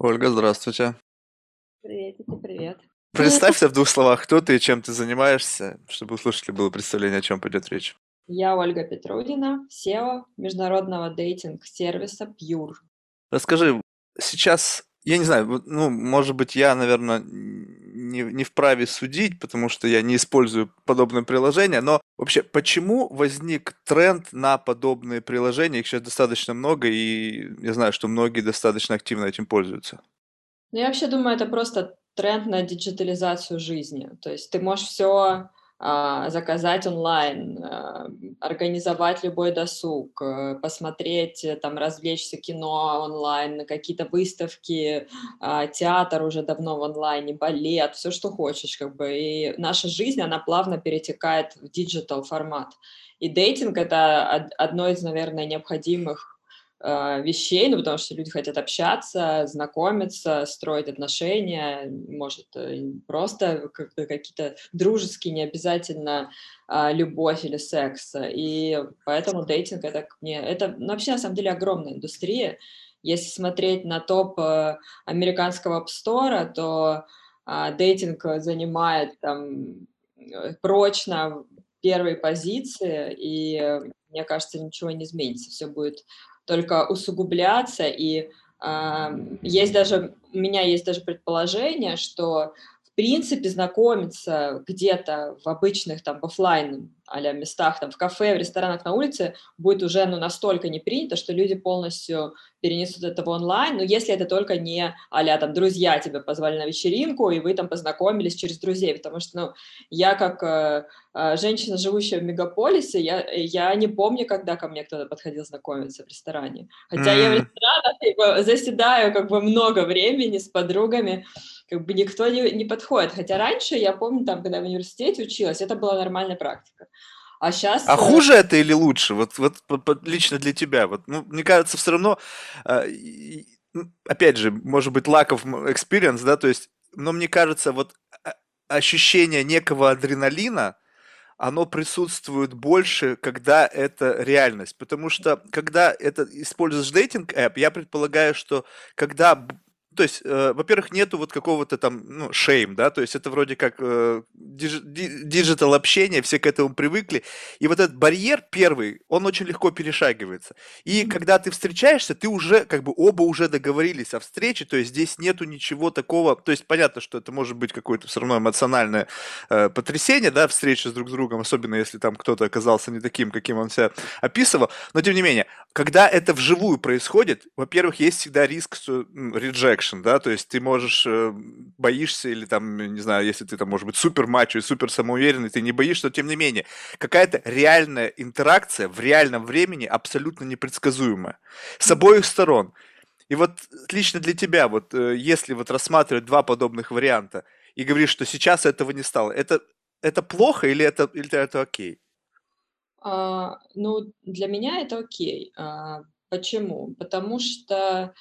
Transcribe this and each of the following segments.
Ольга, здравствуйте. Приветики, привет. Представься в двух словах, кто ты и чем ты занимаешься, чтобы у слушателей было представление, о чем пойдет речь. Я Ольга Петрудина, SEO международного дейтинг-сервиса Pure. Расскажи, сейчас, я не знаю, ну, может быть, я, наверное, не, не вправе судить, потому что я не использую подобные приложения, но вообще, почему возник тренд на подобные приложения? Их сейчас достаточно много, и я знаю, что многие достаточно активно этим пользуются. Ну, я вообще думаю, это просто тренд на диджитализацию жизни. То есть ты можешь все заказать онлайн, а, организовать любой досуг, э, посмотреть, э, там, развлечься кино онлайн, какие-то выставки, а, театр уже давно в онлайне, балет, все, что хочешь, как бы. И наша жизнь, она плавно перетекает в digital формат. И dating — это одно из, наверное, необходимых э, вещей, ну, потому что люди хотят общаться, знакомиться, строить отношения, может, э, просто какие-то дружеские, не обязательно э, любовь или секс. И поэтому дейтинг это мне, это ну, вообще на самом деле огромная индустрия. Если смотреть на топ э, американского App Store, то э, дейтинг занимает там э, прочно первые позиции, и мне кажется, ничего не изменится, все будет только усугубляться, и э, есть даже, у меня есть даже предположение, что в принципе знакомиться где-то в обычных там офлайн а местах, там, в кафе, в ресторанах на улице, будет уже ну, настолько не принято, что люди полностью перенесут это в онлайн, но если это только не а там друзья тебя позвали на вечеринку, и вы там познакомились через друзей, потому что, ну, я как э, э, женщина, живущая в мегаполисе, я, я не помню, когда ко мне кто-то подходил знакомиться в ресторане. Хотя mm-hmm. я в ресторанах бы, заседаю как бы много времени с подругами, как бы никто не, не подходит. Хотя раньше, я помню, там, когда в университете училась, это была нормальная практика. А сейчас... А э, хуже это или лучше? Вот, вот лично для тебя. Вот, ну, мне кажется, все равно, э, опять же, может быть, lack of experience, да, то есть, но мне кажется, вот а, ощущение некого адреналина, оно присутствует больше, когда это реальность. Потому что, когда это используешь dating app, я предполагаю, что когда то есть, э, во-первых, нету вот какого-то там, ну, shame, да, то есть это вроде как э, digital общение, все к этому привыкли, и вот этот барьер первый, он очень легко перешагивается. И mm-hmm. когда ты встречаешься, ты уже, как бы, оба уже договорились о встрече, то есть здесь нету ничего такого, то есть понятно, что это может быть какое-то все равно эмоциональное э, потрясение, да, встреча с друг с другом, особенно если там кто-то оказался не таким, каким он себя описывал, но тем не менее, когда это вживую происходит, во-первых, есть всегда риск реджекшн, экшен, да, то есть ты можешь, э, боишься или там, не знаю, если ты там, может быть, супер мачо и супер самоуверенный, ты не боишься, но тем не менее, какая-то реальная интеракция в реальном времени абсолютно непредсказуемая. С обоих сторон. И вот лично для тебя, вот э, если вот рассматривать два подобных варианта и говоришь, что сейчас этого не стало, это, это плохо или это, или это окей? А, ну, для меня это окей. А, почему? Потому что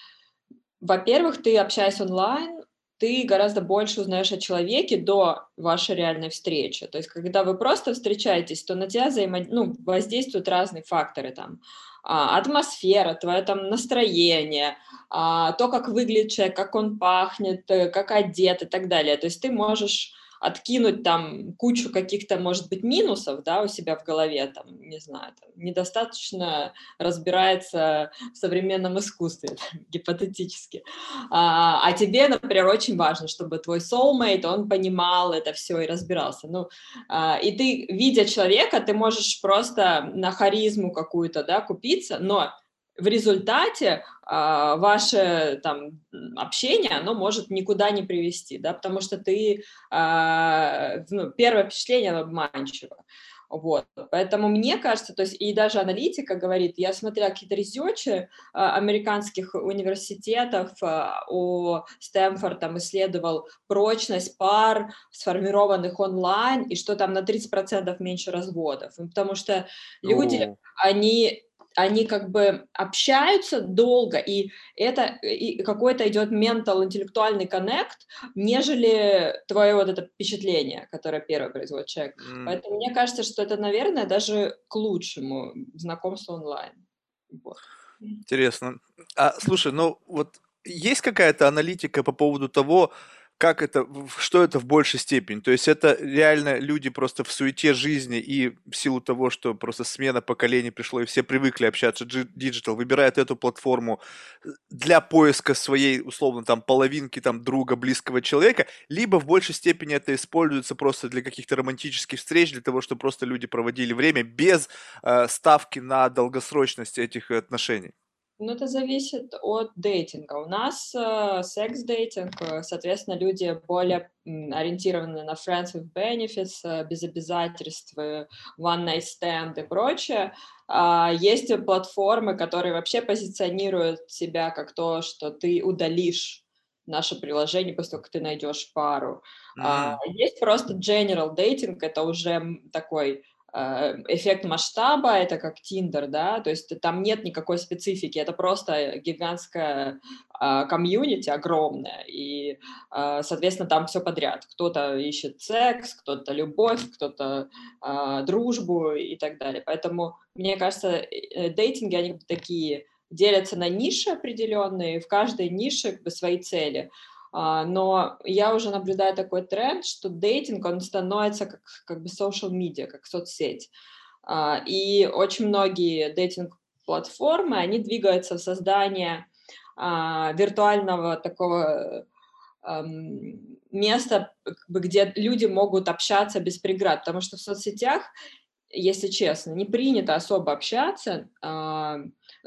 во-первых, ты, общаясь онлайн, ты гораздо больше узнаешь о человеке до вашей реальной встречи. То есть, когда вы просто встречаетесь, то на тебя взаимо... ну, воздействуют разные факторы там. А, атмосфера, твое там настроение, а, то, как выглядит человек, как он пахнет, э, как одет и так далее. То есть ты можешь откинуть там кучу каких-то, может быть, минусов, да, у себя в голове, там, не знаю, там, недостаточно разбирается в современном искусстве, там, гипотетически. А, а тебе, например, очень важно, чтобы твой soulmate, он понимал это все и разбирался. Ну, а, и ты, видя человека, ты можешь просто на харизму какую-то, да, купиться, но в результате а, ваше там общение, оно может никуда не привести, да, потому что ты, а, ну, первое впечатление обманчиво. Вот. Поэтому мне кажется, то есть и даже аналитика говорит, я смотрела какие-то резерчи а, американских университетов, а, о Стэнфорд там исследовал прочность пар, сформированных онлайн, и что там на 30% меньше разводов. Потому что люди, oh. они они как бы общаются долго, и это и какой-то идет mental, интеллектуальный connect, нежели твое вот это впечатление, которое первое производит человек. Mm. Поэтому мне кажется, что это, наверное, даже к лучшему знакомство онлайн. Вот. Интересно. А слушай, ну вот есть какая-то аналитика по поводу того, как это, что это в большей степени? То есть это реально люди просто в суете жизни и в силу того, что просто смена поколений пришло и все привыкли общаться digital, выбирают эту платформу э, для поиска своей, условно, там, половинки, там, друга, близкого человека, либо в большей степени это используется просто для каких-то романтических встреч, для того, чтобы просто люди проводили время без э, ставки на долгосрочность этих отношений. Ну, это зависит от дейтинга. У нас э, секс-дейтинг, э, соответственно, люди более ориентированы на friends with benefits, э, без обязательств, э, one night stand и прочее. А есть платформы, которые вообще позиционируют себя как то, что ты удалишь наше приложение после того, как ты найдешь пару. Mm-hmm. А, есть просто general dating, это уже такой эффект масштаба, это как Тиндер, да, то есть там нет никакой специфики, это просто гигантская а, комьюнити огромная, и, а, соответственно, там все подряд. Кто-то ищет секс, кто-то любовь, кто-то а, дружбу и так далее. Поэтому, мне кажется, э, дейтинги, они такие делятся на ниши определенные, в каждой нише как бы свои цели. А, но я уже наблюдаю такой тренд, что дейтинг, он становится как, как бы social media, как соцсеть. А, и очень многие дейтинг-платформы, они двигаются в создание а, виртуального такого места, где люди могут общаться без преград, потому что в соцсетях, если честно, не принято особо общаться.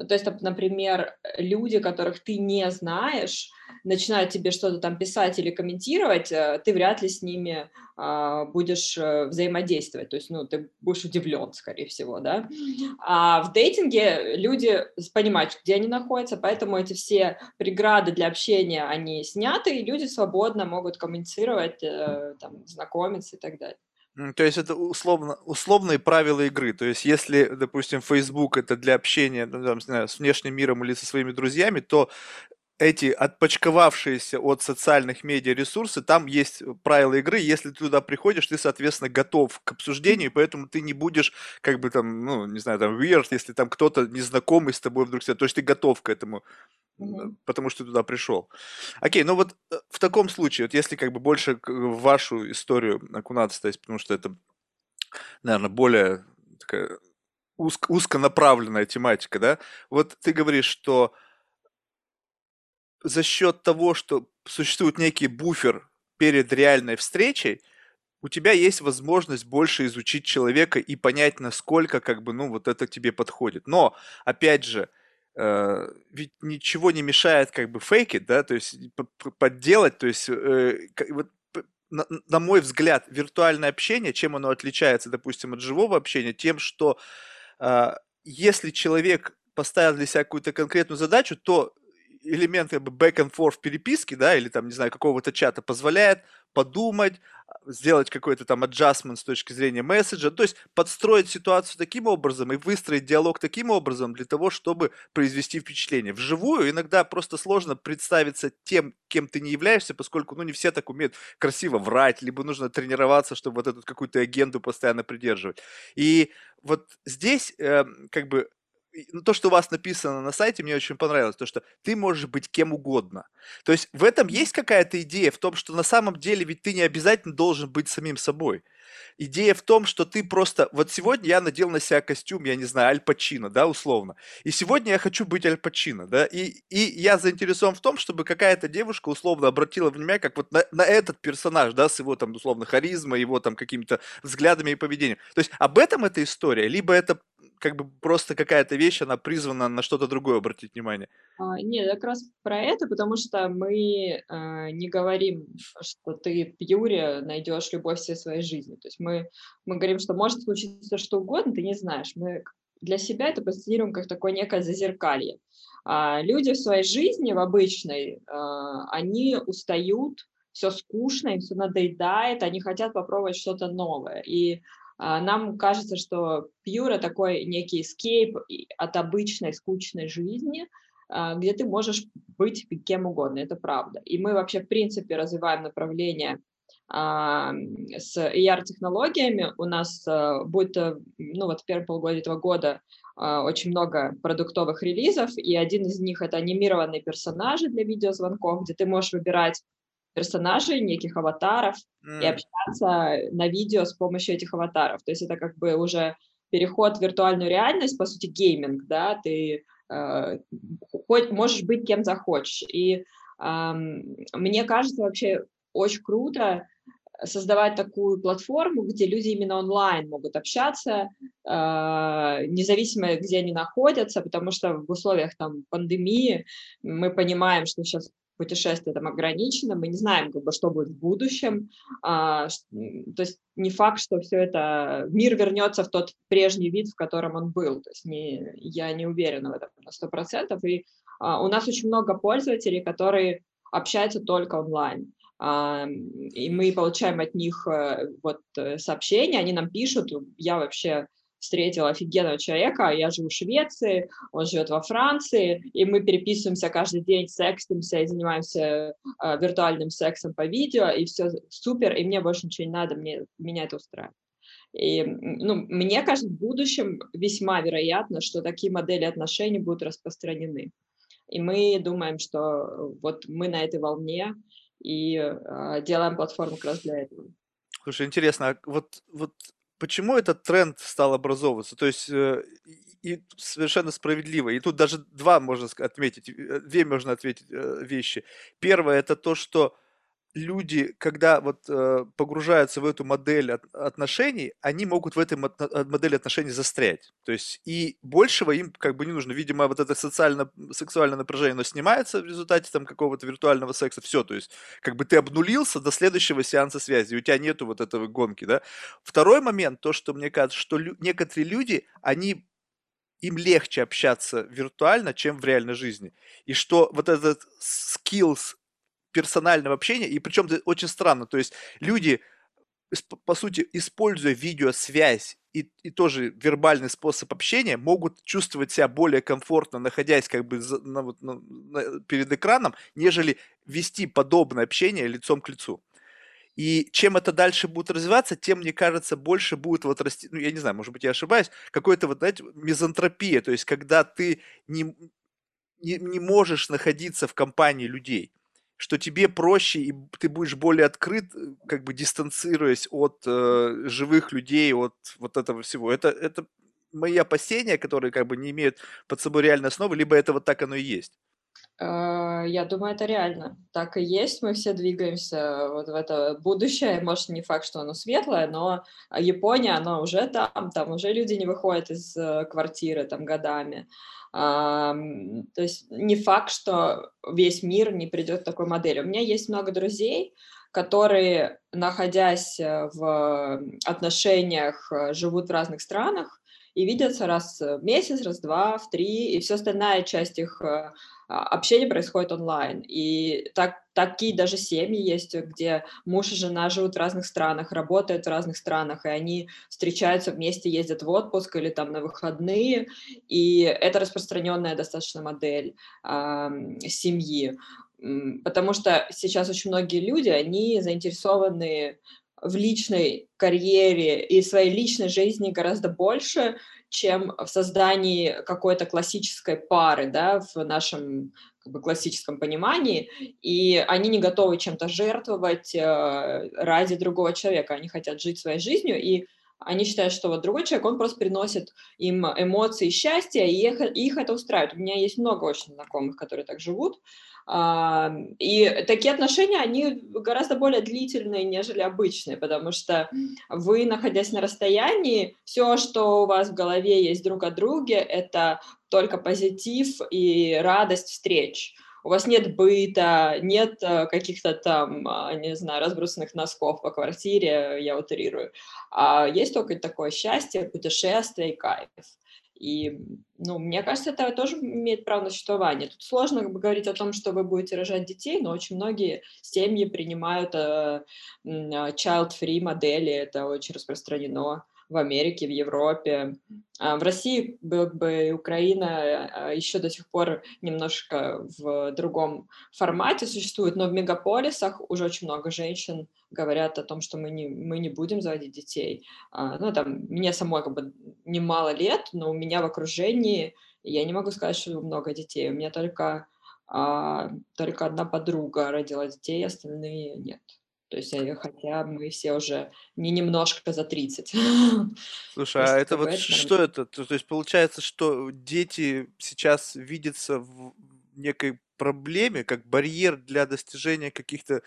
То есть, например, люди, которых ты не знаешь, начинают тебе что-то там писать или комментировать, э, ты вряд ли с ними а, будешь э, взаимодействовать, то есть, ну, ты будешь удивлен, скорее всего, да. А в дейтинге люди понимают, где они находятся, поэтому эти все преграды для общения, они сняты, и люди свободно могут коммуницировать, э, там, знакомиться и так далее. То есть это условно, условные правила игры. То есть если, допустим, Facebook это для общения ну, там, с внешним миром или со своими друзьями, то эти отпочковавшиеся от социальных медиа ресурсы, там есть правила игры, если ты туда приходишь, ты, соответственно, готов к обсуждению, поэтому ты не будешь, как бы там, ну, не знаю, там, weird, если там кто-то незнакомый с тобой вдруг сидит, то есть ты готов к этому, mm-hmm. потому что ты туда пришел. Окей, ну вот э, в таком случае, вот если как бы больше в вашу историю окунаться, то есть, потому что это, наверное, более такая узко, узконаправленная тематика, да, вот ты говоришь, что за счет того, что существует некий буфер перед реальной встречей, у тебя есть возможность больше изучить человека и понять, насколько как бы, ну, вот это тебе подходит. Но, опять же, э, ведь ничего не мешает как бы фейкить, да, то есть подделать, то есть э, вот, на, на мой взгляд, виртуальное общение, чем оно отличается, допустим, от живого общения, тем, что э, если человек поставил для себя какую-то конкретную задачу, то элемент как бы back and forth переписки, да, или там, не знаю, какого-то чата позволяет подумать, сделать какой-то там adjustment с точки зрения месседжа, то есть подстроить ситуацию таким образом и выстроить диалог таким образом для того, чтобы произвести впечатление. Вживую иногда просто сложно представиться тем, кем ты не являешься, поскольку, ну, не все так умеют красиво врать, либо нужно тренироваться, чтобы вот эту какую-то агенту постоянно придерживать. И вот здесь, э, как бы, то, что у вас написано на сайте, мне очень понравилось, то, что ты можешь быть кем угодно. То есть в этом есть какая-то идея в том, что на самом деле ведь ты не обязательно должен быть самим собой. Идея в том, что ты просто... Вот сегодня я надел на себя костюм, я не знаю, Аль Пачино, да, условно. И сегодня я хочу быть Аль Пачино, да. И, и я заинтересован в том, чтобы какая-то девушка условно обратила внимание как вот на, на этот персонаж, да, с его там условно харизмой, его там какими-то взглядами и поведением. То есть об этом эта история, либо это как бы просто какая-то вещь, она призвана на что-то другое обратить внимание. А, нет, как раз про это, потому что мы э, не говорим, что ты в Пьюре найдешь любовь всей своей жизни. То есть мы, мы говорим, что может случиться что угодно, ты не знаешь. Мы для себя это позиционируем как такое некое зазеркалье. А люди в своей жизни, в обычной, э, они устают, все скучно, им все надоедает, они хотят попробовать что-то новое. И а, нам кажется, что пьюра такой некий скейп от обычной скучной жизни, а, где ты можешь быть кем угодно, это правда. И мы вообще, в принципе, развиваем направление а, с AR-технологиями. У нас а, будет, э, ну вот в первом полугодии этого года а, очень много продуктовых релизов, и один из них — это анимированные персонажи для видеозвонков, где ты можешь выбирать персонажей, неких аватаров, mm. и общаться на видео с помощью этих аватаров. То есть это как бы уже переход в виртуальную реальность, по сути, гейминг, да, ты э, хоть, можешь быть кем захочешь. И э, мне кажется, вообще очень круто создавать такую платформу, где люди именно онлайн могут общаться, э, независимо, где они находятся, потому что в условиях там пандемии мы понимаем, что сейчас путешествие там ограничено, мы не знаем, как бы, что будет в будущем. А, то есть не факт, что все это мир вернется в тот прежний вид, в котором он был. То есть не, я не уверена в этом на сто процентов. И а, у нас очень много пользователей, которые общаются только онлайн. А, и мы получаем от них э, вот э, сообщения, они нам пишут, я вообще встретила офигенного человека, я живу в Швеции, он живет во Франции, и мы переписываемся каждый день, сексимся и занимаемся э, виртуальным сексом по видео, и все супер, и мне больше ничего не надо, мне, меня это устраивает. И, ну, мне кажется, в будущем весьма вероятно, что такие модели отношений будут распространены. И мы думаем, что вот мы на этой волне и э, делаем платформу как раз для этого. Слушай, интересно, а вот, вот почему этот тренд стал образовываться? То есть э, и совершенно справедливо. И тут даже два можно отметить, э, две можно ответить э, вещи. Первое это то, что люди, когда вот э, погружаются в эту модель от, отношений, они могут в этой модели отношений застрять. То есть и большего им как бы не нужно. Видимо, вот это социально, сексуальное напряжение, оно снимается в результате там какого-то виртуального секса. Все, то есть как бы ты обнулился до следующего сеанса связи, у тебя нету вот этого гонки, да. Второй момент, то, что мне кажется, что лю- некоторые люди, они им легче общаться виртуально, чем в реальной жизни. И что вот этот skills персонального общения, и причем это очень странно, то есть люди, по сути, используя видеосвязь и, и тоже вербальный способ общения, могут чувствовать себя более комфортно, находясь как бы за, на, на, на, перед экраном, нежели вести подобное общение лицом к лицу. И чем это дальше будет развиваться, тем, мне кажется, больше будет вот расти, ну, я не знаю, может быть, я ошибаюсь, какой-то вот, знаете, мизантропия, то есть когда ты не, не, не можешь находиться в компании людей что тебе проще, и ты будешь более открыт, э, как бы дистанцируясь от э, живых людей, от вот этого всего. Это, это мои опасения, которые как бы не имеют под собой реальной основы, либо это вот так оно и есть. Э, я думаю, это реально. Так и есть. Мы все двигаемся вот в это будущее. Может, не факт, что оно светлое, но Япония, она уже там. Там уже люди не выходят из э, квартиры там годами. То есть не факт, что весь мир не придет к такой модели. У меня есть много друзей, которые, находясь э, в отношениях, живут в разных странах и видятся раз в месяц, раз в два, в три, и все остальная часть их э, а, общение происходит онлайн. И так, такие даже семьи есть, где муж и жена живут в разных странах, работают в разных странах, и они встречаются вместе, ездят в отпуск или там на выходные. И это распространенная достаточно модель э, семьи. Потому что сейчас очень многие люди, они заинтересованы в личной карьере и своей личной жизни гораздо больше, чем в создании какой-то классической пары, да, в нашем как бы, классическом понимании, и они не готовы чем-то жертвовать э, ради другого человека, они хотят жить своей жизнью, и они считают, что вот другой человек, он просто приносит им эмоции счастья, и их, их это устраивает. У меня есть много очень знакомых, которые так живут, и такие отношения, они гораздо более длительные, нежели обычные, потому что вы, находясь на расстоянии, все, что у вас в голове есть друг о друге, это только позитив и радость встреч. У вас нет быта, нет э, каких-то там, а, не знаю, разбросанных носков по квартире, я утрирую. А есть только такое счастье, путешествие и кайф. И, ну, мне кажется, это тоже имеет право на существование. Тут сложно как бы, говорить о том, что вы будете рожать детей, но очень многие семьи принимают э, child-free модели, это очень распространено в Америке, в Европе. А в России как бы Украина а, еще до сих пор немножко в другом формате существует, но в мегаполисах уже очень много женщин говорят о том, что мы не, мы не будем заводить детей. А, ну, там, мне самой как бы немало лет, но у меня в окружении, я не могу сказать, что много детей. У меня только, а, только одна подруга родила детей, остальные нет. То есть, э, хотя мы все уже не немножко за 30. Слушай, а это вот что это? То, то есть получается, что дети сейчас видятся в некой проблеме, как барьер для достижения каких-то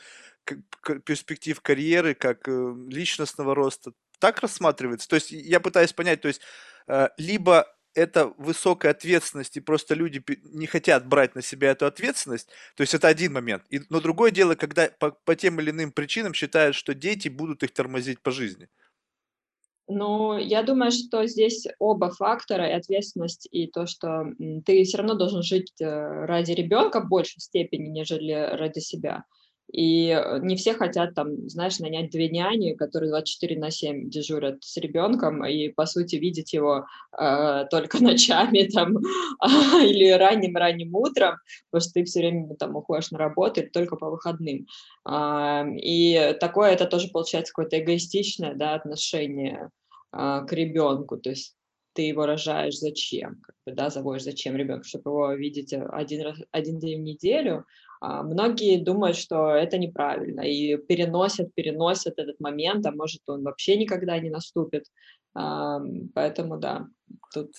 перспектив карьеры, как э, личностного роста. Так рассматривается? То есть я пытаюсь понять, то есть э, либо это высокая ответственность, и просто люди не хотят брать на себя эту ответственность, то есть это один момент. И, но другое дело, когда по, по тем или иным причинам считают, что дети будут их тормозить по жизни. Ну, я думаю, что здесь оба фактора, и ответственность, и то, что ты все равно должен жить э, ради ребенка в большей степени, нежели ради себя. И э, не все хотят там, знаешь, нанять две няни, которые 24 на 7 дежурят с ребенком, и, по сути, видеть его э, только ночами там или ранним-ранним утром, потому что ты все время там уходишь на работу или только по выходным. Э, и такое это тоже получается какое-то эгоистичное да, отношение э, к ребенку. То есть ты его рожаешь зачем, как бы, да, заводишь зачем ребенка, чтобы его видеть один, раз, один день в неделю, а, многие думают, что это неправильно и переносят, переносят этот момент, а может он вообще никогда не наступит. Поэтому да, тут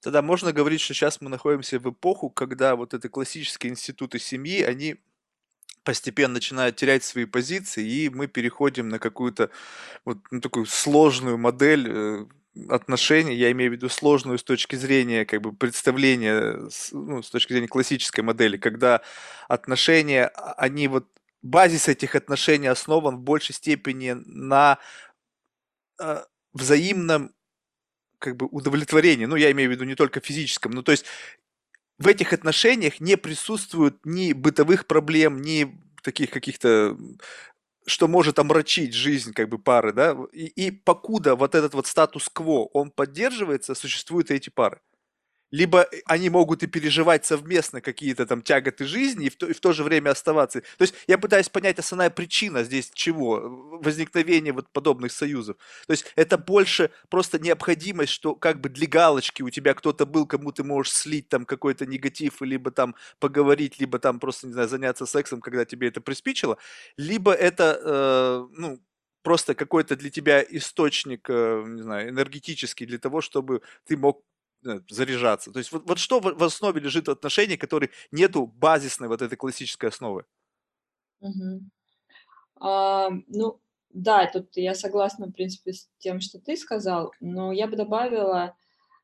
Тогда можно говорить, что сейчас мы находимся в эпоху, когда вот эти классические институты семьи, они постепенно начинают терять свои позиции, и мы переходим на какую-то вот ну, такую сложную модель э, отношений, я имею в виду сложную с точки зрения как бы представления, ну, с точки зрения классической модели, когда отношения, а, они вот базис этих отношений основан в большей степени на э, взаимном как бы удовлетворении. Ну, я имею в виду не только физическом. Ну, то есть в этих отношениях не присутствует ни бытовых проблем, ни таких каких-то что может омрачить жизнь как бы пары, да, и, и покуда вот этот вот статус-кво, он поддерживается, существуют эти пары либо они могут и переживать совместно какие-то там тяготы жизни и в, то, и в то же время оставаться. То есть я пытаюсь понять основная причина здесь чего? Возникновения вот подобных союзов. То есть это больше просто необходимость, что как бы для галочки у тебя кто-то был, кому ты можешь слить там какой-то негатив, либо там поговорить, либо там просто, не знаю, заняться сексом, когда тебе это приспичило, либо это, э, ну, просто какой-то для тебя источник, э, не знаю, энергетический для того, чтобы ты мог Э, заряжаться. То есть вот, вот что в, в основе лежит в отношении, которых нету базисной вот этой классической основы? Угу. А, ну, да, тут я согласна, в принципе, с тем, что ты сказал, но я бы добавила,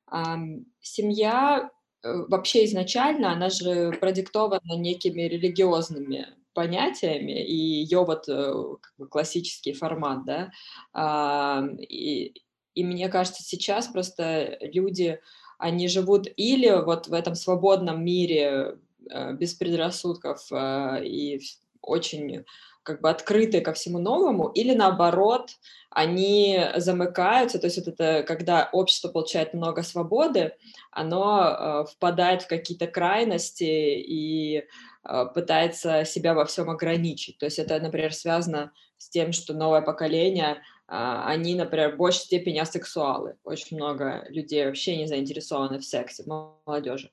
а, семья э, вообще изначально, она же продиктована некими религиозными понятиями, и ее вот э, как бы классический формат, да, а, и, и мне кажется, сейчас просто люди они живут или вот в этом свободном мире э, без предрассудков э, и очень как бы открыты ко всему новому, или наоборот, они замыкаются, то есть вот это, когда общество получает много свободы, оно э, впадает в какие-то крайности и пытается себя во всем ограничить. То есть это, например, связано с тем, что новое поколение они, например, в большей степени асексуалы. Очень много людей вообще не заинтересованы в сексе, молодежи.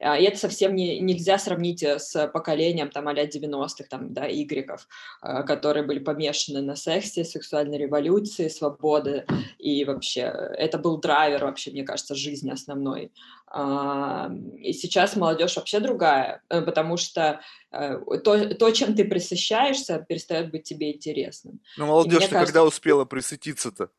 А, и это совсем не, нельзя сравнить э, с поколением там а 90-х, там, да, игреков, а, которые были помешаны на сексе, сексуальной революции, свободы, и вообще это был драйвер вообще, мне кажется, жизни основной. И сейчас молодежь вообще другая, э, потому что э, то, то чем ты присыщаешься, перестает быть тебе интересным. Ну, молодежь кажется, когда успела присытиться-то?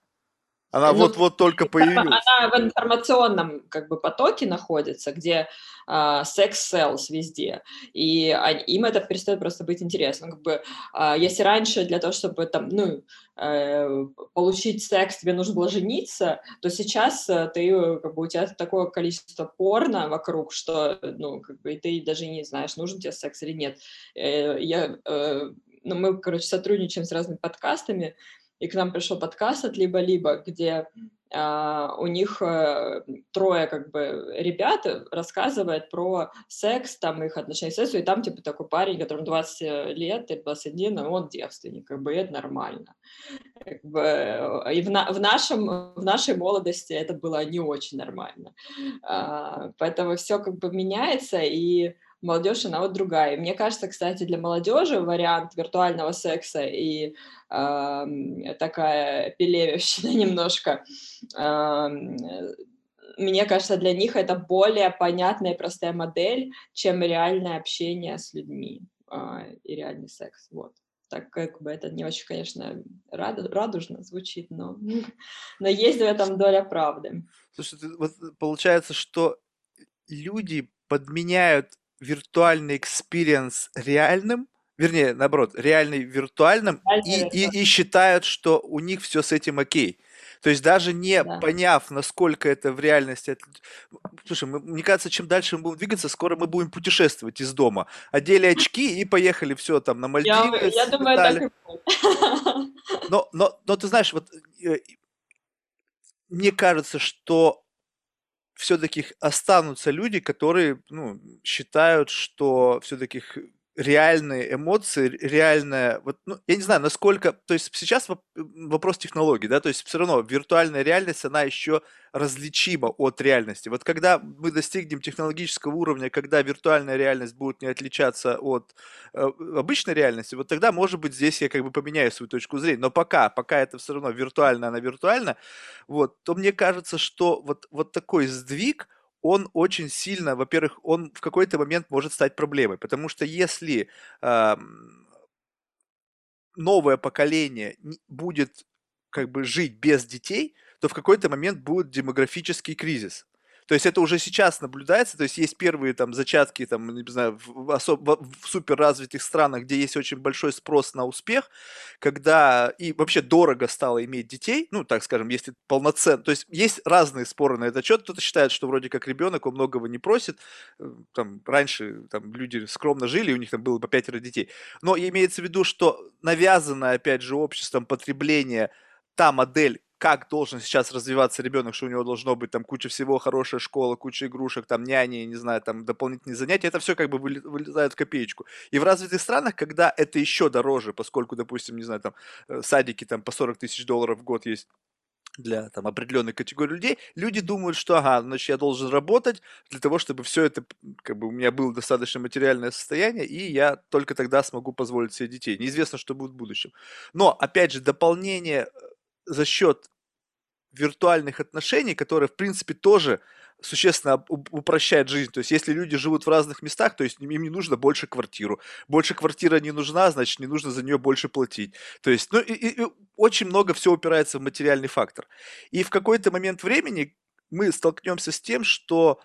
Она ну, вот-вот только появилась. Она в информационном как бы потоке находится, где а, секс-селс везде, и они, им это перестает просто быть интересно. Как бы, а, если раньше для того, чтобы там, ну, э, получить секс, тебе нужно было жениться, то сейчас э, ты, как бы, у тебя такое количество порно вокруг, что, ну, как бы, ты даже не знаешь, нужен тебе секс или нет. Э, я, э, ну, мы, короче, сотрудничаем с разными подкастами, и к нам пришел подкаст от «Либо-либо», где Uh, у них uh, трое как бы ребят рассказывает про секс, там их отношения к сексу, и там типа такой парень, которому 20 лет или 21, а он девственник, как бы и это нормально. Как бы, и в, на, в, нашем, в нашей молодости это было не очень нормально. Uh, поэтому все как бы меняется, и молодежь, она вот другая. Мне кажется, кстати, для молодежи вариант виртуального секса и э, такая пелевищина немножко, э, мне кажется, для них это более понятная и простая модель, чем реальное общение с людьми э, и реальный секс. Вот. Так как бы это не очень, конечно, радужно звучит, но, но есть в этом доля правды. Слушай, вот получается, что люди подменяют виртуальный experience реальным, вернее, наоборот, реальный виртуальным, и, и, и считают, что у них все с этим окей. То есть даже не да. поняв, насколько это в реальности... Слушай, мы, мне кажется, чем дальше мы будем двигаться, скоро мы будем путешествовать из дома. Одели очки и поехали все там на Мальдивы. Я, я думаю, так и будет. Но, но, но ты знаешь, вот э, мне кажется, что все-таки останутся люди, которые ну, считают, что все-таки реальные эмоции, реальная, вот, ну, я не знаю, насколько, то есть сейчас вопрос технологий, да, то есть все равно виртуальная реальность, она еще различима от реальности. Вот когда мы достигнем технологического уровня, когда виртуальная реальность будет не отличаться от э, обычной реальности, вот тогда, может быть, здесь я как бы поменяю свою точку зрения. Но пока, пока это все равно виртуально, она виртуальна, вот, то мне кажется, что вот, вот такой сдвиг, он очень сильно, во-первых, он в какой-то момент может стать проблемой, потому что если э, новое поколение будет как бы жить без детей, то в какой-то момент будет демографический кризис. То есть это уже сейчас наблюдается, то есть есть первые там зачатки, там, не знаю, в, особо, в супер развитых странах, где есть очень большой спрос на успех, когда и вообще дорого стало иметь детей, ну, так скажем, если полноценно, то есть есть разные споры на этот счет, кто-то считает, что вроде как ребенок, он многого не просит, э, там, раньше там люди скромно жили, у них там было по пятеро детей, но имеется в виду, что навязанное, опять же, обществом потребление та модель, как должен сейчас развиваться ребенок, что у него должно быть там куча всего, хорошая школа, куча игрушек, там няни, не знаю, там дополнительные занятия, это все как бы вылезает в копеечку. И в развитых странах, когда это еще дороже, поскольку, допустим, не знаю, там э, садики там по 40 тысяч долларов в год есть для там, определенной категории людей, люди думают, что, ага, значит, я должен работать для того, чтобы все это, как бы, у меня было достаточно материальное состояние, и я только тогда смогу позволить себе детей. Неизвестно, что будет в будущем. Но, опять же, дополнение э, за счет виртуальных отношений, которые, в принципе, тоже существенно упрощает жизнь. То есть, если люди живут в разных местах, то есть им не нужно больше квартиру. Больше квартира не нужна, значит, не нужно за нее больше платить. То есть, ну, и, и очень много все упирается в материальный фактор. И в какой-то момент времени мы столкнемся с тем, что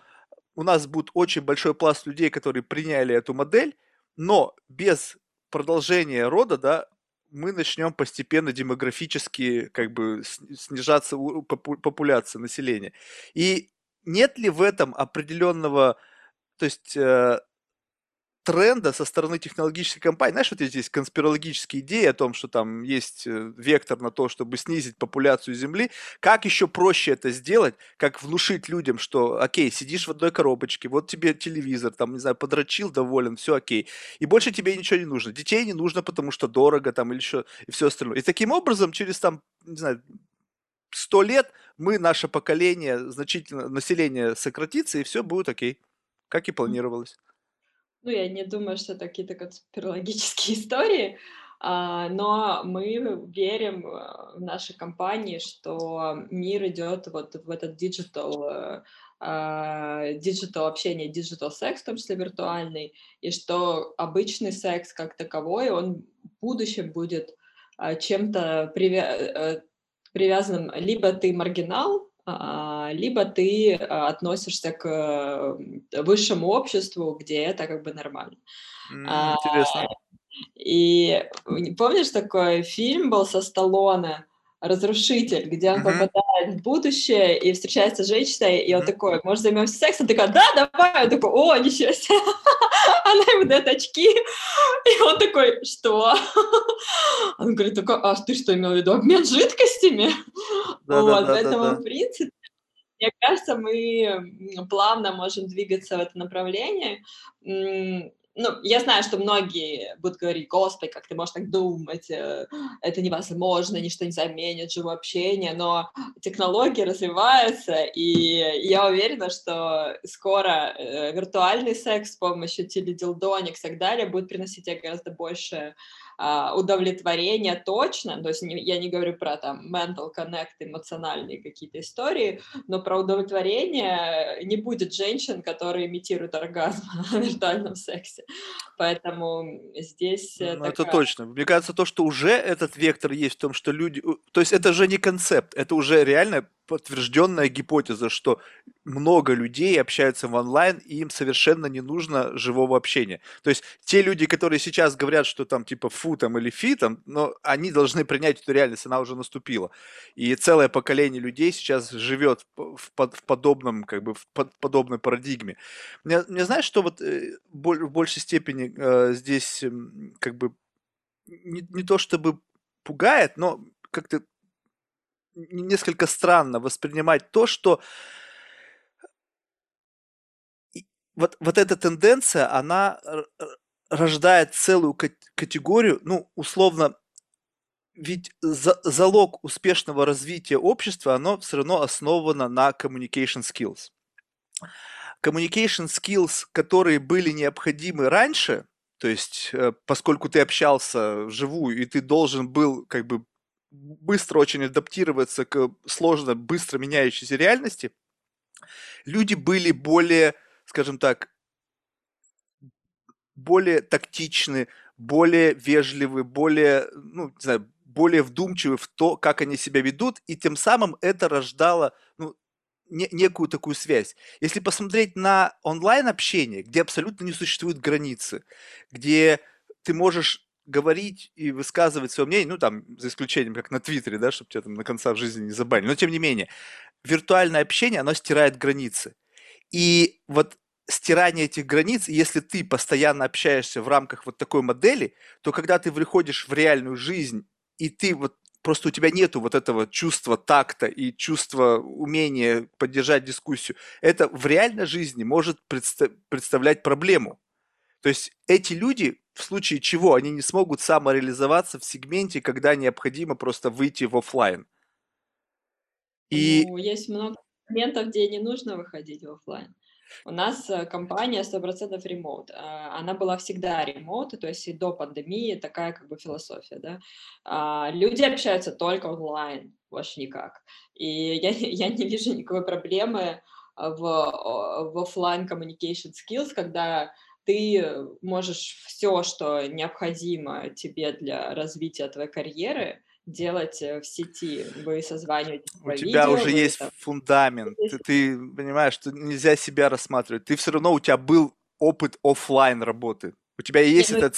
у нас будет очень большой пласт людей, которые приняли эту модель, но без продолжения рода, да, мы начнем постепенно демографически как бы снижаться популяция населения. И нет ли в этом определенного, то есть э, тренда со стороны технологической компании. Знаешь, вот здесь конспирологические идеи о том, что там есть э, вектор на то, чтобы снизить популяцию Земли. Как еще проще это сделать, как внушить людям, что, окей, сидишь в одной коробочке, вот тебе телевизор, там, не знаю, подрочил, доволен, все окей. И больше тебе ничего не нужно. Детей не нужно, потому что дорого там или еще, и все остальное. И таким образом, через там, не знаю, сто лет мы, наше поколение, значительно, население сократится, и все будет окей, как и планировалось. Ну, я не думаю, что это какие-то конспирологические истории, а, но мы верим э, в нашей компании, что мир идет вот в этот digital, э, digital общение, digital секс, в том числе виртуальный, и что обычный секс как таковой, он в будущем будет а, чем-то привя- э, привязанным, либо ты маргинал, а, либо ты а, относишься к высшему обществу, где это как бы нормально. А, интересно. И помнишь, такой фильм был со Сталлоне, разрушитель, где он Мгм. попадает в будущее и встречается с женщиной, и он Мгм. такой, может, займемся сексом? Такая, да, давай. Он такой, о, ничего себе. Она ему дает очки, и он такой, что? Он говорит, а ты что имел в виду, обмен жидкостями? Вот, поэтому, Да-да-да-да-да. в принципе, мне кажется, мы плавно можем двигаться в это направление. Ну, я знаю, что многие будут говорить, господи, как ты можешь так думать, э, это невозможно, ничто не заменит живое общение, но технологии развиваются, и я уверена, что скоро э, виртуальный секс с помощью теледилдоникс и так далее будет приносить тебе гораздо больше удовлетворения точно, то есть я не говорю про там mental connect, эмоциональные какие-то истории, но про удовлетворение не будет женщин, которые имитируют оргазм в виртуальном сексе. Поэтому здесь Ну, это такая... точно. Мне кажется, то, что уже этот вектор есть в том, что люди... То есть это же не концепт, это уже реально подтвержденная гипотеза, что много людей общаются в онлайн, и им совершенно не нужно живого общения. То есть те люди, которые сейчас говорят, что там типа фу там или фи там, но они должны принять эту реальность, она уже наступила. И целое поколение людей сейчас живет в, под- в подобном, как бы, в под- подобной парадигме. Мне, мне знаешь, что вот э, в большей степени э, здесь м, как бы не, не то чтобы пугает, но как-то несколько странно воспринимать то, что вот, вот эта тенденция, она рождает целую кат- категорию, ну, условно, ведь за- залог успешного развития общества, оно все равно основано на communication skills. Communication skills, которые были необходимы раньше, то есть, э, поскольку ты общался вживую, и ты должен был как бы быстро очень адаптироваться к сложно, быстро меняющейся реальности, люди были более, скажем так, более тактичны, более вежливы, более, ну, не знаю, более вдумчивы в то, как они себя ведут, и тем самым это рождало ну, не- некую такую связь. Если посмотреть на онлайн-общение, где абсолютно не существуют границы, где ты можешь говорить и высказывать свое мнение, ну, там, за исключением, как на Твиттере, да, чтобы тебя там на конца в жизни не забанили, но тем не менее, виртуальное общение, оно стирает границы. И вот стирание этих границ, если ты постоянно общаешься в рамках вот такой модели, то когда ты выходишь в реальную жизнь, и ты вот просто у тебя нету вот этого чувства такта и чувства умения поддержать дискуссию, это в реальной жизни может предста- представлять проблему. То есть эти люди, в случае чего, они не смогут самореализоваться в сегменте, когда необходимо просто выйти в офлайн. И Ну, есть много моментов, где не нужно выходить в оффлайн. У нас э, компания 100% remote. А, Она была всегда remote, то есть и до пандемии такая как бы философия, да. А, Люди общаются только онлайн, больше никак. И я, я не вижу никакой проблемы в, в оффлайн communication skills, когда ты можешь все, что необходимо тебе для развития твоей карьеры, делать э, в сети. Вы созваниваетесь у тебя видео, уже есть там фундамент, ты, ты понимаешь, что нельзя себя рассматривать. Ты все равно, у тебя был опыт оффлайн работы. У тебя есть ну, этот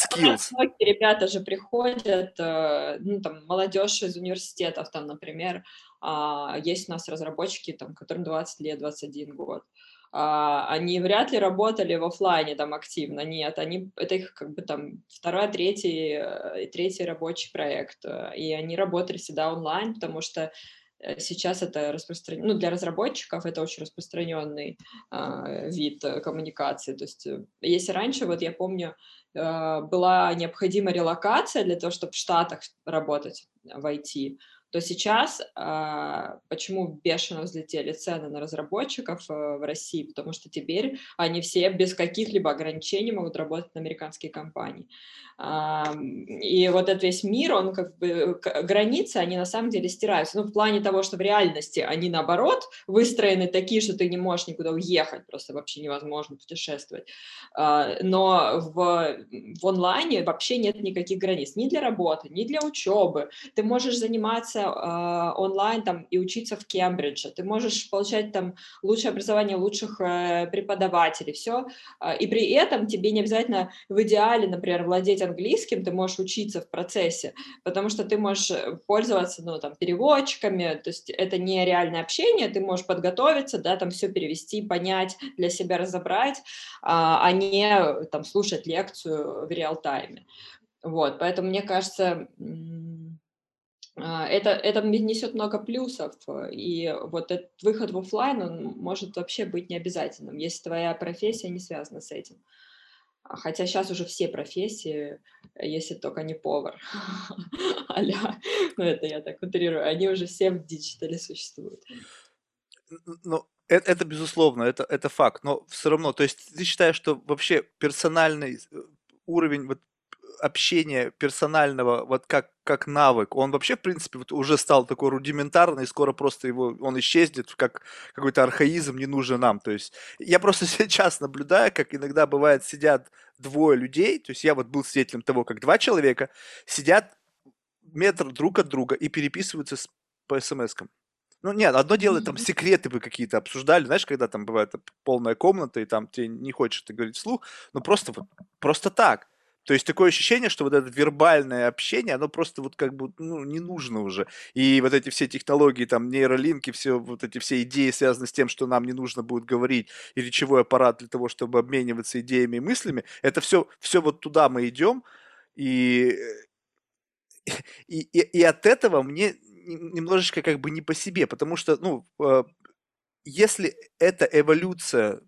многие ребята же приходят, э, ну, там, молодежь из университетов, там, например, а, есть у нас разработчики, там, которым 20 лет, 21 год. А, Они вряд ли работали в оффлайне там активно, нет, они, это их как бы там второй, третий, э, третий рабочий проект, э, и они работали всегда онлайн, потому что сейчас это распространено, ну, для разработчиков это очень распространенный а, вид э, коммуникации, то есть э, если раньше, вот я помню, э, была необходима релокация для того, чтобы в Штатах работать в IT, то сейчас а, почему бешено взлетели цены на разработчиков э, в России? Потому что теперь они все без каких-либо ограничений могут работать на американские компании. И вот этот весь мир, он как бы, границы, они на самом деле стираются. Ну, в плане того, что в реальности они, наоборот, выстроены такие, что ты не можешь никуда уехать, просто вообще невозможно путешествовать. А, Но в, в онлайне вообще нет никаких границ ни для работы, ни для учебы. Ты можешь заниматься э, онлайн там и учиться в Кембридже, ты можешь получать там лучшее образование лучших э, преподавателей, все, э, и при этом тебе не обязательно в идеале, например, владеть английским, ты можешь учиться в процессе, потому что ты можешь э, пользоваться, ну, там, переводчиками, то есть это не реальное общение, ты можешь подготовиться, да, там все перевести, понять, для себя разобрать, а, а не там слушать лекцию в real-time е. Вот, поэтому мне кажется, а, это, это несет много плюсов, и вот этот выход в офлайн, он может вообще быть не обязательным, если твоя профессия не связана с этим. А, хотя сейчас уже все профессии, если только не повар, аля, ну это я так утрирую, они уже все в digital е существуют. Ну, это, это безусловно, это, это факт, но все равно, то есть ты считаешь, что вообще персональный э, уровень вот общения персонального, вот как, как навык, он вообще, в принципе, вот уже стал такой рудиментарный, и скоро просто его, он исчезнет, как какой-то архаизм не нужен нам. То есть я просто сейчас наблюдаю, как иногда бывает сидят двое людей, то есть я вот был свидетелем того, как два человека сидят метр друг от друга и переписываются с, по смс-кам. Ну, нет, одно дело, там, секреты вы какие-то обсуждали, знаешь, когда там бывает полная комната, и там тебе не хочешь это говорить вслух, но просто вот, просто так. То есть такое ощущение, что вот это вербальное общение, оно просто вот как бы ну, не нужно уже. И вот эти все технологии, там нейролинки, все вот эти все идеи связаны с тем, что нам не нужно будет говорить, и речевой аппарат для того, чтобы обмениваться идеями и мыслями, это все, все вот туда мы идем, и, и, и, и от этого мне немножечко как бы не по себе, потому что, ну, э, если это эволюция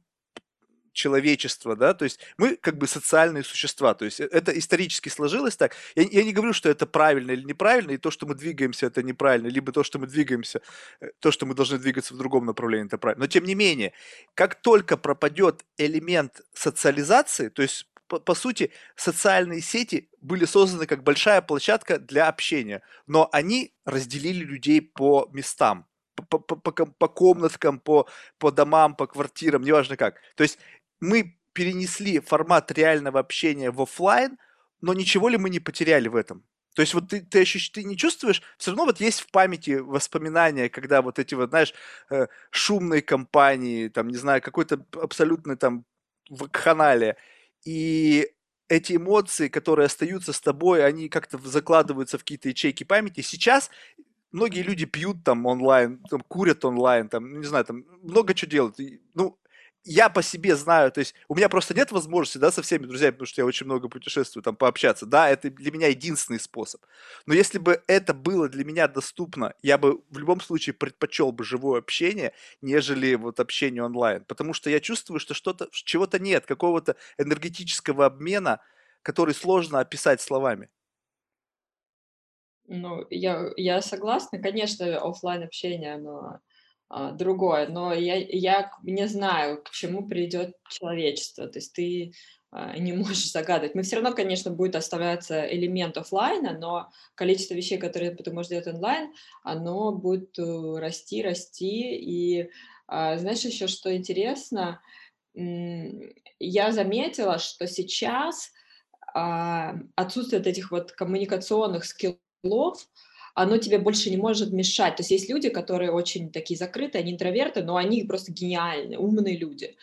человечества, да, то есть мы как бы социальные существа, то есть э, это исторически сложилось так. Я, я не говорю, что это правильно или неправильно, и то, что мы двигаемся, это неправильно, либо то, что мы двигаемся, э, то, что мы должны двигаться в другом направлении, это правильно. Но тем не менее, как только пропадет элемент социализации, то есть по, по сути, социальные сети были созданы как большая площадка для общения, но они разделили людей по местам, по, по, по, по комнаткам, по, по домам, по квартирам, неважно как. То есть мы перенесли формат реального общения в офлайн, но ничего ли мы не потеряли в этом? То есть вот ты, ты, ощущ... ты не чувствуешь, все равно вот есть в памяти воспоминания, когда вот эти вот, знаешь, э, шумные компании, там, не знаю, какой-то абсолютный там вакханалия, и эти эмоции, которые остаются с тобой, они как-то закладываются в какие-то ячейки памяти. Сейчас многие люди пьют там онлайн, там, курят онлайн, там, не знаю, там много чего делают. ну, я по себе знаю, то есть у меня просто нет возможности, да, со всеми друзьями, потому что я очень много путешествую, там, пообщаться, да, это для меня единственный способ. Но если бы это было для меня доступно, я бы в любом случае предпочел бы живое общение, нежели вот общение онлайн, потому что я чувствую, что что-то, чего-то нет, какого-то энергетического обмена, который сложно описать словами. Ну, я, я согласна, конечно, офлайн общение, оно а, другое, но я, я не знаю, к чему придет человечество. То есть ты а, не можешь загадывать. Мы все равно, конечно, будет оставляться элемент офлайна, но количество вещей, которые ты можешь делать онлайн, оно будет э, расти, расти. И а, знаешь еще, что интересно? Я заметила, что сейчас отсутствие этих вот коммуникационных скиллов, оно тебе больше не может мешать. То есть есть люди, которые очень такие закрытые, они интроверты, но они просто гениальные, умные люди.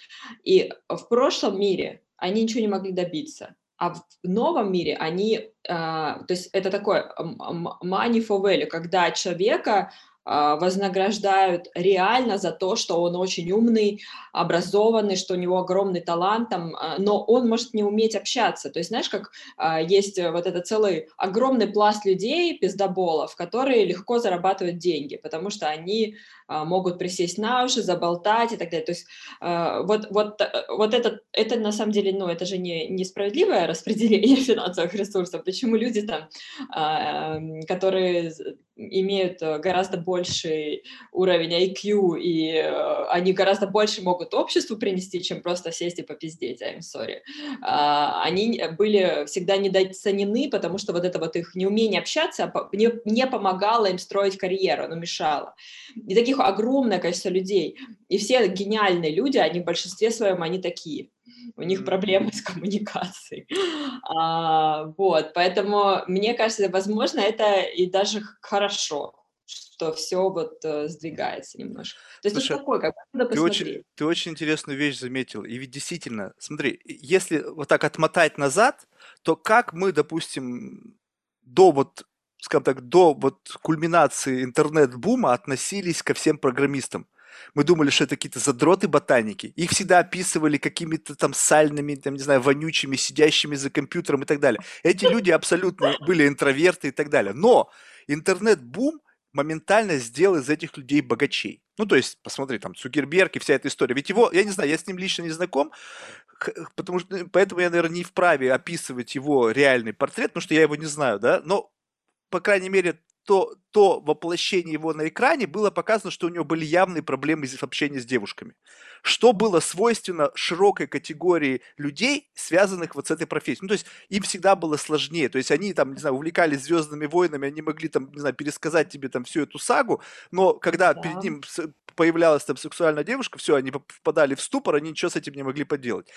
И в прошлом мире они ничего не могли добиться. А в новом мире они, э, то есть это такое money for value, когда человека вознаграждают реально за то, что он очень умный, образованный, что у него огромный талант, там, а, но он может не уметь общаться. То есть, знаешь, как а, есть вот этот целый огромный пласт людей, пиздоболов, которые легко зарабатывают деньги, потому что они могут присесть на уши, заболтать и так далее. То есть вот, вот, э, вот это, это на самом деле, ну, это же не несправедливое распределение финансовых ресурсов. Почему люди там, которые имеют э, гораздо больший уровень IQ, и э, они гораздо больше могут обществу принести, чем просто сесть и попиздеть, I'm sorry. А, они были всегда недооценены, потому что вот это вот их неумение общаться не, не помогало им строить карьеру, оно мешало. И таких огромное количество людей. И все гениальные люди, они в большинстве своем, они такие у них проблемы с коммуникацией. А, вот, поэтому мне кажется, возможно, это и даже хорошо, что все вот э, сдвигается немножко. То есть Слушай, это такой, как надо ты очень, посмотреть. ты очень интересную вещь заметил. И ведь действительно, смотри, если вот так отмотать назад, то как мы, допустим, до вот, скажем так, до вот кульминации интернет-бума относились ко всем программистам? Мы думали, что это какие-то задроты ботаники. Их всегда описывали какими-то там сальными, там, не знаю, вонючими, сидящими за компьютером и так далее. Эти люди абсолютно были интроверты и так далее. Но интернет-бум моментально сделал из этих людей богачей. Ну, то есть, посмотри, там, Цукерберг и вся эта история. Ведь его, я не знаю, я с ним лично не знаком, потому что, поэтому я, наверное, не вправе описывать его реальный портрет, потому что я его не знаю, да, но, по крайней мере, то, то воплощение его на экране было показано, что у него были явные проблемы в общении с девушками. Что было свойственно широкой категории людей, связанных вот с этой профессией. Ну, то есть им всегда было сложнее. То есть они там, не знаю, увлекались Звездными войнами, они могли там, не знаю, пересказать тебе там всю эту сагу, но когда да. перед ним появлялась там сексуальная девушка, все, они впадали в ступор, они ничего с этим не могли поделать.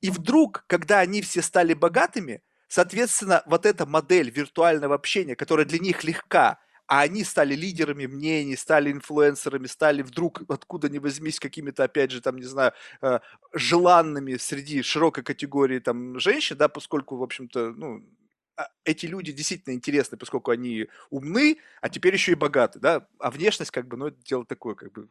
И вдруг, когда они все стали богатыми, Соответственно, вот эта модель виртуального общения, которая для них легка, а они стали лидерами мнений, стали инфлюенсерами, стали вдруг откуда ни возьмись какими-то, опять же, там, не знаю, э, желанными среди широкой категории там женщин, да, поскольку, в общем-то, ну, а, эти люди действительно интересны, поскольку они умны, а теперь еще и богаты, да, а внешность, как бы, ну, это дело такое, как бы,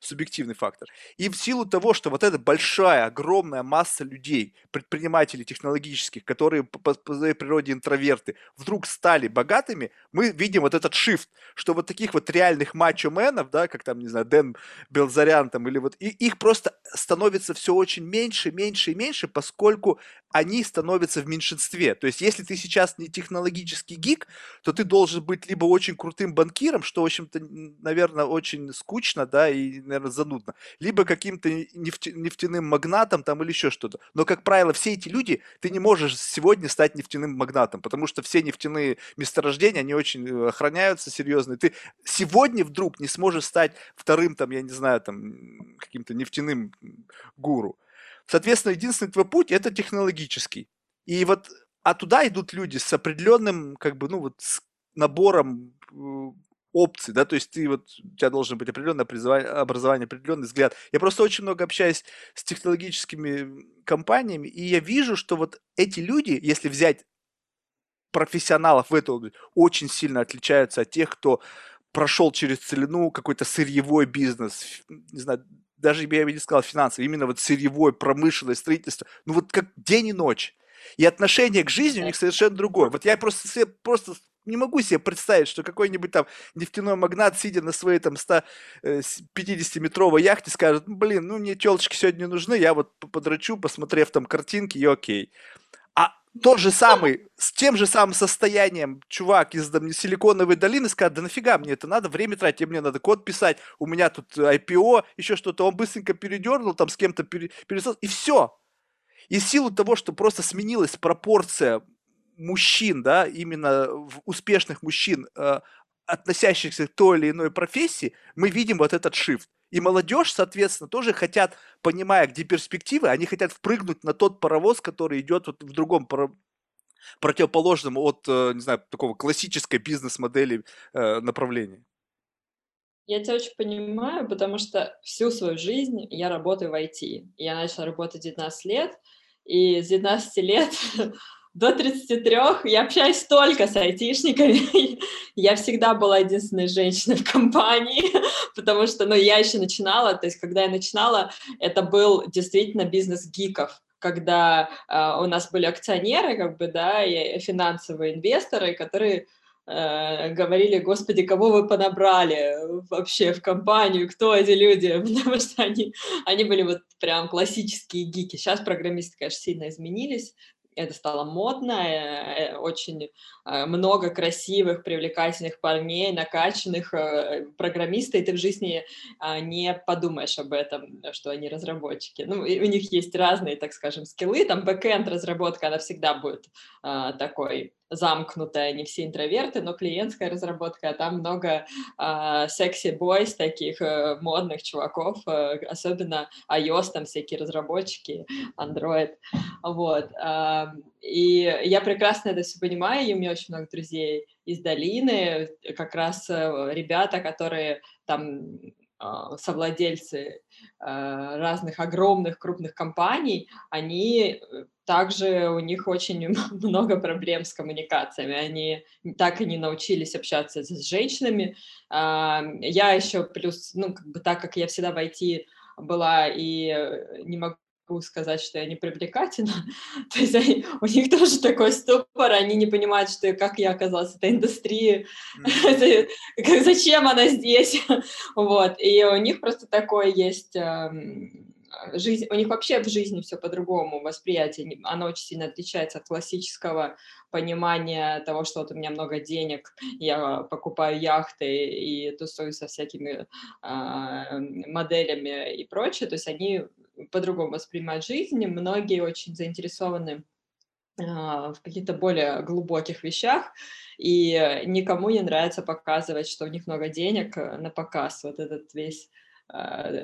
субъективный фактор. И в силу того, что вот эта большая, огромная масса людей, предпринимателей технологических, которые по, своей природе интроверты, вдруг стали богатыми, мы видим вот этот shift, что вот таких вот реальных мачо-менов, да, как там, не знаю, Дэн Белзарян там, или вот, и их просто становится все очень меньше, меньше и меньше, поскольку они становятся в меньшинстве. То есть, если ты сейчас не технологический гик, то ты должен быть либо очень крутым банкиром, что, в общем-то, наверное, очень скучно, да, и, наверное, занудно, либо каким-то нефтя, нефтяным магнатом там или еще что-то. Но, как правило, все эти люди, ты не можешь сегодня стать нефтяным магнатом, потому что все нефтяные месторождения, они очень э, охраняются серьезно. ты сегодня вдруг не сможешь стать вторым, там, я не знаю, там, каким-то нефтяным гуру. Соответственно, единственный твой путь – это технологический. И вот, а туда идут люди с определенным, как бы, ну вот, с набором э, опций, да, то есть ты вот, у тебя должен быть определенное образование, определенный взгляд. Я просто очень много общаюсь с технологическими компаниями, и я вижу, что вот эти люди, если взять профессионалов в этой области, очень сильно отличаются от тех, кто прошел через целину какой-то сырьевой бизнес, не знаю, даже я бы не сказал финансовый, именно вот сырьевой, промышленное строительство, ну вот как день и ночь. И отношение к жизни у них совершенно другое. Вот я просто себе, просто не могу себе представить, что какой-нибудь там нефтяной магнат, сидя на своей там 150-метровой э, яхте, скажет, блин, ну мне телочки сегодня нужны, я вот подрачу, посмотрев там картинки, и окей тот же самый, с тем же самым состоянием чувак из там, Силиконовой долины скажет, да нафига мне это надо, время тратить, мне надо код писать, у меня тут IPO, еще что-то, он быстренько передернул, там с кем-то пере, пересос, и все. И в силу того, что просто сменилась пропорция мужчин, да, именно успешных мужчин, э, относящихся к той или иной профессии, мы видим вот этот shift. И молодежь, соответственно, тоже хотят, понимая, где перспективы, они хотят впрыгнуть на тот паровоз, который идет вот в другом противоположном от, э, не знаю, такого классической бизнес-модели э, направления. Я тебя очень понимаю, потому что всю свою жизнь я работаю в IT. Я начала работать 19 лет, и с 19 лет до 33 я общаюсь только с айтишниками. я всегда была единственной женщиной в компании, потому что, ну, я еще начинала, то есть, когда я начинала, это был действительно бизнес гиков, когда э, у нас были акционеры, как бы, да, и финансовые инвесторы, которые говорили, господи, кого вы понабрали вообще в компанию, кто эти люди, потому что они, они были вот прям классические гики. Сейчас программисты, конечно, сильно изменились, это стало модно, э, э, очень э, много красивых, привлекательных парней, накачанных программистов, и ты в жизни а, не подумаешь об этом, что они разработчики. Ну, у них есть разные, так скажем, скиллы, там бэкэнд разработка, она всегда будет а, такой замкнутая, не все интроверты, но клиентская разработка, а там много э, секси-бойс, таких э, модных чуваков, э, особенно iOS, там всякие разработчики, Android, вот. Э, и я прекрасно это все понимаю, и у меня очень много друзей из долины, как раз э, ребята, которые там а, совладельцы а, разных огромных крупных компаний, они э, также у них очень много проблем с коммуникациями. Они так и не научились общаться с женщинами. А, я еще плюс, ну, как бы так как я всегда в IT была и э, не могу могу сказать, что я не привлекательна. То есть они, у них тоже такой ступор, они не понимают, что как я оказалась в этой индустрии, mm-hmm. зачем она здесь. вот. И у них просто такое есть эм, жизнь, у них вообще в жизни все по-другому, восприятие, оно очень сильно отличается от классического понимания того, что вот у меня много денег, я покупаю яхты и тусуюсь со всякими э, моделями и прочее, то есть они по-другому воспринимают жизнь, многие очень заинтересованы а, в каких-то более глубоких вещах, и никому не нравится показывать, что у них много денег э, на показ. Вот этот весь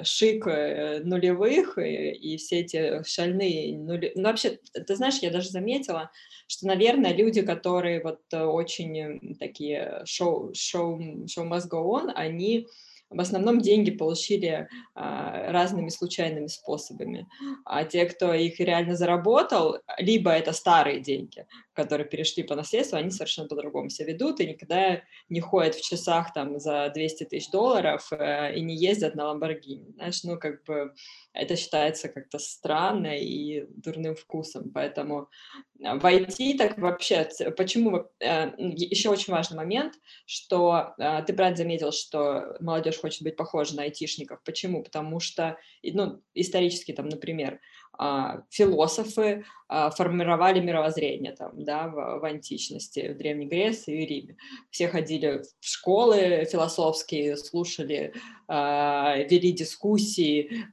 шик э, нулевых и, и все эти шальные нули... Ну, вообще, ты знаешь, я даже заметила, что, наверное, люди, которые вот э, очень такие шоу, шоу, шоу must go on, они в основном деньги получили а, разными случайными способами. А те, кто их реально заработал, либо это старые деньги, которые перешли по наследству, они совершенно по-другому себя ведут и никогда не ходят в часах там за 200 тысяч долларов э, и не ездят на Ламборгини. Знаешь, ну как бы это считается как-то странно и дурным вкусом. Поэтому в IT так вообще, почему, э, еще очень важный момент, что э, ты правильно заметил, что молодежь хочет быть похожа на айтишников. Почему? Потому что, ну, исторически там, например, а, философы а, формировали мировоззрение там, да, в, в античности, в Древней Греции и Риме. Все ходили в школы философские, слушали, а, вели дискуссии,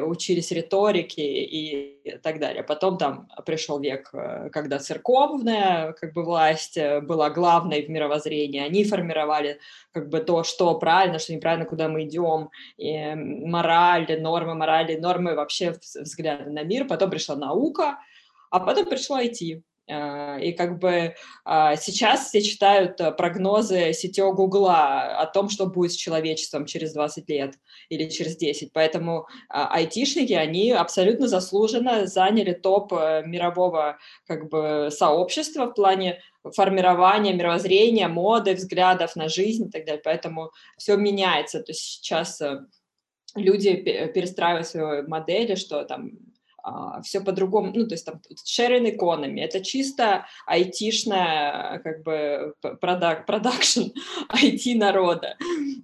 учились риторике и так далее. Потом там пришел век, когда церковная как бы, власть была главной в мировоззрении. Они формировали как бы то, что правильно, что неправильно, куда мы идем, и мораль, нормы морали, нормы вообще взгляды на мир, потом пришла наука, а потом пришло IT. А, и как бы а, сейчас все читают э, прогнозы сетевого Гугла о том, что будет с человечеством через 20 лет или через 10. Поэтому а, айтишники, они абсолютно заслуженно заняли топ э, мирового как бы сообщества в плане формирования мировоззрения, моды, взглядов на жизнь и так далее. Поэтому все меняется. То есть сейчас э, люди перестраивают свои модели, что там а, все по-другому, ну, то есть там sharing economy, это чисто айтишная, как бы, продак, продакшн IT народа.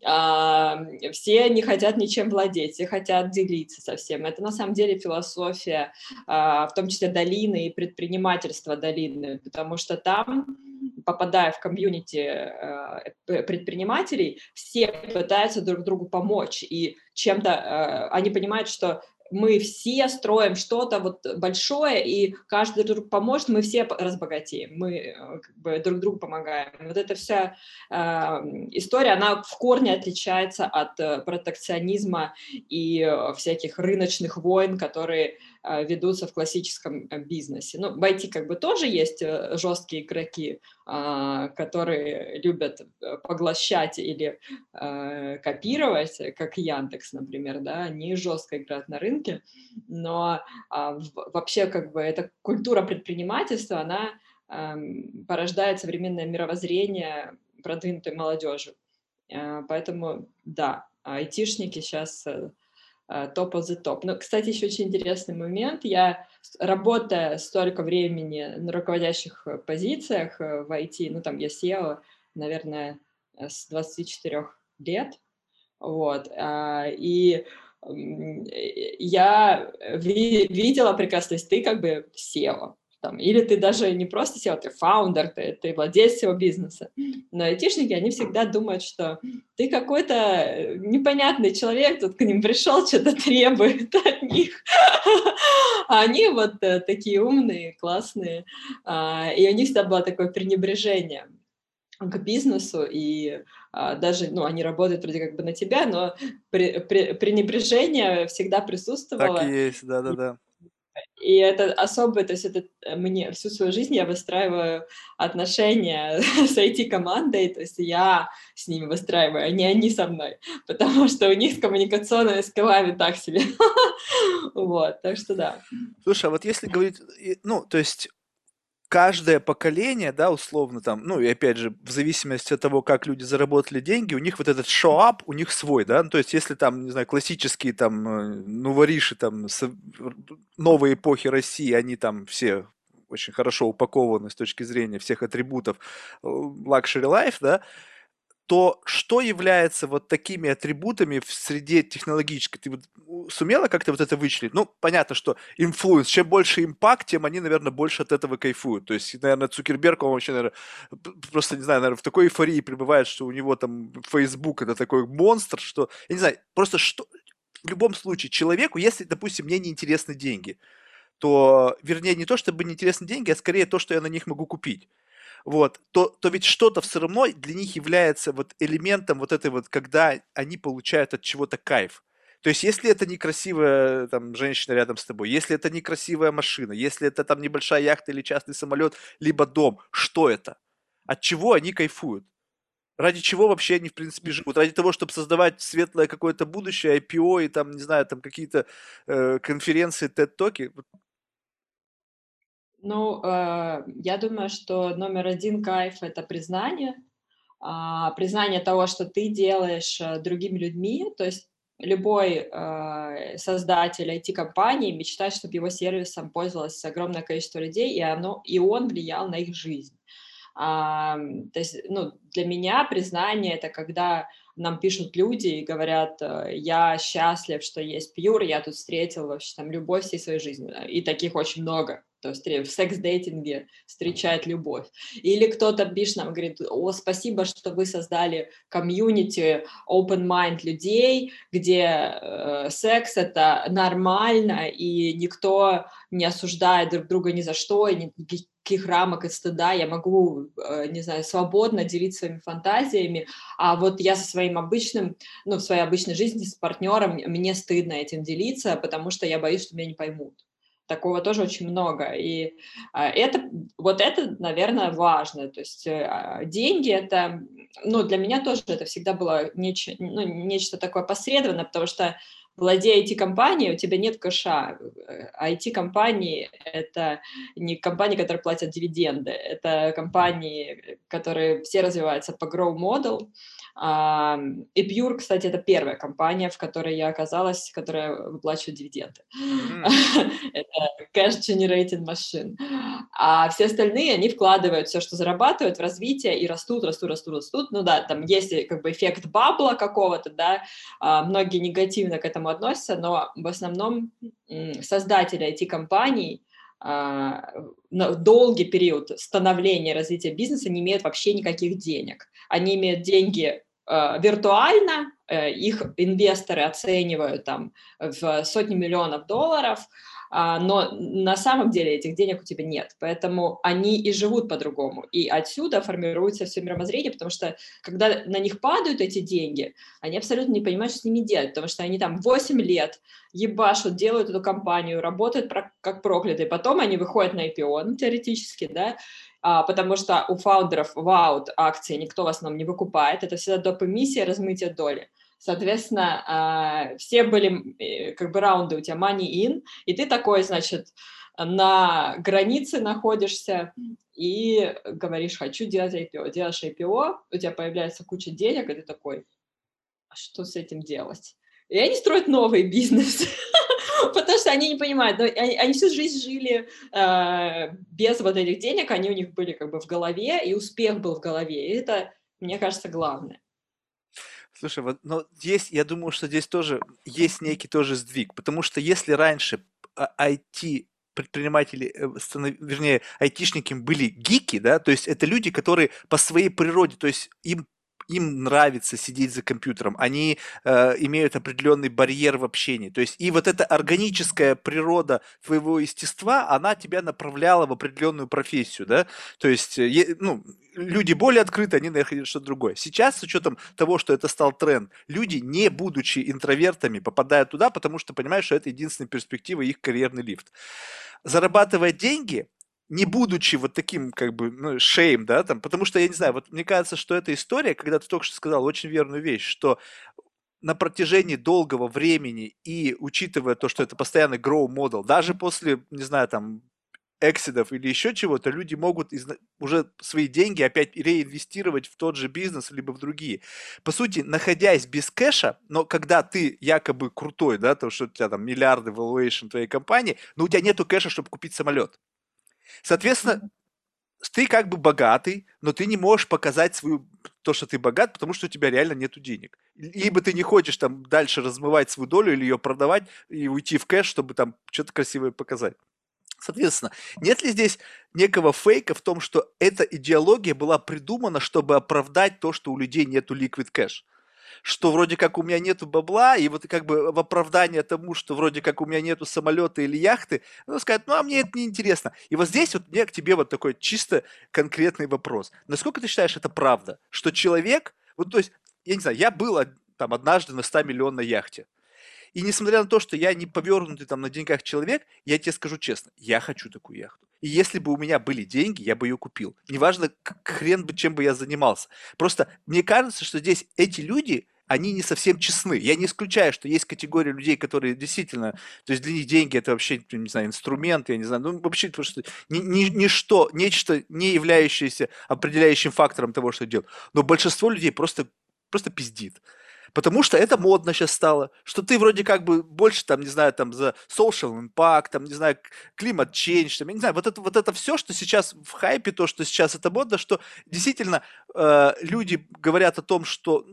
А, все не хотят ничем владеть, все хотят делиться со всем. Это на самом деле философия, а, в том числе долины и предпринимательства долины, потому что там попадая в комьюнити э, предпринимателей, все пытаются друг другу помочь, и чем-то э, они понимают, что мы все строим что-то вот большое, и каждый друг поможет, мы все разбогатеем, мы э, как бы друг другу помогаем. Вот эта вся э, история, она в корне отличается от э, протекционизма и э, всяких рыночных войн, которые ведутся в классическом э, бизнесе. Ну, в IT как бы тоже есть э, жесткие игроки, а, которые любят э, поглощать или копировать, как Яндекс, например, да, они жестко играют на рынке, но а, вообще как бы эта культура предпринимательства, она порождает современное мировоззрение продвинутой молодежи. Поэтому, да, айтишники сейчас топ of the топ. Но, кстати, еще очень интересный момент. Я, работая столько времени на руководящих э, позициях э, в IT, ну, там я села, наверное, э, с 24 лет, вот, а, и я ви видела прекрасно, то есть ты как бы SEO, там, или ты даже не просто SEO, ты фаундер, ты, ты владелец всего бизнеса. Но айтишники, они всегда думают, что ты какой-то э, непонятный человек, тут к ним пришел, что-то требует от них. А они вот э, такие умные, классные, а, и у них всегда было такое пренебрежение к бизнесу, и а, даже, ну, они работают вроде как бы на тебя, но пренебрежение всегда присутствовало. Так и есть, да-да-да. И это особое, то есть это э, мне всю свою жизнь я выстраиваю отношения с IT-командой, то есть я с ними выстраиваю, а не они со мной, потому что у них с коммуникационными скиллами так себе. Вот, так что да. Слушай, а вот если говорить, ну, то есть каждое поколение, да, условно там, ну и опять же, в зависимости от того, как люди заработали деньги, у них вот этот show-up, у них свой, да, ну, то есть если там, не знаю, классические там, э, ну, вориши там, новой эпохи России, они там все очень хорошо упакованы с точки зрения всех атрибутов э, luxury life, да, то что является вот такими атрибутами в среде технологической? Ты вот сумела как-то вот это вычислить? Ну, понятно, что influence, чем больше impact, тем они, наверное, больше от этого кайфуют. То есть, наверное, Цукерберг, он вообще, наверное, просто, не знаю, наверное, в такой эйфории пребывает, что у него там Facebook это такой монстр, что, я не знаю, просто что, в любом случае, человеку, если, допустим, мне не интересны деньги, то, вернее, не то, чтобы не интересны деньги, а скорее то, что я на них могу купить вот, то, то ведь что-то все равно для них является вот элементом вот этой вот, когда они получают от чего-то кайф. То есть, если это некрасивая там женщина рядом с тобой, если это некрасивая машина, если это там небольшая яхта или частный самолет, либо дом, что это? От чего они кайфуют? Ради чего вообще они, в принципе, живут? Ради того, чтобы создавать светлое какое-то будущее, IPO и там, не знаю, там какие-то э, конференции, TED-токи? Ну, э, я думаю, что номер один кайф — это признание. А, признание того, что ты делаешь э, другими людьми, то есть любой э, создатель IT-компании мечтает, чтобы его сервисом пользовалось огромное количество людей, и, оно, и он влиял на их жизнь. А, то есть, ну, для меня признание — это когда нам пишут люди и говорят, э, я счастлив, что есть Пьюр, я тут встретил вообще там любовь всей своей жизни. И таких очень много. То есть в секс-дейтинге встречает любовь. Или кто-то пишет нам, говорит, о, спасибо, что вы создали комьюнити open mind людей, где э, секс это нормально, и никто не осуждает друг друга ни за что, и никаких рамок и стыда, я могу, э, не знаю, свободно делиться своими фантазиями, а вот я со своим обычным, ну, в своей обычной жизни с партнером, мне стыдно этим делиться, потому что я боюсь, что меня не поймут. Такого тоже очень много. И а, это, вот это, наверное, важно. То есть а, деньги это, ну, для меня тоже это всегда было неч, ну, нечто такое посредственное, потому что владея IT-компанией, у тебя нет кэша. IT-компании — это не компании, которые платят дивиденды, это компании, которые все развиваются по grow model, и Pure, кстати, это первая компания, в которой я оказалась, которая выплачивает дивиденды. это cash generating machine. А все остальные, они вкладывают все, что зарабатывают в развитие и растут, растут, растут, растут. Ну да, там есть как бы эффект бабла какого-то, да, а, многие негативно к этому относятся, но в основном создатели IT-компаний, а, на долгий период становления развития бизнеса не имеют вообще никаких денег. Они имеют деньги Э, виртуально, э, их инвесторы оценивают там в сотни миллионов долларов, а, но на самом деле этих денег у тебя нет, поэтому они и живут по-другому, и отсюда формируется все мировоззрение, потому что когда на них падают эти деньги, они абсолютно не понимают, что с ними делать, потому что они там 8 лет ебашут, делают эту компанию, работают как проклятые, потом они выходят на IPO, ну, теоретически, да, а, потому что у фаундеров ваут акции никто в основном не выкупает, это всегда доп. эмиссия, размытие доли. Соответственно, а, все были э, как бы раунды у тебя money in, и ты такой, значит, на границе находишься и говоришь, хочу делать IPO. Делаешь IPO, у тебя появляется куча денег, и ты такой, а что с этим делать? И они строят новый бизнес. потому что они не понимают, но они, они всю жизнь жили э, без вот этих денег, они у них были как бы в голове, и успех был в голове, и это, мне кажется, главное. Слушай, вот, но здесь, я думаю, что здесь тоже есть некий тоже сдвиг, потому что если раньше IT предприниматели, э, вернее, айтишники были гики, да, то есть это люди, которые по своей природе, то есть им им нравится сидеть за компьютером, они э, имеют определенный барьер в общении. То есть и вот эта органическая природа твоего естества, она тебя направляла в определенную профессию, да. То есть, э, ну, люди более открыты, они находят что-то другое. Сейчас, с учетом того, что это стал тренд, люди, не будучи интровертами, попадают туда, потому что понимают, что это единственная перспектива их карьерный лифт. Зарабатывая деньги, не будучи вот таким, как бы, ну, шейм, да, там, потому что, я не знаю, вот мне кажется, что эта история, когда ты только что сказал очень верную вещь, что на протяжении долгого времени и учитывая то, что это постоянный grow model, даже после, не знаю, там, эксидов или еще чего-то, люди могут из, уже свои деньги опять реинвестировать в тот же бизнес, либо в другие. По сути, находясь без кэша, но когда ты якобы крутой, да, то, что у тебя там миллиарды valuation твоей компании, но у тебя нету кэша, чтобы купить самолет. Соответственно, ты как бы богатый, но ты не можешь показать свою то, что ты богат, потому что у тебя реально нет денег. Либо ты не хочешь там дальше размывать свою долю или ее продавать и уйти в кэш, чтобы там что-то красивое показать. Соответственно, нет ли здесь некого фейка в том, что эта идеология была придумана, чтобы оправдать то, что у людей нету liquid cash? Что вроде как у меня нету бабла, и вот как бы в оправдание тому, что вроде как у меня нету самолета или яхты, ну, сказать, ну, а мне это не интересно. И вот здесь вот мне к тебе вот такой чисто конкретный вопрос. Насколько ты считаешь это правда? Что человек, вот то есть, я не знаю, я был там однажды на 100 миллионной яхте, и несмотря на то, что я не повернутый там на деньгах человек, я тебе скажу честно, я хочу такую яхту. И если бы у меня были деньги, я бы ее купил. Неважно, хрен бы чем бы я занимался. Просто мне кажется, что здесь эти люди, они не совсем честны. Я не исключаю, что есть категория людей, которые действительно, то есть для них деньги это вообще, не знаю, инструмент, я не знаю, ну вообще потому что ни, ни, ничто, нечто не являющееся определяющим фактором того, что делают. Но большинство людей просто, просто пиздит. Потому что это модно сейчас стало, что ты вроде как бы больше там, не знаю, там за social impact, там, не знаю, климат change, там, я не знаю, вот это, вот это все, что сейчас в хайпе, то, что сейчас это модно, что действительно э, люди говорят о том, что,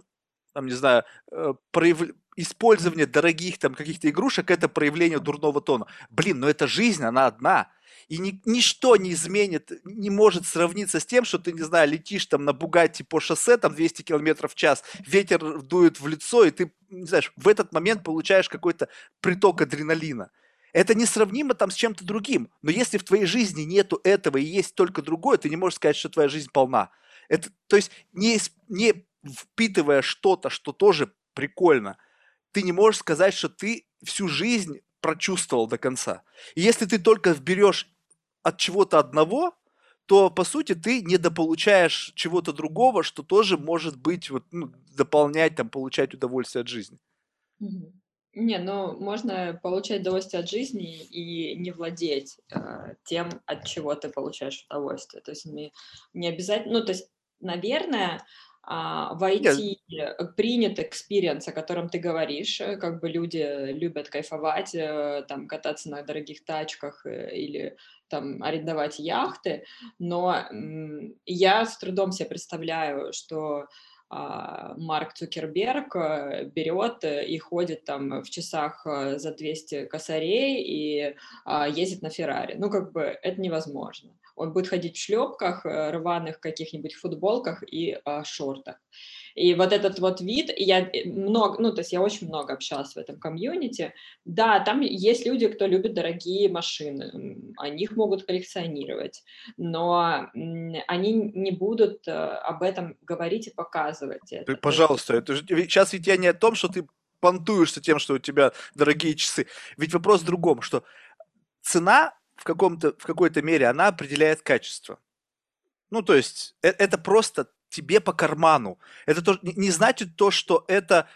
там, не знаю, э, прояв... использование дорогих там каких-то игрушек – это проявление дурного тона. Блин, но это жизнь, она одна. И ни, ничто не изменит, не может сравниться с тем, что ты, не знаю, летишь там на Бугатти по шоссе, там 200 км в час, ветер дует в лицо, и ты, не знаешь, в этот момент получаешь какой-то приток адреналина. Это несравнимо там с чем-то другим. Но если в твоей жизни нету этого и есть только другое, ты не можешь сказать, что твоя жизнь полна. Это, то есть не, не впитывая что-то, что тоже прикольно, ты не можешь сказать, что ты всю жизнь прочувствовал до конца. И если ты только берешь от чего-то одного, то по сути ты недополучаешь чего-то другого, что тоже может быть вот, ну, дополнять, там, получать удовольствие от жизни. Не, ну можно получать удовольствие от жизни и не владеть э, тем, от чего ты получаешь удовольствие. То есть не, не обязательно, ну то есть, наверное, а, в IT Нет. принят experience, о котором ты говоришь, э, как бы люди любят кайфовать, э, там, кататься на дорогих тачках э, или там арендовать яхты, но я с трудом себе представляю, что а, Марк Цукерберг берет и ходит там в часах за 200 косарей и а, ездит на Феррари. Ну, как бы это невозможно он будет ходить в шлепках, э, рваных каких-нибудь футболках и а, шортах. И вот этот вот вид, я э, много, ну, то есть я очень много общалась в этом комьюнити. Да, там есть люди, кто любит дорогие машины, они их могут коллекционировать, но они не будут э, об этом говорить и показывать это. Ты, пожалуйста, это же, сейчас ведь я не о том, что ты понтуешься тем, что у тебя дорогие часы. Ведь вопрос в другом, что цена в, каком-то, в какой-то мере она определяет качество. Ну, то есть э- это просто тебе по карману. Это то, не значит то, что это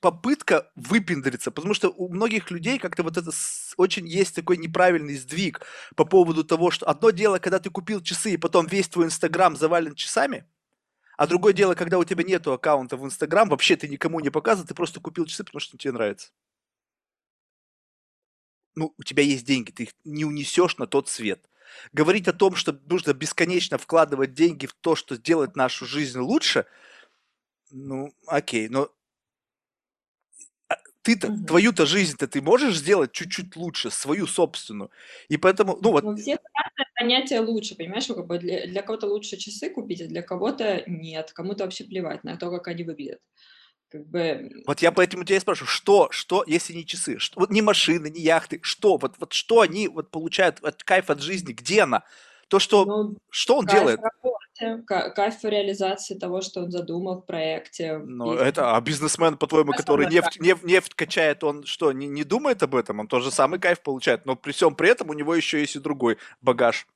попытка выпендриться, потому что у многих людей как-то вот это очень есть такой неправильный сдвиг по поводу того, что одно дело, когда ты купил часы и потом весь твой инстаграм завален часами, а другое дело, когда у тебя нету аккаунта в инстаграм, вообще ты никому не показывал, ты просто купил часы, потому что тебе нравится ну, у тебя есть деньги, ты их не унесешь на тот свет. Говорить о том, что нужно бесконечно вкладывать деньги в то, что сделает нашу жизнь лучше, ну, окей, но а, ты-то, угу. твою-то жизнь-то ты можешь сделать чуть-чуть лучше, свою собственную. И поэтому, ну вот... Ну, все понятия лучше, понимаешь, как бы для, для кого-то лучше часы купить, а для кого-то нет, кому-то вообще плевать на то, как они выглядят. Как бы... Вот я поэтому тебя и спрашиваю, что, что, если не часы, что, вот не машины, не яхты, что, вот, вот что они вот получают от кайф от жизни, где она? То, что, ну, что он делает? Работе, кайф в реализации того, что он задумал в проекте. Ну, это, а бизнесмен, по-твоему, который нефть, нефть, нефть качает, он что, не, не думает об этом? Он тоже самый кайф получает, но при всем при этом у него еще есть и другой багаж.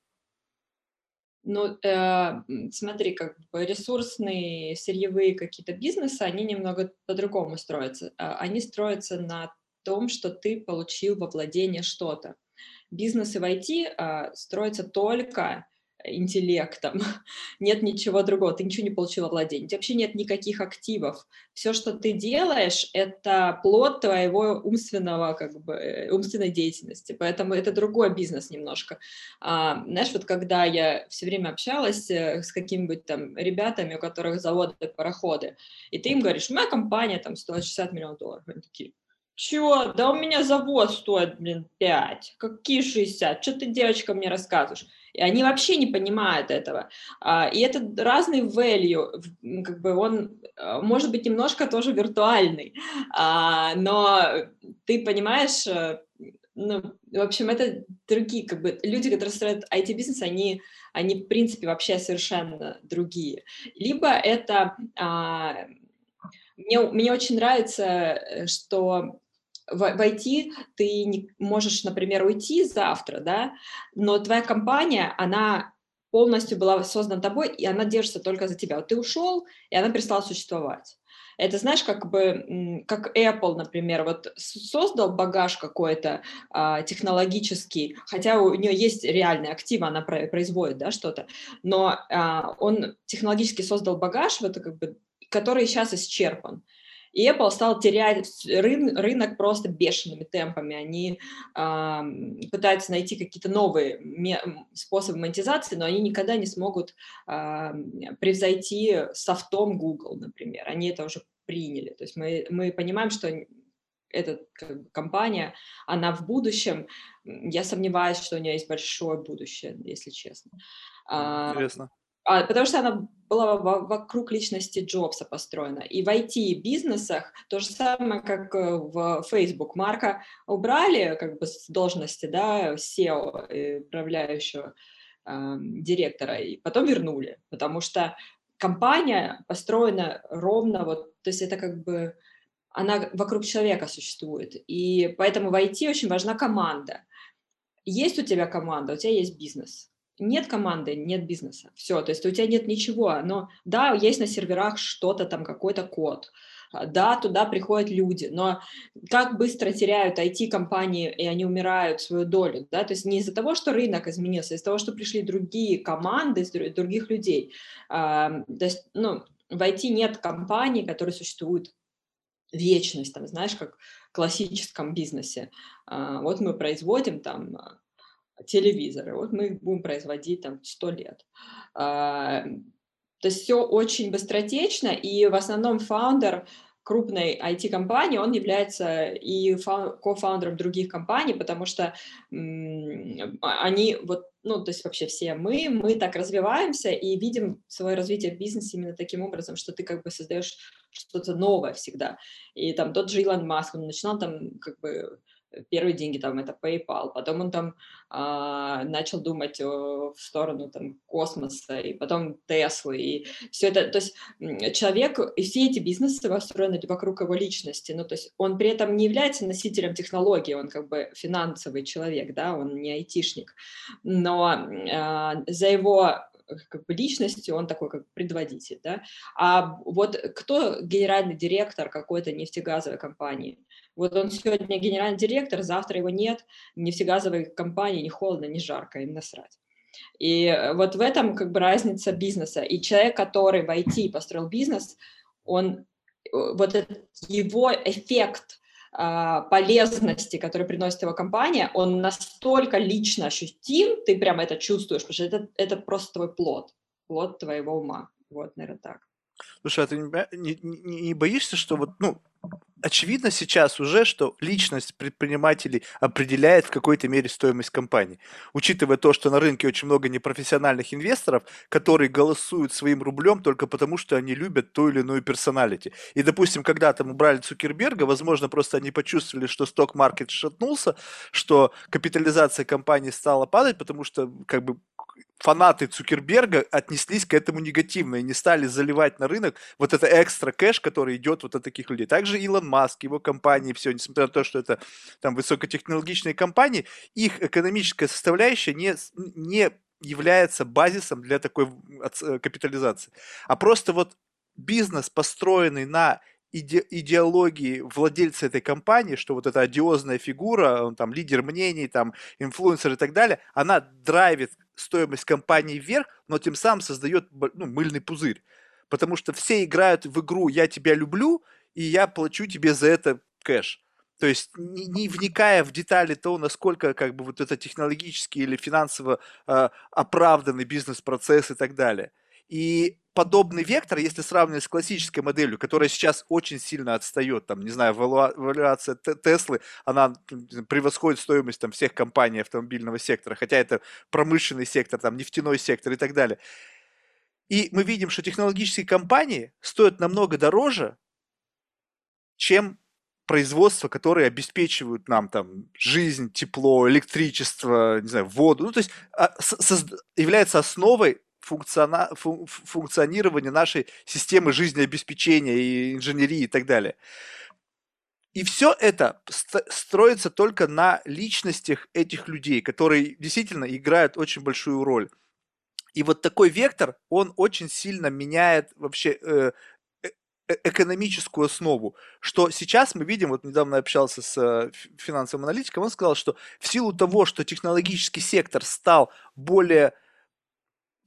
Ну, э, смотри, как бы ресурсные, сырьевые какие-то бизнесы, они немного по-другому строятся. А, они строятся на том, что ты получил во владение что-то. Бизнесы в IT а, строятся только интеллектом, нет ничего другого, ты ничего не получил во владение, у тебя вообще нет никаких активов. Все, что ты делаешь, это плод твоего умственного, как бы, э, умственной деятельности, поэтому это другой бизнес немножко. А, знаешь, вот когда я все время общалась э, с какими-нибудь там ребятами, у которых заводы, пароходы, и ты им говоришь, моя компания там стоит 60 миллионов долларов, они такие, чё, да у меня завод стоит, блин, 5, какие 60, что ты, девочка, мне рассказываешь? И они вообще не понимают этого. А, и это разный value, как бы он а, может быть немножко тоже виртуальный, а, но ты понимаешь, э, ну, в общем, это другие, как бы, люди, которые строят IT-бизнес, они, они, в принципе, вообще совершенно другие. Либо это... Мне, мне очень нравится, э, что в, в IT ты не можешь, например, уйти завтра, да, но твоя компания, она полностью была создана тобой, и она держится только за тебя. Вот ты ушел, и она перестала существовать. Это, знаешь, как бы, как Apple, например, вот создал багаж какой-то а, технологический, хотя у нее есть реальные активы, она производит, да, что-то, но а, он технологически создал багаж, вот, как бы, который сейчас исчерпан. И Apple стал терять рын, рынок просто бешеными темпами. Они э, пытаются найти какие-то новые способы монетизации, но они никогда не смогут э, превзойти софтом Google, например. Они это уже приняли. То есть мы, мы понимаем, что эта как бы, компания, она в будущем, я сомневаюсь, что у нее есть большое будущее, если честно. Интересно. А, потому что она была вокруг личности Джобса построена. И в IT-бизнесах то же самое, как э, в Facebook. Марка убрали как бы с должности да, SEO, управляющего э, директора, и потом вернули, потому что компания построена ровно вот, то есть это как бы она вокруг человека существует. И поэтому в IT очень важна команда. Есть у тебя команда, у тебя есть бизнес нет команды, нет бизнеса. Все, то есть у тебя нет ничего. Но да, есть на серверах что-то там, какой-то код. А, да, туда приходят люди, но как быстро теряют IT-компании, и они умирают свою долю, да, то есть не из-за того, что рынок изменился, а из-за того, что пришли другие команды, других людей. То есть, ну, в IT нет компаний, которые существуют вечность, там, знаешь, как в классическом бизнесе. А, вот мы производим там телевизоры. Вот мы их будем производить там сто лет. А, то есть все очень быстротечно, и в основном фаундер крупной IT-компании, он является и кофаундером других компаний, потому что они вот, ну, то есть вообще все мы, мы так развиваемся и видим свое развитие в бизнесе именно таким образом, что ты как бы создаешь что-то новое всегда. И там тот же Илон Маск, он начинал там как бы первые деньги там это PayPal, потом он там а, начал думать о, в сторону там космоса, и потом Теслы, и все это, то есть человек, и все эти бизнесы построены вокруг его личности, ну, то есть он при этом не является носителем технологии, он как бы финансовый человек, да, он не айтишник, но а, за его как бы личностью, он такой как предводитель, да. А вот кто генеральный директор какой-то нефтегазовой компании? Вот он сегодня генеральный директор, завтра его нет, нефтегазовой компании не холодно, не жарко, им насрать. И э, вот в этом как бы разница бизнеса. И человек, который в IT построил бизнес, он, э, вот этот его эффект полезности, который приносит его компания, он настолько лично ощутим, ты прямо это чувствуешь, потому что это, это просто твой плод, плод твоего ума. Вот, наверное, так. Слушай, а ты не, не, не боишься, что вот, ну, очевидно сейчас уже, что личность предпринимателей определяет в какой-то мере стоимость компании. Учитывая то, что на рынке очень много непрофессиональных инвесторов, которые голосуют своим рублем только потому, что они любят ту или иную персоналити. И, допустим, когда там убрали Цукерберга, возможно, просто они почувствовали, что сток-маркет шатнулся, что капитализация компании стала падать, потому что как бы фанаты Цукерберга отнеслись к этому негативно и не стали заливать на рынок вот это экстра кэш, который идет вот от таких людей. Также Илон Маск, его компании, все, несмотря на то, что это там высокотехнологичные компании, их экономическая составляющая не, не является базисом для такой э, капитализации. А просто вот бизнес, построенный на иде идеологии владельца этой компании, что вот эта одиозная фигура, он там лидер мнений, там инфлюенсер и так далее, она драйвит стоимость компании вверх, но тем самым создает ну, мыльный пузырь. Потому что все играют в игру «я тебя люблю», и я плачу тебе за это кэш. То есть не, не вникая в детали того, насколько как бы вот это технологически или финансово э, оправданный бизнес-процесс и так далее. И подобный вектор, если сравнивать с классической моделью, которая сейчас очень сильно отстает, там, не знаю, валюация Теслы, она превосходит стоимость там всех компаний автомобильного сектора, хотя это промышленный сектор, там, нефтяной сектор и так далее. И мы видим, что технологические компании стоят намного дороже, чем производства, которые обеспечивают нам там жизнь, тепло, электричество, не знаю, воду, ну то есть а, является основой функциона, фун, функционирования нашей системы жизнеобеспечения и инженерии и так далее. И все это строится только на личностях этих людей, которые действительно играют очень большую роль. И вот такой вектор, он очень сильно меняет вообще э, э, э экономическую основу, что сейчас мы видим, вот недавно общался с э, финансовым аналитиком, он сказал, что в силу того, что технологический сектор стал более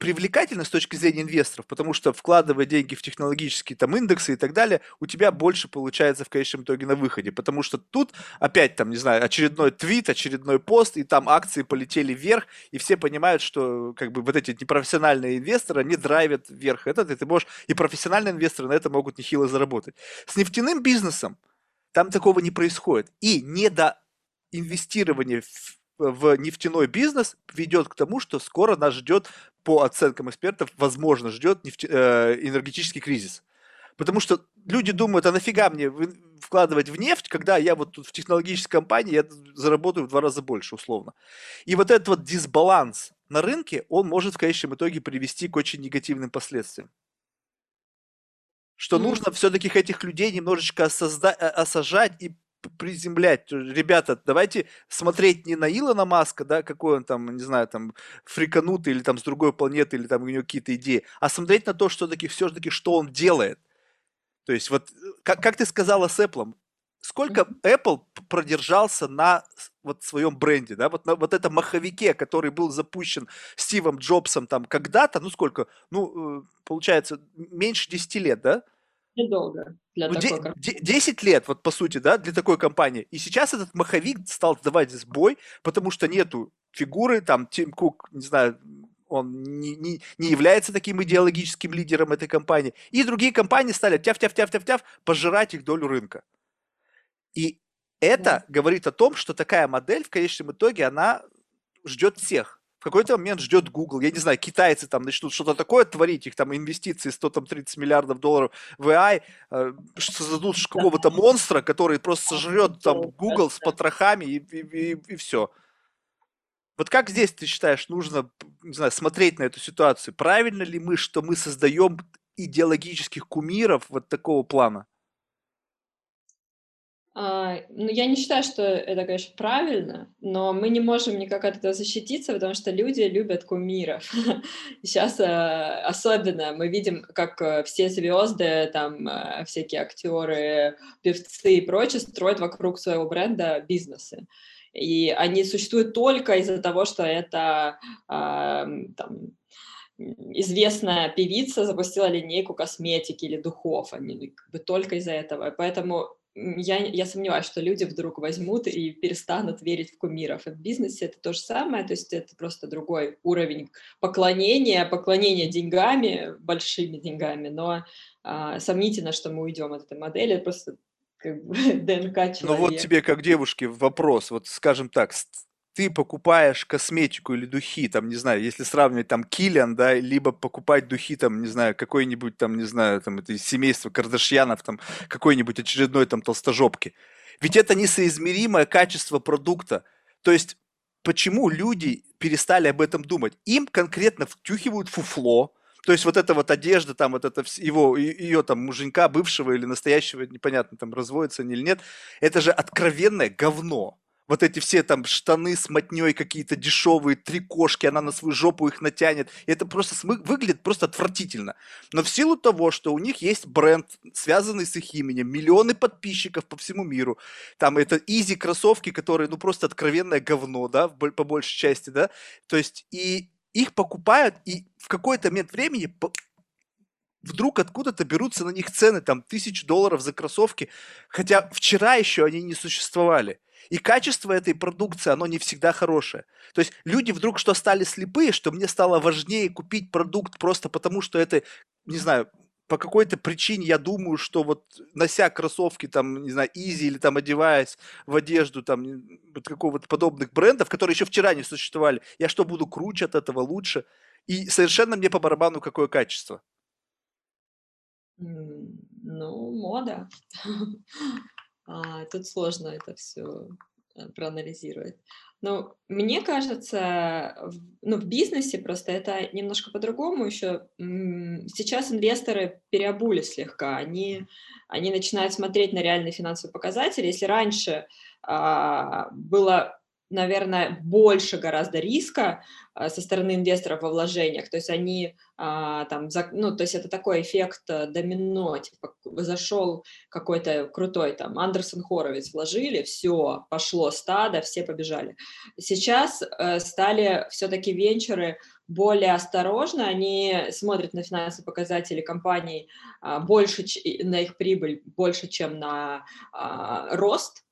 привлекательно с точки зрения инвесторов, потому что вкладывая деньги в технологические там индексы и так далее, у тебя больше получается в конечном итоге на выходе, потому что тут опять там, не знаю, очередной твит, очередной пост, и там акции полетели вверх, и все понимают, что как бы вот эти непрофессиональные инвесторы, они драйвят вверх этот, и ты можешь, и профессиональные инвесторы на это могут нехило заработать. С нефтяным бизнесом там такого не происходит. И не до инвестирования в в нефтяной бизнес ведет к тому, что скоро нас ждет, по оценкам экспертов, возможно, ждет нефть, э, энергетический кризис. Потому что люди думают, а нафига мне вкладывать в нефть, когда я вот тут в технологической компании я заработаю в два раза больше, условно. И вот этот вот дисбаланс на рынке, он может в конечном итоге привести к очень негативным последствиям. Что mm-hmm. нужно все-таки этих людей немножечко осозда- э, осажать и приземлять. Ребята, давайте смотреть не на Илона Маска, да, какой он там, не знаю, там, фриканутый или там с другой планеты, или там у него какие-то идеи, а смотреть на то, что таки все-таки, что он делает. То есть вот, как, как ты сказала с Apple, сколько Apple продержался на вот своем бренде, да, вот на вот этом маховике, который был запущен Стивом Джобсом там когда-то, ну сколько, ну, э, получается, меньше 10 лет, да? Недолго для ну, такой 10 лет, вот по сути, да, для такой компании. И сейчас этот маховик стал давать сбой, потому что нету фигуры, там, Тим Кук, не знаю, он не, не, не является таким идеологическим лидером этой компании. И другие компании стали тяв-тяв-тяв-тяв-тяв пожирать их долю рынка. И это да. говорит о том, что такая модель в конечном итоге, она ждет всех в какой-то момент ждет Google. Я не знаю, китайцы там начнут что-то такое творить, их там инвестиции 130 миллиардов долларов в AI, э, создадут какого-то монстра, который просто сожрет там Google с потрохами и, и, и, и все. Вот как здесь, ты считаешь, нужно не знаю, смотреть на эту ситуацию? Правильно ли мы, что мы создаем идеологических кумиров вот такого плана? А, ну, я не считаю, что это, конечно, правильно, но мы не можем никак от этого защититься, потому что люди любят кумиров. Сейчас э, особенно мы видим, как э, все звезды, там, э, всякие актеры, певцы и прочее строят вокруг своего бренда бизнесы. И они существуют только из-за того, что это а, там, известная певица запустила линейку косметики или духов, они как бы только из-за этого. Поэтому я, я сомневаюсь, что люди вдруг возьмут и перестанут верить в кумиров. И в бизнесе это то же самое, то есть это просто другой уровень поклонения, поклонения деньгами, большими деньгами, но а, сомнительно, что мы уйдем от этой модели, это просто как бы ДНК человека. Ну вот тебе как девушке вопрос, вот скажем так, ты покупаешь косметику или духи, там, не знаю, если сравнивать там Киллиан, да, либо покупать духи, там, не знаю, какой-нибудь там, не знаю, там, это семейство Кардашьянов, там, какой-нибудь очередной там толстожопки. Ведь это несоизмеримое качество продукта. То есть, почему люди перестали об этом думать? Им конкретно втюхивают фуфло, то есть вот эта вот одежда, там вот это его, ее там муженька, бывшего или настоящего, непонятно, там разводится они или нет, это же откровенное говно вот эти все там штаны с мотней какие-то дешевые, три кошки, она на свою жопу их натянет. И это просто выглядит просто отвратительно. Но в силу того, что у них есть бренд, связанный с их именем, миллионы подписчиков по всему миру, там это изи кроссовки, которые, ну, просто откровенное говно, да, по большей части, да, то есть и их покупают, и в какой-то момент времени вдруг откуда-то берутся на них цены, там, тысяч долларов за кроссовки, хотя вчера еще они не существовали. И качество этой продукции, оно не всегда хорошее. То есть люди вдруг что стали слепые, что мне стало важнее купить продукт просто потому, что это, не знаю, по какой-то причине я думаю, что вот нося кроссовки, там, не знаю, Изи или там одеваясь в одежду там вот какого-то подобных брендов, которые еще вчера не существовали, я что, буду круче от этого, лучше? И совершенно мне по барабану какое качество. Ну, мода. А, тут сложно это все э, проанализировать. Но мне кажется, ну, в бизнесе просто это немножко по-другому еще. Сейчас инвесторы переобулись слегка. Они, они начинают смотреть на реальные финансовые показатели. Если раньше а, было наверное, больше гораздо риска а, со стороны инвесторов во вложениях. То есть они а, там, ну, то есть это такой эффект э, домино, типа зашел какой-то крутой там Андерсон Хоровиц, вложили, все, пошло стадо, все побежали. Сейчас э, стали все-таки венчуры более осторожно, они смотрят на финансовые показатели компаний а, больше, на их прибыль больше, чем на а, рост,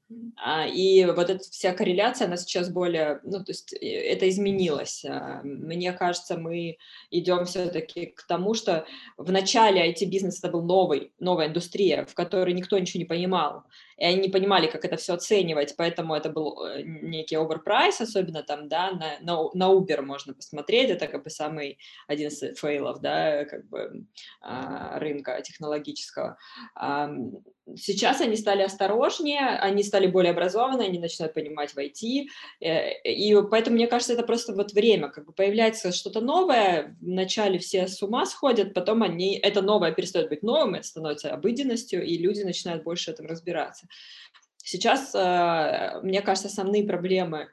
и вот эта вся корреляция, она сейчас более, ну, то есть э, это изменилось. А, мне кажется, мы идем все-таки к тому, что в начале IT-бизнес это был новый, новая индустрия, в которой никто ничего не понимал и они не понимали, как это все оценивать, поэтому это был э, некий overprice, особенно там, да, на, на, на Uber можно посмотреть, это как бы самый один из фейлов, да, как бы а, рынка технологического. Сейчас они стали осторожнее, они стали более образованы, они начинают понимать в IT, э, и поэтому, мне кажется, это просто вот время, как бы появляется что-то новое, вначале все с ума сходят, потом они, это новое перестает быть новым, это становится обыденностью, и люди начинают больше в этом разбираться. Сейчас, э, мне кажется, основные проблемы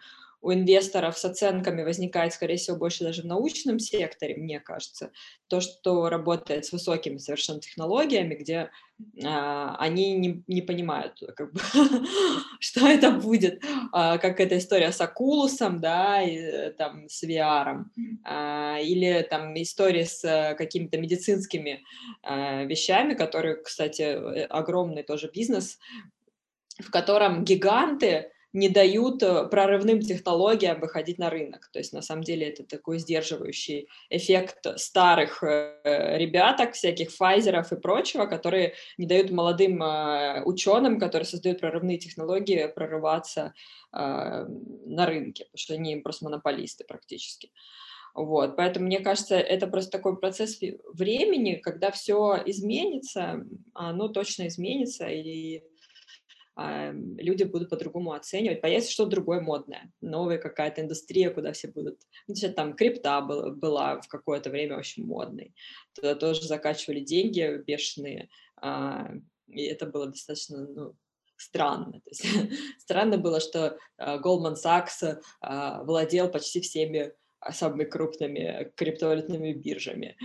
у инвесторов с оценками возникает, скорее всего, больше даже в научном секторе, мне кажется. То, что работает с высокими совершенно технологиями, где а, они не, не понимают, как бы, что это будет, а, как эта история с Акулусом, да, и, э, там, с VR, а, или там история с а, какими-то медицинскими а, вещами, которые, кстати, э, огромный тоже бизнес, в котором гиганты не дают э, прорывным технологиям выходить на рынок. То есть на самом деле это такой сдерживающий эффект старых э, ребяток, всяких Файзеров и прочего, которые не дают молодым э, ученым, которые создают прорывные технологии, прорываться на рынке, потому что они просто монополисты практически. Вот, поэтому мне кажется, это просто такой процесс времени, когда все изменится, оно точно изменится, и люди будут по-другому оценивать, появится что-то другое модное, новая какая-то индустрия, куда все будут... Ну, там крипта была, была в какое-то время очень модной, туда тоже закачивали деньги бешеные, а, и это было достаточно ну, странно. То есть, странно было, что а, Goldman Sachs а, владел почти всеми самыми крупными криптовалютными биржами.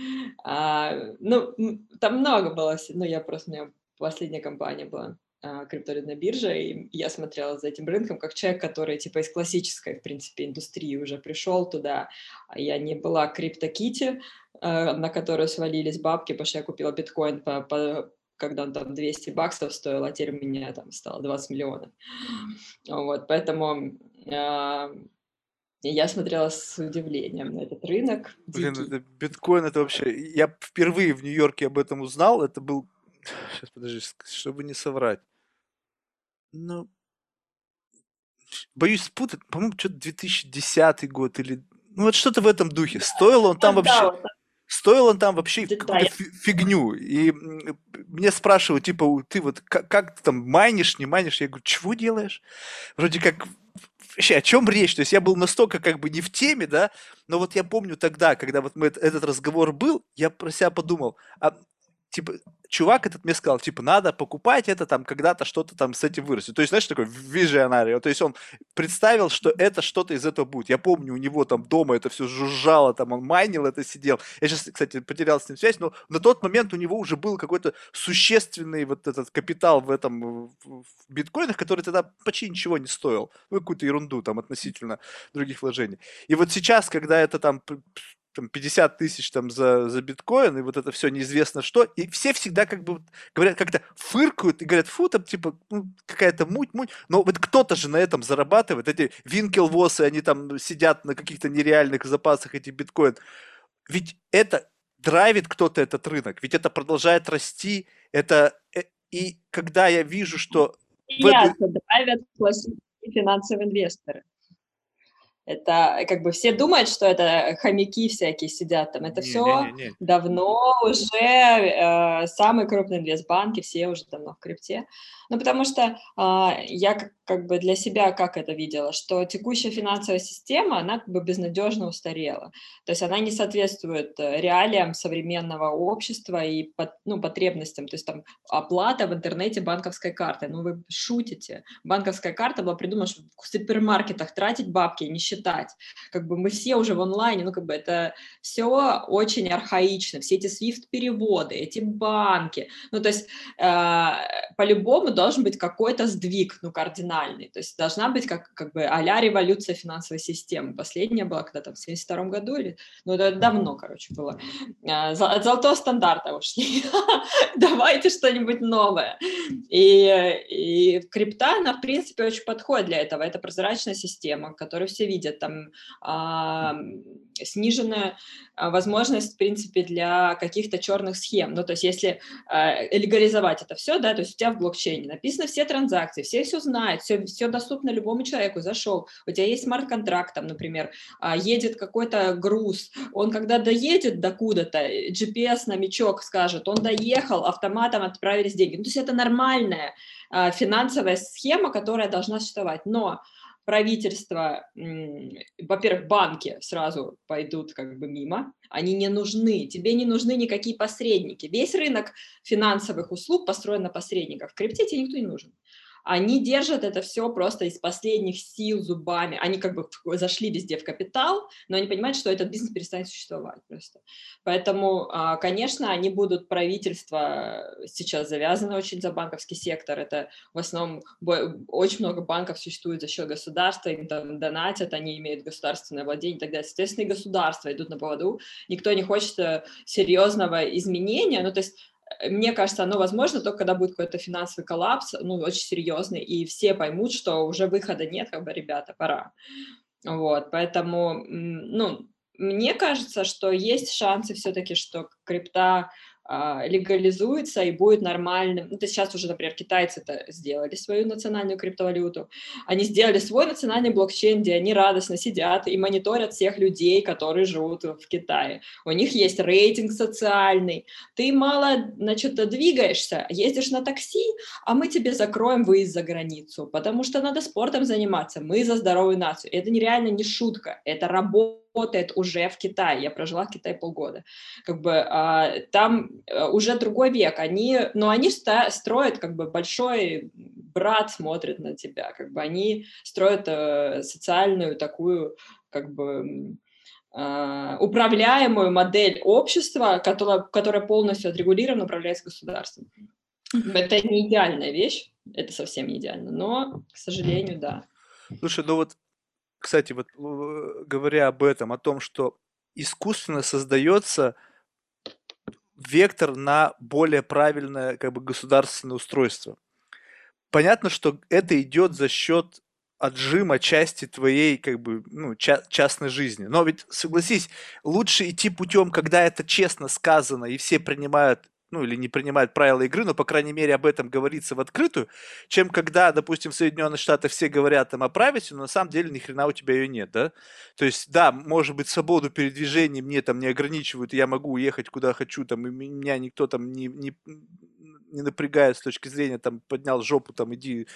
А, ну, там много было, ну, я просто, у меня последняя компания была а, криптовалютная биржа, и я смотрела за этим рынком как человек, который типа из классической, в принципе, индустрии уже пришел туда. А я не была криптокити, а, на которую свалились бабки, потому что я купила биткоин по, по когда он там 200 баксов стоил, а теперь у меня там стало 20 миллионов. Вот, поэтому э, я смотрела с удивлением на этот рынок. Блин, это биткоин, это вообще... Я впервые в Нью-Йорке об этом узнал, это был... Сейчас, подожди, чтобы не соврать. Ну, боюсь спутать, по-моему, что-то 2010 год или... Ну, вот что-то в этом духе. Стоил он там вообще... Стоил он там вообще какую-то фигню. И мне спрашивают, типа, ты вот как, как ты там майнишь, не майнишь? Я говорю, чего делаешь? Вроде как вообще, о чем речь? То есть я был настолько как бы не в теме, да, но вот я помню тогда, когда вот мы, этот разговор был, я про себя подумал, а типа, чувак этот мне сказал, типа, надо покупать это там, когда-то что-то там с этим вырастет. То есть, знаешь, такой визионарио. То есть он представил, что это что-то из этого будет. Я помню, у него там дома это все жужжало, там он майнил это, сидел. Я сейчас, кстати, потерял с ним связь, но на тот момент у него уже был какой-то существенный вот этот капитал в этом, в биткоинах, который тогда почти ничего не стоил. Ну, какую-то ерунду там относительно других вложений. И вот сейчас, когда это там там 50 тысяч там за, за биткоин, и вот это все неизвестно что, и все всегда как бы говорят, как-то фыркают и говорят, фу, там типа ну, какая-то муть, муть, но вот кто-то же на этом зарабатывает, эти винкелвосы, они там сидят на каких-то нереальных запасах, эти биткоин, ведь это драйвит кто-то этот рынок, ведь это продолжает расти, это, э, и когда я вижу, что... И это драйвят финансовые инвесторы. Это э, как бы все думают, что это хомяки всякие сидят там. Это не, все не, не, не. давно уже э, самые крупные инвестбанки, все уже давно в крипте. Ну, потому что э, я как, как бы для себя как это видела, что текущая финансовая система, она как бы безнадежно устарела. То есть она не соответствует э, реалиям современного общества и под, ну, потребностям. То есть там оплата в интернете банковской картой. Ну, вы шутите. Банковская карта была придумана, чтобы в супермаркетах тратить бабки, не считать. Как бы мы все уже в онлайне, ну, как бы это все очень архаично. Все эти SWIFT-переводы, эти банки. Ну, то есть э, по-любому должен быть какой-то сдвиг, ну, кардинальный. То есть должна быть как, как бы а-ля революция финансовой системы. Последняя была когда там в 72 году или... Ну, это давно, короче, было. А, от золотого стандарта ушли. Давайте что-нибудь новое. И, и крипта, она, в принципе, очень подходит для этого. Это прозрачная система, которую все видят. Там а, сниженная а, возможность, в принципе, для каких-то черных схем. Ну, то есть если а, легализовать это все, да, то есть у тебя в блокчейне написаны все транзакции, все все знают, все, все доступно любому человеку, зашел, у тебя есть смарт-контракт, там, например, а, едет какой-то груз, он когда доедет до куда-то, GPS на мячок скажет, он доехал, автоматом отправились деньги. Ну, то есть это нормальная финансовая схема, которая должна существовать, но правительство, во-первых, банки сразу пойдут как бы мимо, они не нужны, тебе не нужны никакие посредники. Весь рынок финансовых услуг построен на посредниках. В крипте тебе никто не нужен. Они держат это все просто из последних сил зубами. Они как бы зашли везде в капитал, но они понимают, что этот бизнес перестанет существовать просто. Поэтому, а, конечно, они будут, правительство сейчас завязано очень за банковский сектор. Это в основном очень много банков существует за счет государства, им там донатят, они имеют государственное владение и так далее. Соответственно, и государства идут на поводу. Никто не хочет э, серьезного изменения. Ну, то есть мне кажется, оно возможно только когда будет какой-то финансовый коллапс, ну, очень серьезный, и все поймут, что уже выхода нет, как бы, ребята, пора. Вот, поэтому, ну, мне кажется, что есть шансы все-таки, что крипта легализуется и будет нормальным. Ну, то сейчас уже, например, китайцы это сделали свою национальную криптовалюту. Они сделали свой национальный блокчейн, где они радостно сидят и мониторят всех людей, которые живут в Китае. У них есть рейтинг социальный. Ты мало, значит, двигаешься, ездишь на такси, а мы тебе закроем выезд за границу, потому что надо спортом заниматься. Мы за здоровую нацию. Это нереально не шутка, это работа работает уже в Китае. Я прожила в Китае полгода. Как бы а, там а, уже другой век. Они, но они ста- строят как бы большой брат смотрит на тебя. Как бы они строят а, социальную такую как бы а, управляемую модель общества, которая, которая полностью отрегулирована, управляется государством. Это не идеальная вещь, это совсем не идеально, но, к сожалению, да. Слушай, ну вот кстати, вот говоря об этом, о том, что искусственно создается вектор на более правильное как бы государственное устройство. Понятно, что это идет за счет отжима части твоей как бы ну, ча- частной жизни. Но ведь согласись, лучше идти путем, когда это честно сказано и все принимают ну или не принимают правила игры, но, по крайней мере, об этом говорится в открытую, чем когда, допустим, в Соединенных Штатах все говорят там о правете, но на самом деле ни хрена у тебя ее нет, да? То есть, да, может быть, свободу передвижения мне там не ограничивают, я могу уехать куда хочу, там, и меня никто там не, не, не напрягает с точки зрения, там, поднял жопу, там, иди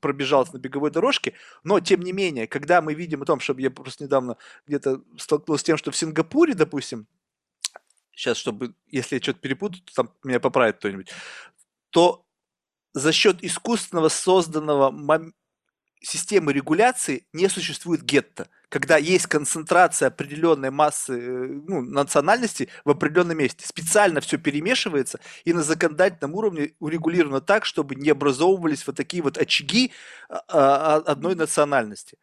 пробежался на беговой дорожке, но тем не менее, когда мы видим о том, что я просто недавно где-то столкнулся с тем, что в Сингапуре, допустим, сейчас, чтобы, если я что-то перепутаю, то там меня поправит кто-нибудь, то за счет искусственного созданного системы регуляции не существует гетто, когда есть концентрация определенной массы э, ну, национальности в определенном месте. Специально все перемешивается и на законодательном уровне урегулировано так, чтобы не образовывались вот такие вот очаги а, а, одной национальности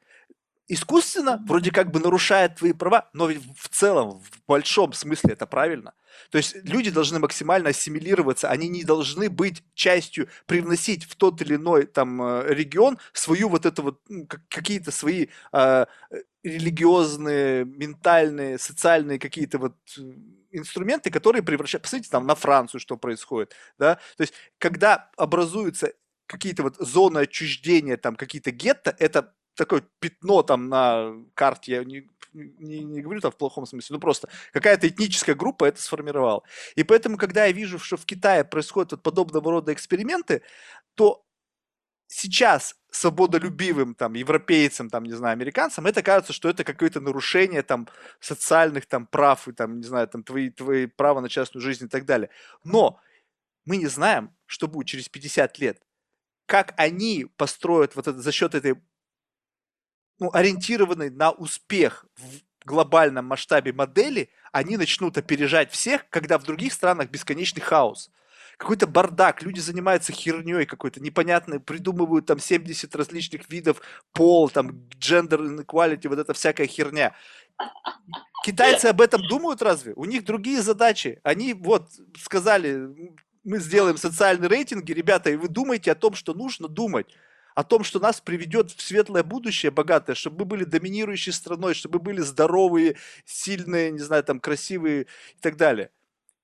искусственно вроде как бы нарушает твои права, но ведь в целом, в большом смысле это правильно. То есть люди должны максимально ассимилироваться, они не должны быть частью, привносить в тот или иной там э, регион свою вот это вот, какие-то свои э, религиозные, ментальные, социальные какие-то вот э, инструменты, которые превращают, посмотрите там на Францию, что происходит, да, то есть когда образуются какие-то вот зоны отчуждения, там какие-то гетто, это такое пятно там на карте, я не, не, не говорю там в плохом смысле, ну просто какая-то этническая группа это сформировала. И поэтому, когда я вижу, что в Китае происходят вот подобного рода эксперименты, то сейчас свободолюбивым там европейцам, там, не знаю, американцам, это кажется, что это какое-то нарушение там социальных там прав и там, не знаю, там твои, твои права на частную жизнь и так далее. Но мы не знаем, что будет через 50 лет. Как они построят вот это за счет этой ну, ориентированной на успех в глобальном масштабе модели, они начнут опережать всех, когда в других странах бесконечный хаос. Какой-то бардак, люди занимаются херней какой-то непонятной, придумывают там 70 различных видов пол, там gender inequality, вот эта всякая херня. Китайцы об этом думают разве? У них другие задачи. Они вот сказали, мы сделаем социальные рейтинги, ребята, и вы думаете о том, что нужно думать о том, что нас приведет в светлое будущее, богатое, чтобы мы были доминирующей страной, чтобы мы были здоровые, сильные, не знаю, там, красивые и так далее.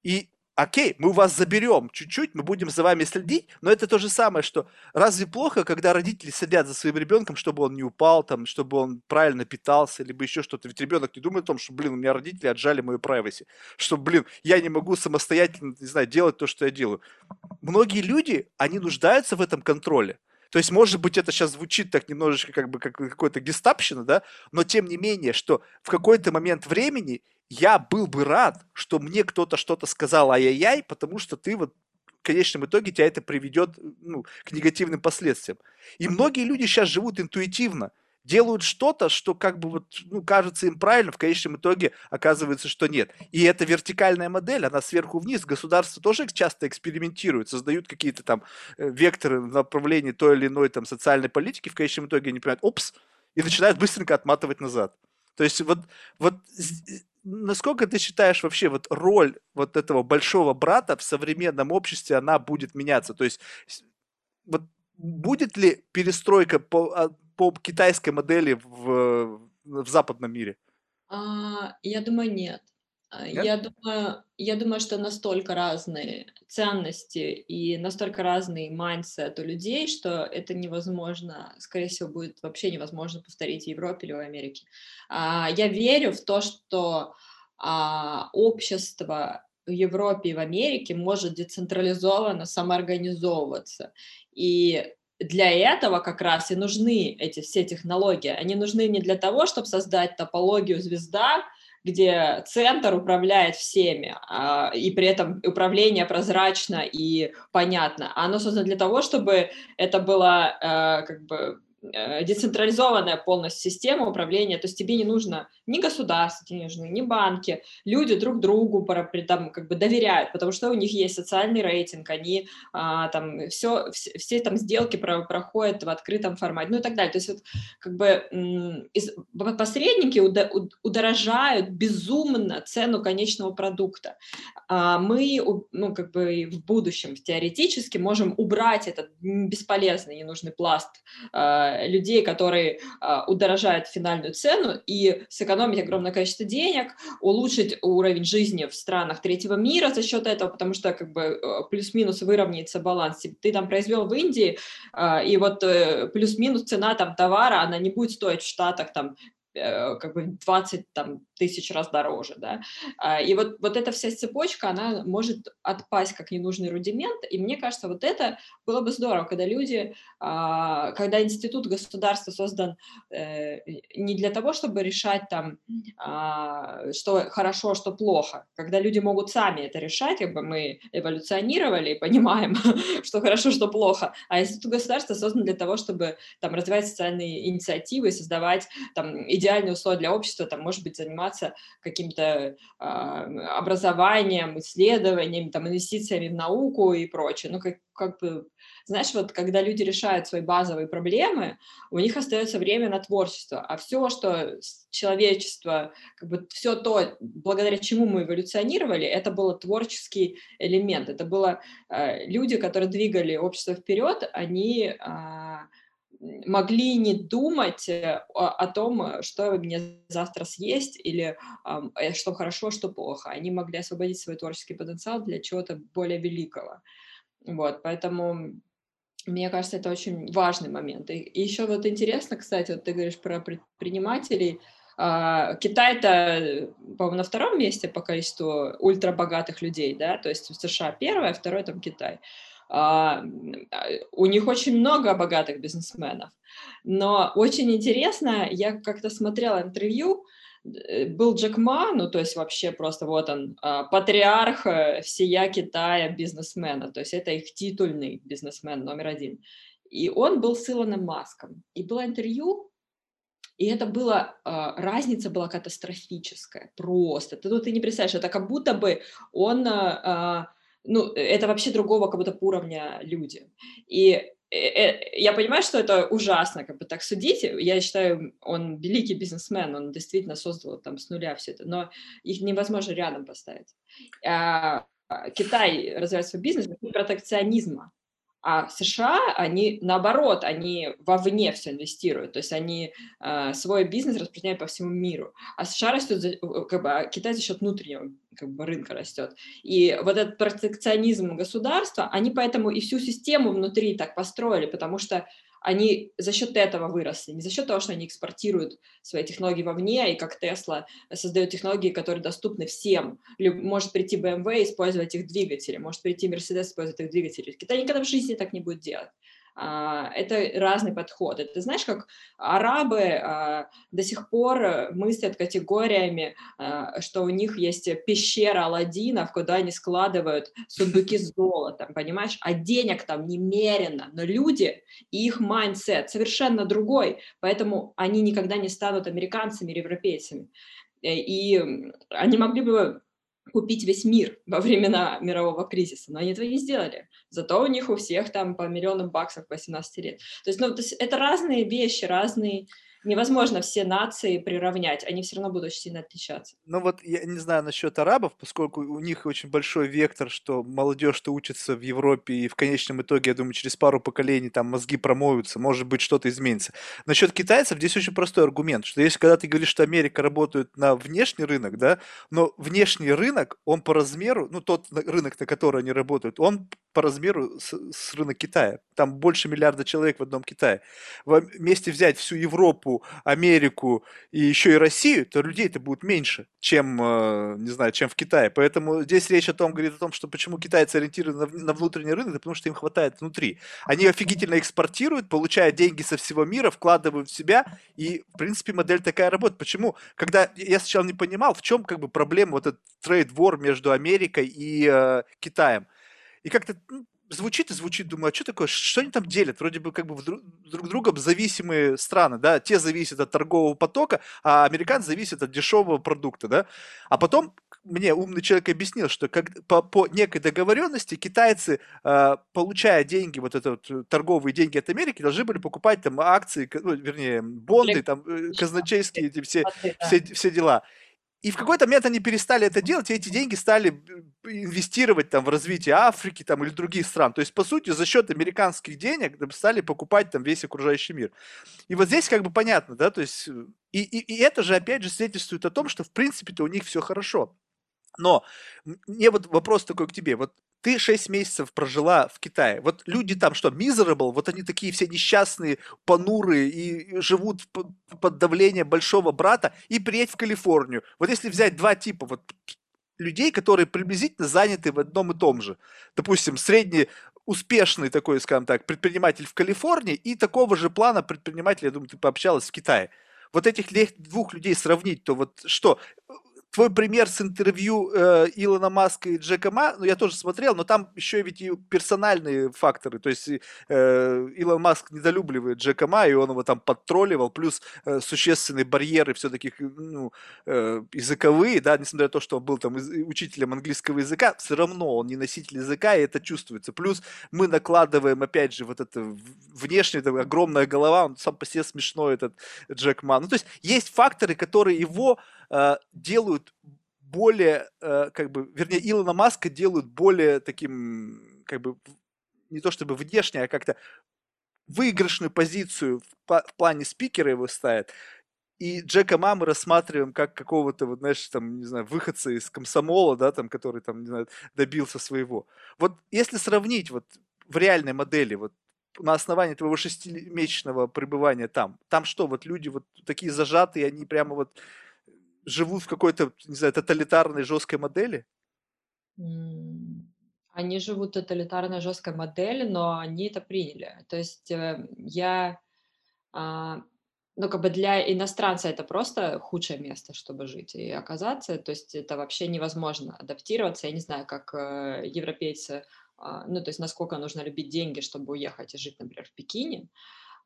И окей, мы вас заберем чуть-чуть, мы будем за вами следить, но это то же самое, что разве плохо, когда родители следят за своим ребенком, чтобы он не упал, там, чтобы он правильно питался, либо еще что-то. Ведь ребенок не думает о том, что, блин, у меня родители отжали мою privacy, что, блин, я не могу самостоятельно, не знаю, делать то, что я делаю. Многие люди, они нуждаются в этом контроле. То есть, может быть, это сейчас звучит так немножечко как бы как какой-то гестапщина, да, но тем не менее, что в какой-то момент времени я был бы рад, что мне кто-то что-то сказал ай-яй-яй, потому что ты вот в конечном итоге тебя это приведет ну, к негативным последствиям. И многие люди сейчас живут интуитивно делают что-то, что как бы вот, ну, кажется им правильно, в конечном итоге оказывается, что нет. И эта вертикальная модель, она сверху вниз, государство тоже часто экспериментирует, создают какие-то там э, векторы в направлении той или иной там социальной политики, в конечном итоге они понимают, опс, и начинают быстренько отматывать назад. То есть вот, вот насколько ты считаешь вообще вот роль вот этого большого брата в современном обществе, она будет меняться? То есть вот будет ли перестройка по, а, по китайской модели в, в западном мире? А, я думаю, нет. А, нет. Я думаю, я думаю, что настолько разные ценности и настолько разный mindset у людей, что это невозможно, скорее всего, будет вообще невозможно повторить в Европе или в Америке. А, я верю в то, что а, общество в Европе и в Америке может децентрализованно самоорганизовываться. И для этого как раз и нужны эти все технологии. Они нужны не для того, чтобы создать топологию звезда, где центр управляет всеми, а, и при этом управление прозрачно и понятно. А оно создано для того, чтобы это было а, как бы э, децентрализованная полностью система управления, то есть тебе не нужно ни государство, нужны ни банки, люди друг другу там, как бы доверяют, потому что у них есть социальный рейтинг, они а, там все, все, все там сделки про, проходят в открытом формате, ну и так далее. То есть вот как бы из, посредники удорожают безумно цену конечного продукта. А мы, ну как бы в будущем теоретически можем убрать этот бесполезный, ненужный пласт э, людей, которые э, удорожают финальную цену и сэкономить огромное количество денег, улучшить уровень жизни в странах третьего мира за счет этого, потому что как бы э, плюс-минус выровняется баланс. Ты там произвел в Индии, э, и вот э, плюс-минус цена там товара, она не будет стоить в Штатах там Э, как бы 20 там, тысяч раз дороже, да, а, и вот, вот эта вся цепочка, она может отпасть как ненужный рудимент, и мне кажется, вот это было бы здорово, когда люди, а, когда институт государства создан э, не для того, чтобы решать там, а, что хорошо, что плохо, когда люди могут сами это решать, как бы мы эволюционировали и понимаем, что хорошо, что плохо, а институт государства создан для того, чтобы там развивать социальные инициативы, создавать там идеальные условия для общества, там, может быть, заниматься каким-то э, образованием, исследованием, там, инвестициями в науку и прочее. Ну, как, как бы, знаешь, вот когда люди решают свои базовые проблемы, у них остается время на творчество, а все, что человечество, как бы все то, благодаря чему мы эволюционировали, это был творческий элемент, это было э, люди, которые двигали общество вперед, они э, могли не думать э, о, том, э, что мне завтра съесть или э, что хорошо, что плохо. Они могли освободить свой творческий потенциал для чего-то более великого. Вот, поэтому мне кажется, это очень важный момент. И, еще вот интересно, кстати, вот ты говоришь про предпринимателей. А, Китай-то, по-моему, на втором месте по количеству ультрабогатых людей, да, то есть США первое, а второе там Китай. А, у них очень много богатых бизнесменов. Но очень интересно, я как-то смотрела интервью, э, был Джек Ма, ну, то есть вообще просто вот он, а, патриарх э, всея Китая бизнесмена, то есть это их титульный бизнесмен номер один. И он был с Илоном Маском. И было интервью, и это было, а, разница была катастрофическая, просто. Ты, ну, ты не представляешь, это как будто бы он ну, это вообще другого как будто уровня люди. И э, э, я понимаю, что это ужасно, как бы так судить. Я считаю, он великий бизнесмен, он действительно создал там с нуля все это, но их невозможно рядом поставить. А, Китай развивает свой бизнес протекционизма. А США, они наоборот, они вовне все инвестируют, то есть они э, свой бизнес распространяют по всему миру. А США растет, как бы, а Китай за счет внутреннего как бы, рынка растет. И вот этот протекционизм государства, они поэтому и всю систему внутри так построили, потому что они за счет этого выросли, не за счет того, что они экспортируют свои технологии вовне, и как Тесла создает технологии, которые доступны всем. Может прийти BMW и использовать их двигатели, может прийти Mercedes и использовать их двигатели. Китай никогда в жизни так не будет делать. А, это разный подход. Это знаешь, как арабы а, до сих пор мыслят категориями, а, что у них есть пещера Аладдинов, куда они складывают сундуки с золотом, понимаешь? А денег там немерено, но люди и их mindset совершенно другой, поэтому они никогда не станут американцами или европейцами. Э, и они могли бы купить весь мир во времена мирового кризиса, но они этого не сделали. Зато у них у всех там по миллионам баксов по 17 лет. То есть, ну, то есть это разные вещи, разные невозможно все нации приравнять, они все равно будут очень сильно отличаться. Ну вот я не знаю насчет арабов, поскольку у них очень большой вектор, что молодежь-то учится в Европе, и в конечном итоге, я думаю, через пару поколений там мозги промоются, может быть, что-то изменится. Насчет китайцев здесь очень простой аргумент, что если когда ты говоришь, что Америка работает на внешний рынок, да, но внешний рынок, он по размеру, ну тот рынок, на который они работают, он по размеру с, с рынок Китая. Там больше миллиарда человек в одном Китае. Вместе взять всю Европу, Америку и еще и Россию, то людей это будет меньше, чем, э, не знаю, чем в Китае. Поэтому здесь речь о том, говорит о том, что почему китайцы ориентированы на внутренний рынок, это потому что им хватает внутри. Они офигительно экспортируют, получают деньги со всего мира, вкладывают в себя, и, в принципе, модель такая работает. Почему? Когда я сначала не понимал, в чем как бы проблема вот этот трейд-вор между Америкой и э, Китаем. И как-то, ну, звучит и звучит, думаю, а чё такое, что они там делят? Вроде бы как бы друг друг другом зависимые страны, да, те зависят от торгового потока, а американцы зависят от дешевого продукта, да. А потом мне умный человек объяснил, что как по по некой договоренности китайцы, а, получая деньги, вот это вот, э, торговые деньги от Америки, должны были покупать там акции, ну, вернее, бонды, там, э, казначейские эти все все все дела. И в какой-то момент они перестали это делать, и эти деньги стали инвестировать там в развитие Африки там или других стран. То есть, по сути, за счет американских денег стали покупать там весь окружающий мир. И вот здесь как бы понятно, да, то есть, э, и, и, и это же опять же свидетельствует о том, что в принципе-то у них все хорошо. Но мне вот вопрос такой к тебе. Вот ты 6 месяцев прожила в Китае. Вот люди там что, miserable, вот они такие все несчастные, понурые и живут под давлением большого брата и приедь в Калифорнию. Вот если взять два типа вот людей, которые приблизительно заняты в одном и том же. Допустим, средний успешный такой, скажем так, предприниматель в Калифорнии и такого же плана предприниматель, я думаю, ты пообщалась в Китае. Вот этих двух людей сравнить, то вот что? Твой пример с интервью э, Илона Маска и Джека Ма, ну, я тоже смотрел, но там еще ведь и персональные факторы. То есть э, Илон Маск недолюбливает Джека Ма, и он его там подтролливал, плюс э, существенные барьеры все-таки ну, э, языковые, да, несмотря на то, что он был там из, учителем английского языка, все равно он не носитель языка, и это чувствуется. Плюс мы накладываем, опять же, вот это внешне, это огромная голова, он сам по себе смешной, этот Джек Ма. Ну, то есть есть факторы, которые его э, делают более, э, как бы, вернее, Илона Маска делают более таким, как бы, не то чтобы внешне, а как-то выигрышную позицию в, в плане спикера его ставят. И Джека Ма мы рассматриваем как какого-то, вот, знаешь, там, не знаю, выходца из комсомола, да, там, который, там, не знаю, добился своего. Вот если сравнить вот в реальной модели, вот на основании твоего шестимесячного пребывания там, там что, вот люди вот такие зажатые, они прямо вот живут в какой-то, не знаю, тоталитарной жесткой модели? Они живут в тоталитарной жесткой модели, но они это приняли. То есть э, я, а, ну как бы для иностранца это просто худшее место, чтобы жить и оказаться. То есть это вообще невозможно адаптироваться. Я не знаю, как э, европейцы, а, ну то есть насколько нужно любить деньги, чтобы уехать и жить, например, в Пекине.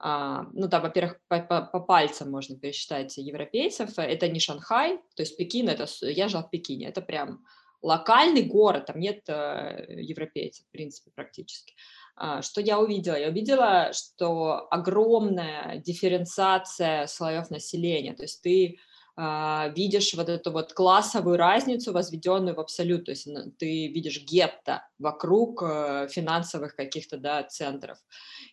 А, ну да, во-первых, по, по, по пальцам можно пересчитать европейцев. Это не Шанхай, то есть Пекин, это я жила в Пекине, это прям локальный город, там нет э, европейцев, в принципе, практически. А, что я увидела? Я увидела, что огромная дифференциация слоев населения, то есть ты видишь вот эту вот классовую разницу, возведенную в абсолют, то есть ты видишь гетто вокруг э, финансовых каких-то, да, центров.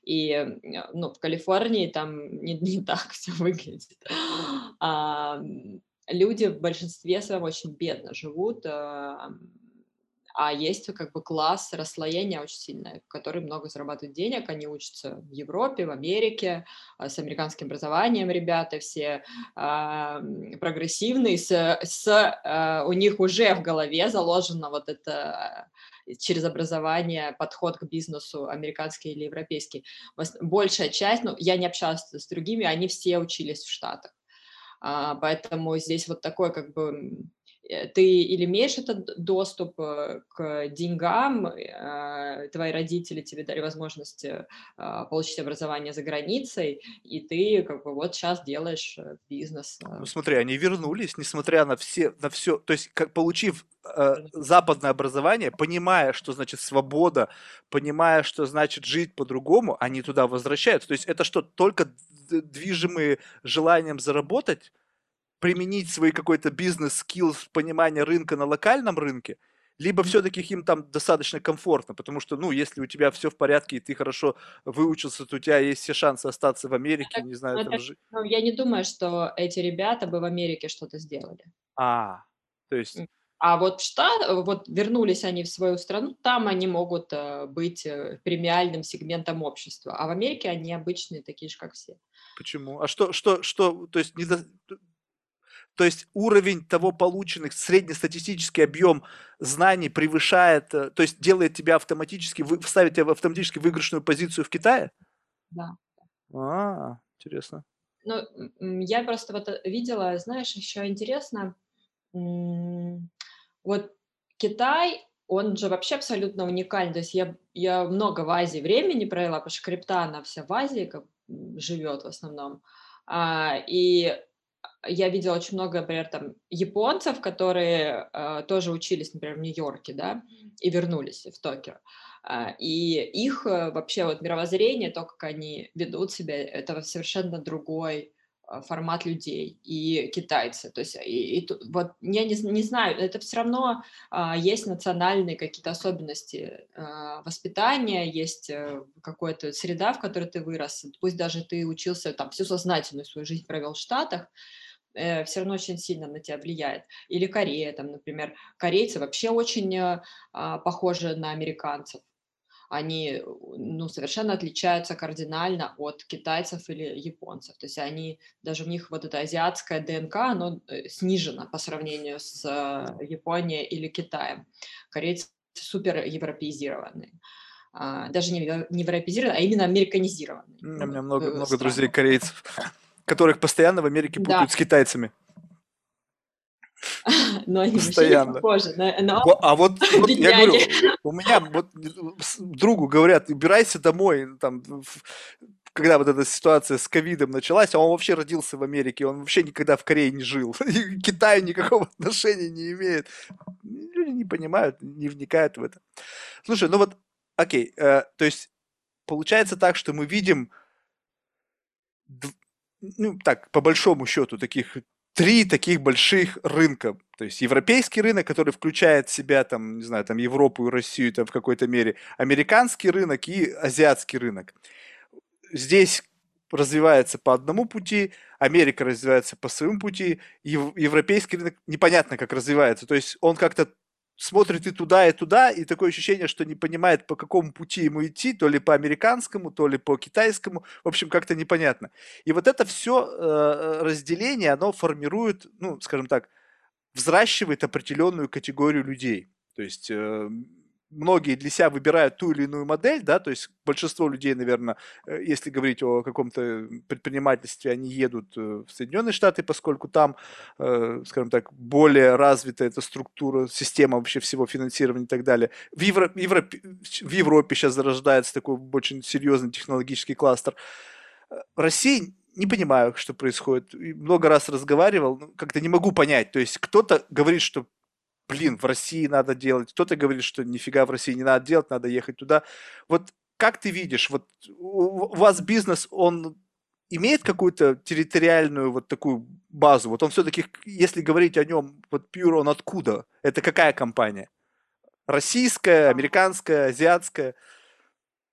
И, ну, в Калифорнии там не, не так все выглядит. А, люди в большинстве своем очень бедно живут, а, есть как бы класс расслоения очень сильное, который много зарабатывает денег, они учатся в Европе, в Америке, а, с американским образованием ребята все э, прогрессивные, с, с, э, у них уже в голове заложено вот это через образование подход к бизнесу американский или европейский. Большая часть, ну, я не общалась с другими, они все учились в Штатах. А, поэтому здесь вот такой как бы Э, ты или имеешь этот доступ э, к деньгам, э, твои родители тебе дали возможность а, получить образование за границей, и ты как бы вот сейчас делаешь бизнес. Ну смотри, они вернулись, несмотря на все, на все, то есть как получив э, западное образование, понимая, что значит свобода, понимая, что значит жить по-другому, они туда возвращаются. То есть это что, только движимые желанием заработать? Применить свой какой-то бизнес-скилл, понимание рынка на локальном рынке, либо все-таки им там достаточно комфортно, потому что, ну, если у тебя все в порядке, и ты хорошо выучился, то у тебя есть все шансы остаться в Америке, это, не знаю, это, там жить. Ну, я не думаю, что эти ребята бы в Америке что-то сделали. А, то есть... А вот штат, вот вернулись они в свою страну, там они могут э, быть э, премиальным сегментом общества, а в Америке они обычные, такие же, как все. Почему? А что, что, что, то есть, не до... То есть уровень того полученных, среднестатистический объем знаний превышает, э, то есть делает тебя автоматически, ставит тебя в автоматически выигрышную позицию в Китае? Да. А, интересно. Ну, я просто вот э, видела, знаешь, еще интересно, вот Китай он же вообще абсолютно уникальный. То есть я, я много в Азии времени провела, потому что крипта, она вся в Азии как, живет в основном. А, и я видела очень много, например, там японцев, которые а, тоже учились, например, в Нью-Йорке, да, и вернулись в Токио. А, и их а, вообще вот мировоззрение, то, как они ведут себя, это совершенно другой а, формат людей и китайцы. То есть и, и, вот я не, не знаю, это все равно а, есть национальные какие-то особенности а, воспитания, есть а, какая-то среда, в которой ты вырос. Пусть даже ты учился там всю сознательную свою жизнь провел в Штатах, э, все равно очень сильно на тебя влияет. Или Корея, там, например, корейцы вообще очень э, похожи на американцев они ну, совершенно отличаются кардинально от китайцев или японцев. То есть они, даже у них вот эта азиатская ДНК, оно э, снижено по сравнению с э, Японией или Китаем. Корейцы супер европеизированные. А, даже не, не европеизированные, а именно американизированные. У меня много, э, много друзей корейцев, которых постоянно в Америке путают да. с китайцами. Но они Постоянно. похожи. Но... А вот, вот я говорю, у меня вот другу говорят, убирайся домой, там, когда вот эта ситуация с ковидом началась, а он вообще родился в Америке, он вообще никогда в Корее не жил, и к Китаю никакого отношения не имеет. Люди не понимают, не вникают в это. Слушай, ну вот, окей, э, то есть получается так, что мы видим, ну так, по большому счету, таких три таких больших рынка. То есть европейский рынок, который включает в себя, там, не знаю, там Европу и Россию там, в какой-то мере, американский рынок и азиатский рынок. Здесь развивается по одному пути, Америка развивается по своему пути, европейский рынок непонятно как развивается. То есть он как-то смотрит и туда, и туда, и такое ощущение, что не понимает, по какому пути ему идти, то ли по американскому, то ли по китайскому, в общем, как-то непонятно. И вот это все э, разделение, оно формирует, ну, скажем так, взращивает определенную категорию людей. То есть э, многие для себя выбирают ту или иную модель, да, то есть большинство людей, наверное, э, если говорить о каком-то предпринимательстве, они едут э, в Соединенные Штаты, поскольку там, э, скажем так, более развита эта структура, система вообще всего финансирования и так далее. В, Евро, Европе, в Европе сейчас зарождается такой очень серьезный технологический кластер. Россия не понимаю, что происходит. Много раз разговаривал, как-то не могу понять. То есть кто-то говорит, что блин, в России надо делать. Кто-то говорит, что нифига в России не надо делать, надо ехать туда. Вот как ты видишь, вот у вас бизнес, он имеет какую-то территориальную вот такую базу? Вот он все-таки, если говорить о нем, вот Pure, он откуда? Это какая компания? Российская, американская, азиатская?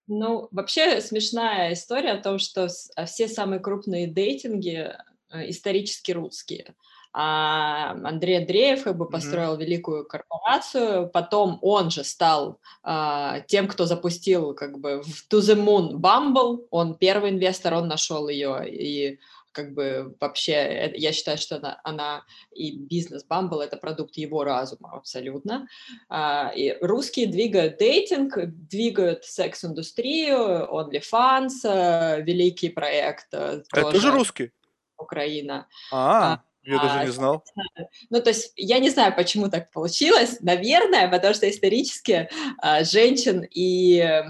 Ну, вообще смешная история о том, что все самые крупные дейтинги э, исторически русские а Андрей Андреев как бы построил mm-hmm. великую корпорацию, потом он же стал а, тем, кто запустил как бы в To the Moon Bumble, он первый инвестор, он нашел ее и как бы вообще э, я считаю, что она, она и бизнес Bumble это продукт его разума абсолютно. А, и русские двигают дейтинг, двигают секс-индустрию, OnlyFans, э, великий проект. Э, это тоже, тоже русский? Украина. А, а я даже не знал. Ну, то есть я не знаю, почему так получилось. Наверное, потому что исторически а, женщин и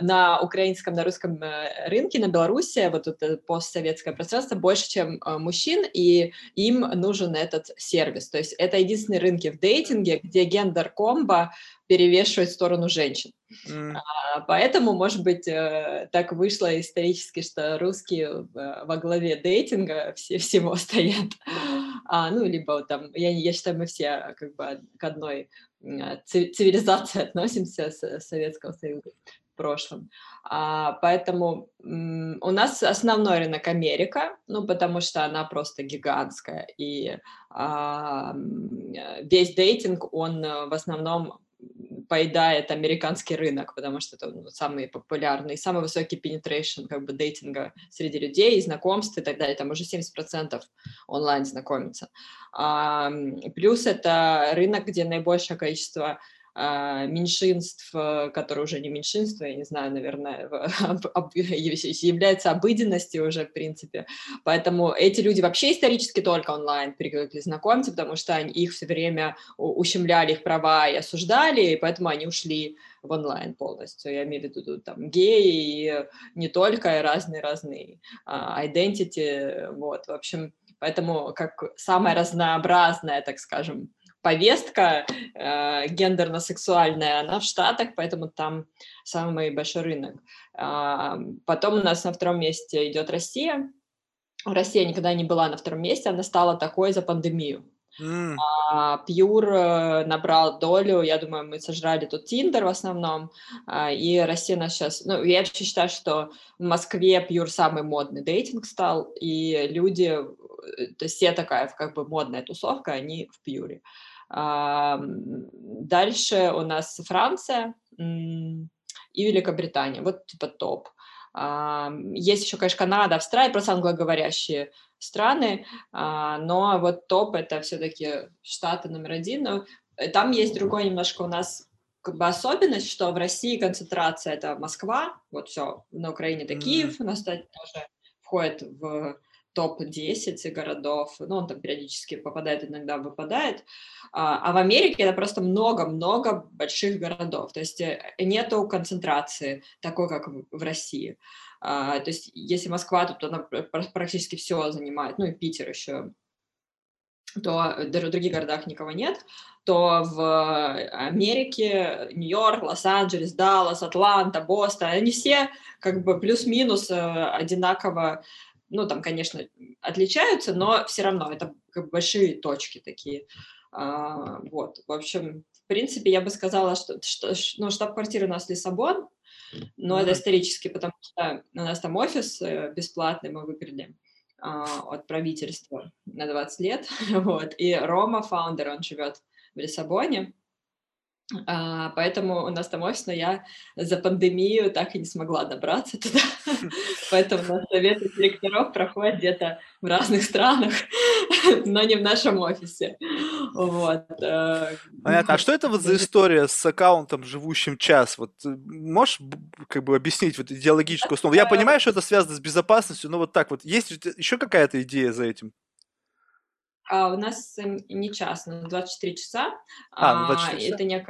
на украинском, на русском э, рынке, на Беларуси, вот это постсоветское пространство больше, чем а, мужчин, и им нужен этот сервис. То есть это единственные рынки в дейтинге, где гендер-комбо перевешивает в сторону женщин. Mm. А, поэтому, может быть, э, так вышло исторически, что русские во главе дейтинга все, всего стоят. А, ну, либо там, я, я считаю, мы все как бы к одной цивилизации относимся с Советского Союза в прошлом. А, поэтому у нас основной рынок Америка, ну, потому что она просто гигантская, и а, весь дейтинг, он э, в основном поедает американский рынок, потому что это ну, самый популярный, самый высокий penetration как бы дейтинга среди людей, знакомств и так далее. Там уже 70% онлайн знакомиться. А, плюс это рынок, где наибольшее количество меньшинств, э, которые уже не меньшинство, я не знаю, наверное, является обыденностью уже, в принципе. Поэтому эти люди вообще исторически только онлайн привыкли знакомиться, потому что они, их все время ущемляли их права и осуждали, и поэтому они ушли в онлайн полностью. Я имею в виду там геи, и не только, и разные-разные а, identity, вот, в общем, поэтому как самая разнообразная, так скажем, повестка э, гендерно-сексуальная, она в Штатах, поэтому там самый большой рынок. Э, потом у нас на втором месте идет Россия. Россия никогда не была на втором месте, она стала такой за пандемию. Mm. Пьюр э, набрал долю, я думаю, мы сожрали тут Тиндер в основном, а, и Россия нас сейчас... Ну, я вообще считаю, что в Москве Пьюр самый модный дейтинг стал, и люди, э, то есть все такая как бы модная тусовка, они в Пьюре. Дальше у нас Франция и Великобритания, вот типа топ. Есть еще, конечно, Канада, Австралия, просто англоговорящие страны, а, но вот топ это все-таки Штаты номер один. Но э, там есть другой немножко у нас как бы особенность, что в России концентрация это Москва, вот все, на Украине это Киев, у нас тоже входит в топ-10 городов, ну, он там периодически попадает, иногда выпадает, а, а в Америке это просто много-много больших городов, то есть э, нету концентрации такой, как в России. А, то есть если Москва, то она практически все занимает, ну и Питер еще, то в других городах никого нет, то в Америке Нью-Йорк, Лос-Анджелес, Даллас, Атланта, Бостон, они все как бы плюс-минус э, одинаково ну, там, конечно, отличаются, но все равно это как бы большие точки такие. А, вот, в общем, в принципе, я бы сказала, что, что ну, штаб-квартира у нас Лиссабон, но mm-hmm. это исторически, потому что у нас там офис э, бесплатный мы выиграли а, от правительства на 20 лет, вот, и Рома, фаундер, он живет в Лиссабоне, а, поэтому у нас там офис, но я за пандемию так и не смогла добраться туда. Поэтому на советы директоров проходят где-то в разных странах, но не в нашем офисе. Вот. Э, Понятно. А что это вот за история с аккаунтом, живущим час? Вот э, можешь как бы объяснить вот идеологическую основу? Я понимаю, что это связано с безопасностью, но вот так вот. Есть еще какая-то идея за этим? А у нас не час, но 24 часа. А, ну 24 часа. Это не,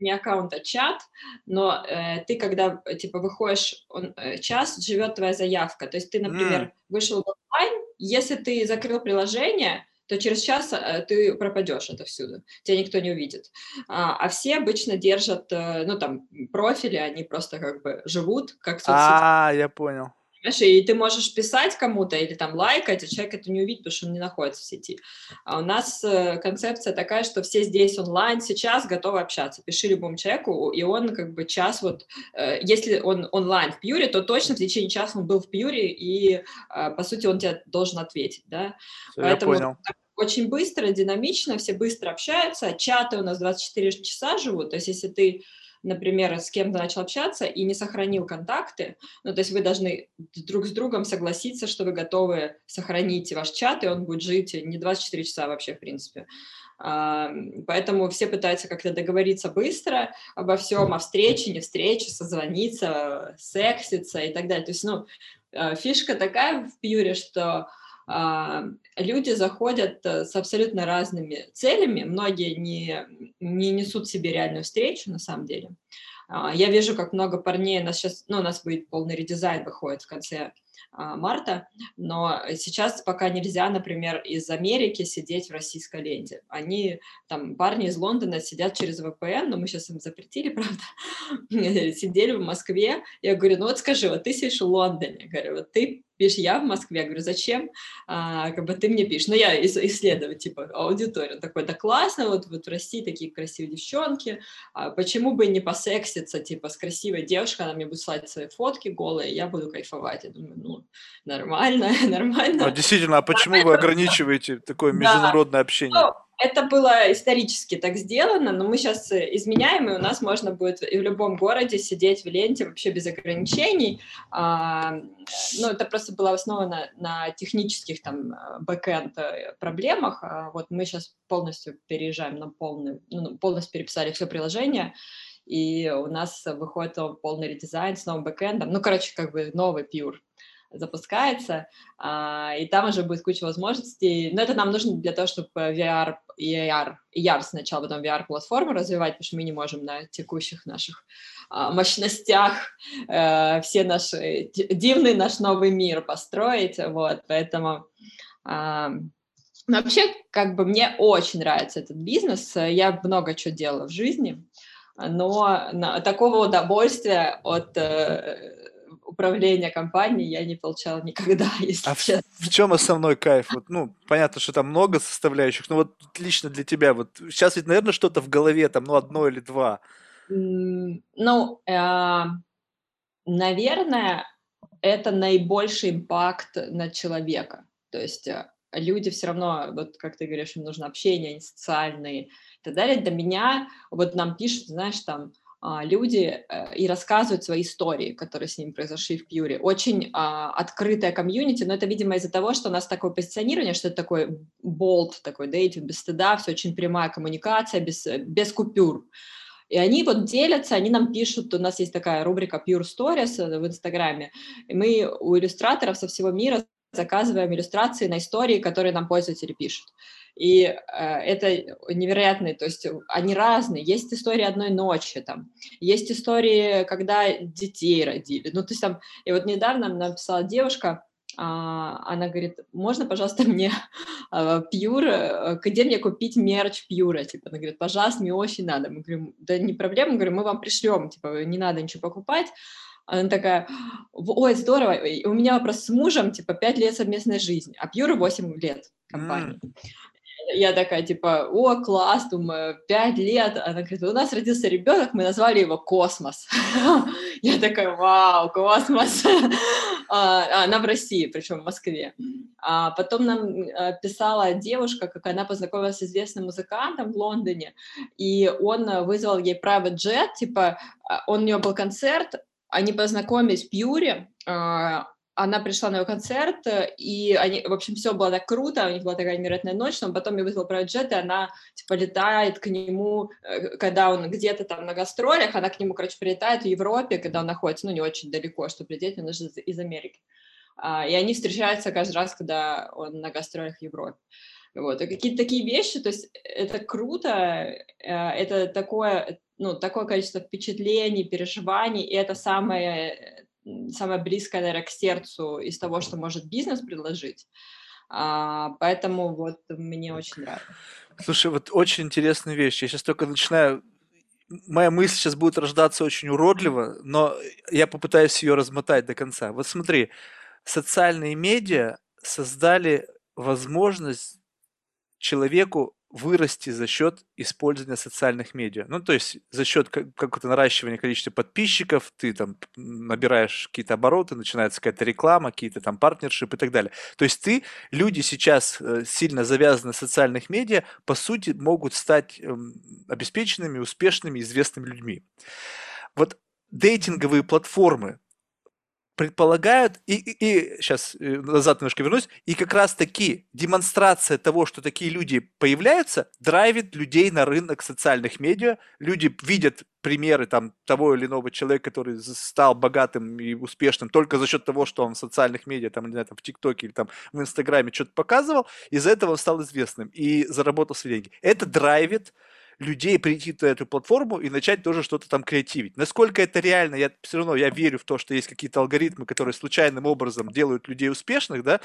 не аккаунт, а чат, но э, ты, когда, типа, выходишь, он, э, час живет твоя заявка. То есть ты, например, mm. вышел в онлайн, если ты закрыл приложение, то через час э, ты пропадешь отовсюду, тебя никто не увидит. А, а все обычно держат, э, ну, там, профили, они просто как бы живут, как соцсети. А, я понял. Понимаешь, и ты можешь писать кому-то или там лайкать, а человек это не увидит, потому что он не находится в сети. А у нас э, концепция такая, что все здесь онлайн сейчас готовы общаться. Пиши любому человеку, и он как бы час вот, э, если он онлайн в Пьюре, то точно в течение часа он был в Пьюре, и э, по сути он тебе должен ответить, да. Все, Поэтому я понял очень быстро, динамично, все быстро общаются, чаты у нас 24 часа живут, то есть если ты например, с кем-то начал общаться и не сохранил контакты, ну, то есть вы должны друг с другом согласиться, что вы готовы сохранить ваш чат, и он будет жить не 24 часа вообще, в принципе. Поэтому все пытаются как-то договориться быстро обо всем, о встрече, не встрече, созвониться, секситься и так далее. То есть, ну, э, фишка такая в Пьюре, что а, люди заходят э, с абсолютно разными целями, многие не, не несут себе реальную встречу на самом деле. А, я вижу, как много парней, у нас сейчас, ну, у нас будет полный редизайн выходит в конце а, марта, но сейчас пока нельзя, например, из Америки сидеть в российской ленте. Они, там, парни из Лондона сидят через VPN, но мы сейчас им запретили, правда, сидели в Москве. Я говорю, ну вот скажи, вот ты сидишь в Лондоне, говорю, вот ты пишешь, я в Москве, я говорю, зачем, а, как бы ты мне пишешь, ну я исследовать, типа, аудиторию, такой, да классно, вот, вот в России такие красивые девчонки, а почему бы не посекситься, типа, с красивой девушкой, она мне будет слать свои фотки голые, я буду кайфовать, я думаю, ну, нормально, нормально. А, действительно, а почему вы ограничиваете такое международное общение? Ну, это было исторически так сделано, но мы сейчас э, изменяем, и у нас можно будет и в любом городе сидеть в ленте вообще без ограничений. А, ну, это просто было основано на технических там бэкэнд э, проблемах. А вот мы сейчас полностью переезжаем на полный, ну, полностью переписали все приложение, и у нас выходит полный редизайн с новым бэкэндом. Ну, короче, как бы новый Pure запускается, а, и там уже будет куча возможностей. Но это нам нужно для того, чтобы VR и AR, и AR сначала, потом VR-платформу развивать, потому что мы не можем на текущих наших а, мощностях а, все наши, дивный наш новый мир построить, вот, поэтому... А, вообще, как бы мне очень нравится этот бизнес, я много чего делала в жизни, но такого удовольствия от э, управления компанией я не получала никогда, если а честно. В, в чем основной кайф? Вот, ну, понятно, что там много составляющих, но вот лично для тебя, вот сейчас ведь, наверное, что-то в голове, там, ну, одно или два. Ну, э, наверное, это наибольший импакт на человека. То есть э, люди все равно, вот как ты говоришь, им нужно общение, они социальные и так далее. Для меня, вот нам пишут, знаешь, там, люди э, и рассказывают свои истории, которые с ними произошли в Пьюре. Очень а, открытая комьюнити, но это, видимо, из-за того, что у нас такое позиционирование, что это такой болт, такой дейтинг без стыда, все очень прямая коммуникация, без, без купюр. И они вот делятся, они нам пишут, у нас есть такая рубрика Pure Stories э, в Инстаграме, и мы у иллюстраторов со всего мира заказываем иллюстрации на истории, которые нам пользователи пишут. И э, это невероятно, то есть они разные. Есть истории одной ночи, там, есть истории, когда детей родили. Ну, то есть там, и вот недавно написала девушка, а, она говорит, можно, пожалуйста, мне Pure, э, где мне купить мерч Pure а? Типа, она говорит, пожалуйста, мне очень надо. Мы говорим, да не проблема, мы говорим, мы вам пришлем, типа, не надо ничего покупать. Она такая, ой, здорово, у меня вопрос с мужем, типа, 5 лет совместной жизни, а Pure а 8 лет компании. Mm. Я такая, типа, о, класс, думаю, пять лет. Она говорит, у нас родился ребенок, мы назвали его Космос. Я такая, вау, Космос. А, она в России, причем в Москве. А потом нам э, писала девушка, как она познакомилась с известным музыкантом в Лондоне, и он вызвал ей private jet, типа, а, он у нее был концерт, они познакомились в Пьюре, а, она пришла на его концерт, э, и они, в общем, все было так круто, у них была такая невероятная ночь, но потом я вызвала прайвет и она, типа, летает к нему, э, когда он где-то там на гастролях, она к нему, короче, прилетает в Европе, когда он находится, ну, не очень далеко, чтобы лететь, он же из Америки. А, и они встречаются каждый раз, когда он на гастролях в Европе. Вот, и какие-то такие вещи, то есть это круто, э, это такое, ну, такое количество впечатлений, переживаний, и это самое самое близкое, наверное, к сердцу из того, что может бизнес предложить. А, поэтому вот мне очень нравится. Слушай, вот очень интересная вещь. Я сейчас только начинаю моя мысль сейчас будет рождаться очень уродливо, но я попытаюсь ее размотать до конца. Вот смотри, социальные медиа создали возможность человеку вырасти за счет использования социальных медиа. Ну, то есть за счет какого-то наращивания количества подписчиков, ты там набираешь какие-то обороты, начинается какая-то реклама, какие-то там партнершипы и так далее. То есть ты, люди сейчас э, сильно завязаны на социальных медиа, по сути, могут стать эм, обеспеченными, успешными, известными людьми. Вот дейтинговые платформы, предполагают, и, и, и сейчас э, назад немножко вернусь, и как раз таки демонстрация того, что такие люди появляются, драйвит людей на рынок социальных медиа. Люди видят примеры там того или иного человека, который стал богатым и успешным только за счет того, что он в социальных медиа, там, не знаю, там, в ТикТоке или там в Инстаграме что-то показывал, из-за этого он стал известным и заработал свои деньги. Это драйвит людей прийти на эту платформу и начать тоже что-то там креативить. Насколько это реально, я все равно я верю в то, что есть какие-то алгоритмы, которые случайным образом делают людей успешных, да.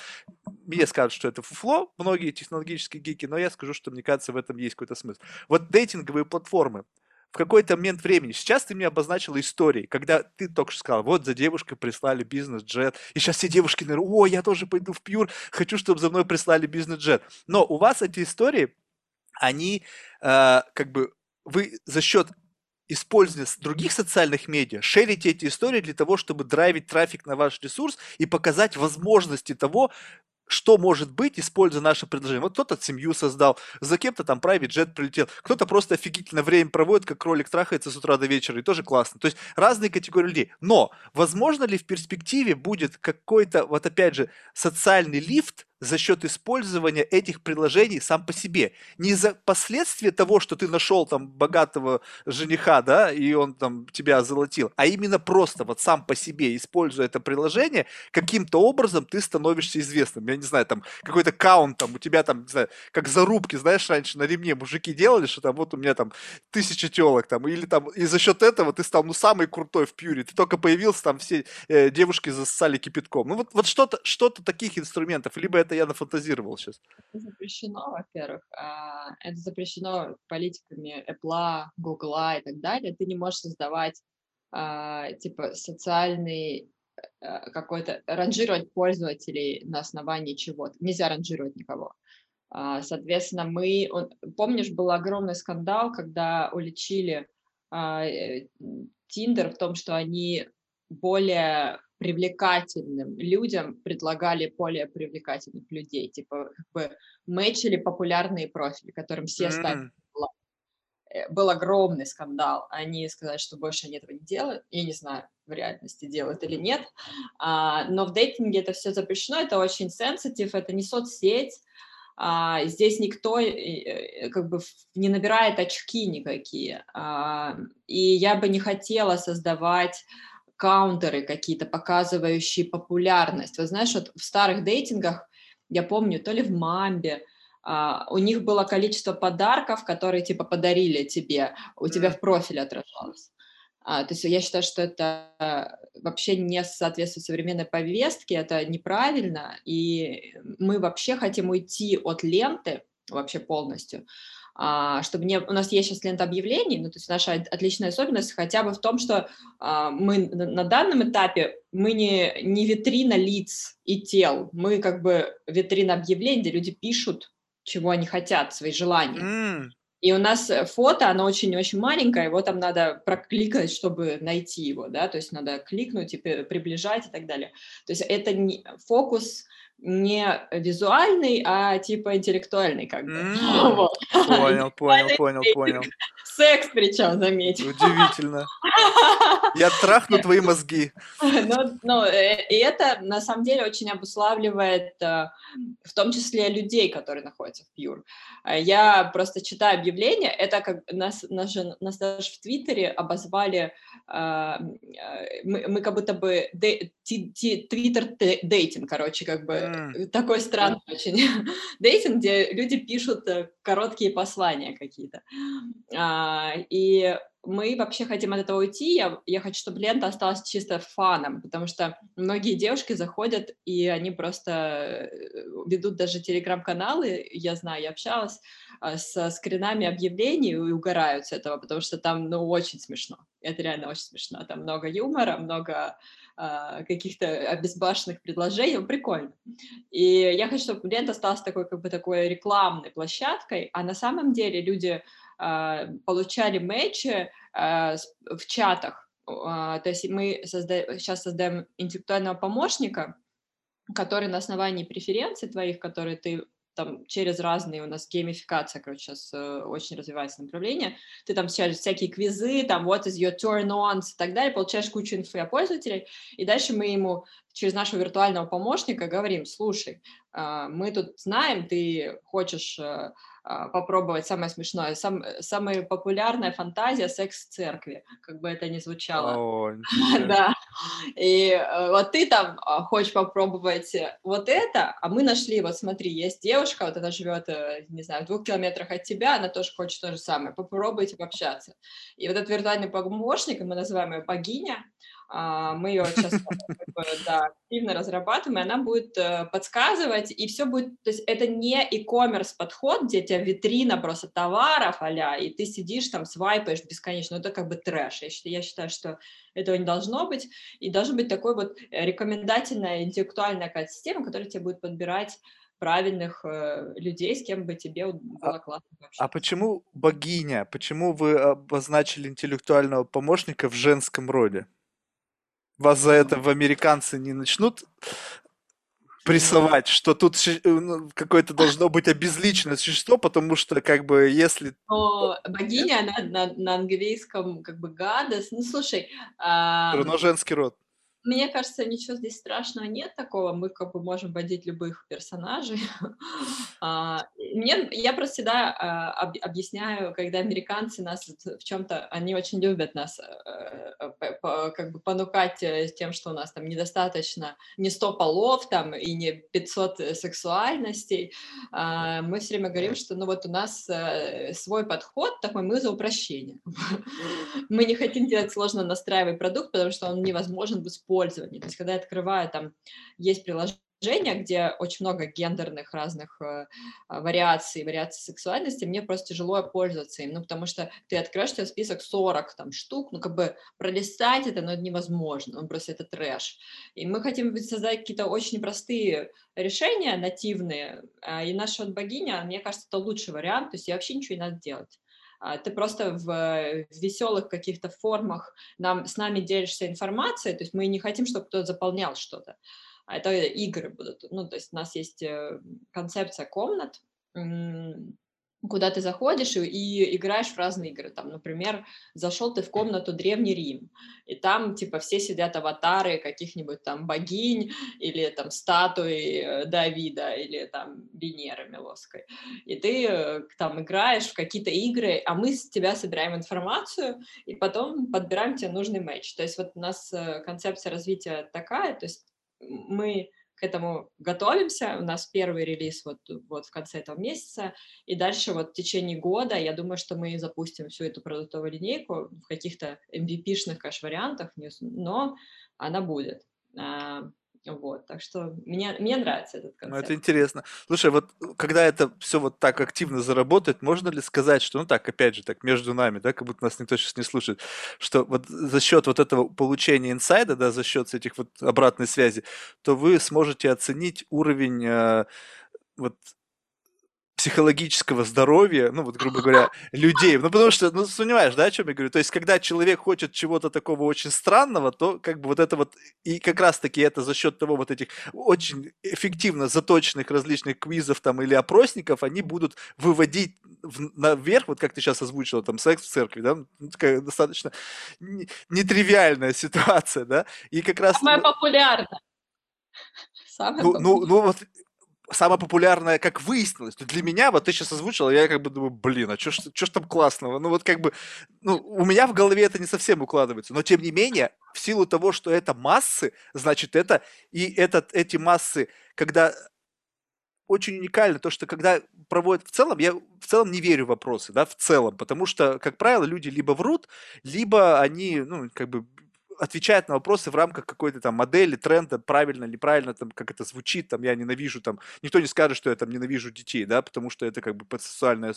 Мне скажут, что это фуфло, многие технологические гики, но я скажу, что мне кажется, в этом есть какой-то смысл. Вот дейтинговые платформы, в какой-то момент времени. Сейчас ты мне обозначила истории, когда ты только что сказал, вот за девушкой прислали бизнес-джет, и сейчас все девушки, наверное, о, я тоже пойду в Пьюр, хочу, чтобы за мной прислали бизнес-джет. Но у вас эти истории они э, как бы вы за счет использования других социальных медиа шерите эти истории для того, чтобы драйвить трафик на ваш ресурс и показать возможности того, что может быть, используя наше предложение. Вот кто-то семью создал, за кем-то там private jet прилетел, кто-то просто офигительно время проводит, как кролик трахается с утра до вечера, и тоже классно. То есть разные категории людей. Но возможно ли в перспективе будет какой-то, вот опять же, социальный лифт, за счет использования этих приложений сам по себе. Не за последствия того, что ты нашел там богатого жениха, да, и он там тебя золотил, а именно просто вот сам по себе, используя это приложение, каким-то образом ты становишься известным. Я не знаю, там какой-то каунт, там у тебя там, не знаю, как зарубки, знаешь, раньше на ремне мужики делали, что там вот у меня там тысяча телок там, или там, и за счет этого ты стал, ну, самый крутой в пьюре, ты только появился, там все э, девушки засосали кипятком. Ну, вот, вот что-то, что-то таких инструментов, либо это я нафантазировал сейчас. Это запрещено, во-первых. А, это запрещено политиками Apple, Google и так далее. Ты не можешь создавать а, типа социальный э, какой-то ранжировать пользователей на основании чего-то. Нельзя ранжировать никого. А, соответственно, мы... Помнишь, был огромный скандал, когда уличили Тиндер в том, что они более привлекательным людям предлагали более привлекательных людей, типа как бы мэчили популярные профили, которым все ставят mm. Был огромный скандал. Они сказали, что больше они этого не делают. Я не знаю, в реальности делают или нет. А, но в дейтинге это все запрещено, это очень сенситив, это не соцсеть. А, здесь никто э, как бы не набирает очки никакие. А, и я бы не хотела создавать каунтеры какие-то, показывающие популярность. Вот знаешь, вот в старых дейтингах, я помню, то ли в Мамбе, Uh, у них было количество подарков, которые типа подарили тебе, у тебя в профиле отражалось. Uh, то есть я считаю, что это вообще не соответствует современной повестке, это неправильно, и мы вообще хотим уйти от ленты вообще полностью, чтобы не... У нас есть сейчас лента объявлений, ну, то есть наша отличная особенность хотя бы в том, что а, мы на данном этапе, мы не, не витрина лиц и тел, мы как бы витрина объявлений, где люди пишут, чего они хотят, свои желания. Mm. И у нас фото, оно очень-очень маленькое, его там надо прокликать, чтобы найти его, да, то есть надо кликнуть и приближать и так далее. То есть это не фокус не визуальный, а типа интеллектуальный как бы. Понял, понял, понял, понял. Секс причем, заметь. Удивительно. Я трахну твои мозги. Ну, ну, э, и это на самом деле очень обуславливает э, в том числе людей, которые находятся в Пьюр. Э, я просто читаю объявления, это как нас, нас, нас даже в Твиттере обозвали, мы, мы как будто бы Твиттер дейтинг, короче, как бы mm. такой странный очень дейтинг, где люди пишут короткие послания какие-то. А, и мы вообще хотим от этого уйти. Я, я хочу, чтобы лента осталась чисто фаном, потому что многие девушки заходят, и они просто э, ведут даже телеграм-каналы, я знаю, я общалась, а, со скринами объявлений и угорают с этого, потому что там, ну, очень смешно. Это реально очень смешно. Там много юмора, много а, каких-то обезбашенных предложений, ну, прикольно. И я хочу, чтобы лента осталась такой, как бы такой рекламной площадкой, а на самом деле люди получали мэчи а, в чатах. А, то есть мы созда... сейчас создаем интеллектуального помощника, который на основании преференций твоих, которые ты там через разные у нас геймификация, короче, сейчас э, очень развивается направление. Ты там сейчас всякие квизы, там what is your turn on и так далее, получаешь кучу инфы о пользователе, и дальше мы ему через нашего виртуального помощника говорим, слушай, э, мы тут знаем, ты хочешь э, а, попробовать самое смешное. Сам, самая популярная фантазия секс в церкви, как бы это ни звучало. О, да. И э, вот ты там а, хочешь попробовать вот это, а мы нашли, вот смотри, есть девушка, вот она живет, э, не знаю, в двух километрах от тебя, она тоже хочет то же самое. Попробуйте пообщаться. И вот этот виртуальный помощник, мы называем ее богиня, мы ее сейчас да, активно разрабатываем, и она будет э, подсказывать, и все будет, то есть это не e-commerce подход, где у тебя витрина просто товаров а и ты сидишь там, свайпаешь бесконечно, это как бы трэш. Я считаю, я считаю, что этого не должно быть, и должна быть такой вот рекомендательная интеллектуальная какая-то система, которая тебе будет подбирать правильных э, людей, с кем бы тебе а было классно вообще. А почему богиня? Почему вы обозначили интеллектуального помощника в женском роде? Вас за это в американцы не начнут прессовать, что тут э, ну, какое-то должно быть обезличенное существо, потому что как бы если... Но богиня, она на, на английском как бы гадость. Ну, слушай... Все равно женский род. Мне кажется, ничего здесь страшного нет такого. Мы как бы можем вводить любых персонажей. А, мне, я просто всегда а, об, объясняю, когда американцы нас в чем-то, они очень любят нас э, э, как бы понукать э, тем, что у нас там недостаточно не 100 полов там и не 500 сексуальностей. А, мы все время говорим, что ну вот у нас свой подход такой, мы за упрощение. Мы не хотим делать сложно настраиваемый продукт, потому что он невозможен в использовании использовании. То есть, когда я открываю, там есть приложение, где очень много гендерных разных э, а, вариаций, вариаций сексуальности, мне просто тяжело пользоваться им, ну, потому что ты откроешь тебе список 40 там штук, ну, как бы пролистать это, но это невозможно, он просто это трэш. И мы хотим создать какие-то очень простые решения нативные, а, и наша вот богиня, мне кажется, это лучший вариант, то есть я вообще ничего не надо делать. А, ты просто в, в веселых каких-то формах нам, с нами делишься информацией, то есть мы не хотим, чтобы кто-то заполнял что-то. А это игры будут. Ну, то есть у нас есть э, концепция комнат, куда ты заходишь и, и играешь в разные игры. Там, например, зашел ты в комнату Древний Рим, и там, типа, все сидят аватары каких-нибудь там богинь или там статуи э, Давида или там Венеры Милоской. И ты э, там играешь в какие-то игры, а мы с тебя собираем информацию и потом подбираем тебе нужный матч. То есть вот у нас э, концепция развития такая, то есть мы к этому готовимся. У нас первый релиз вот, вот в конце этого месяца, и дальше вот в течение года я думаю, что мы запустим всю эту продуктовую линейку в каких-то MVP-шных, конечно, вариантах, но она будет. Вот, так что мне, мне нравится этот концепт. Ну, это интересно. Слушай, вот когда это все вот так активно заработает, можно ли сказать, что, ну так, опять же, так между нами, да, как будто нас никто сейчас не слушает, что вот за счет вот этого получения инсайда, да, за счет этих вот обратной связи, то вы сможете оценить уровень э, вот психологического здоровья, ну вот, грубо говоря, людей. Ну, потому что, ну, понимаешь, да, о чем я говорю? То есть, когда человек хочет чего-то такого очень странного, то как бы вот это вот, и как раз-таки это за счет того вот этих очень эффективно заточенных различных квизов там или опросников, они будут выводить в, наверх, вот как ты сейчас озвучила, там, секс в церкви, да, ну, такая достаточно нетривиальная ситуация, да, и как раз... Самая популярная. Самое ну, ну, ну вот самое популярное, как выяснилось. Для меня, вот ты сейчас озвучил, я как бы думаю, блин, а что ж, ж там классного? Ну вот как бы, ну у меня в голове это не совсем укладывается, но тем не менее, в силу того, что это массы, значит это, и этот, эти массы, когда очень уникально то, что когда проводят в целом, я в целом не верю в вопросы, да, в целом, потому что, как правило, люди либо врут, либо они, ну, как бы отвечает на вопросы в рамках какой-то там модели, тренда, правильно, неправильно, там, как это звучит, там, я ненавижу, там, никто не скажет, что я там ненавижу детей, да, потому что это как бы социальное,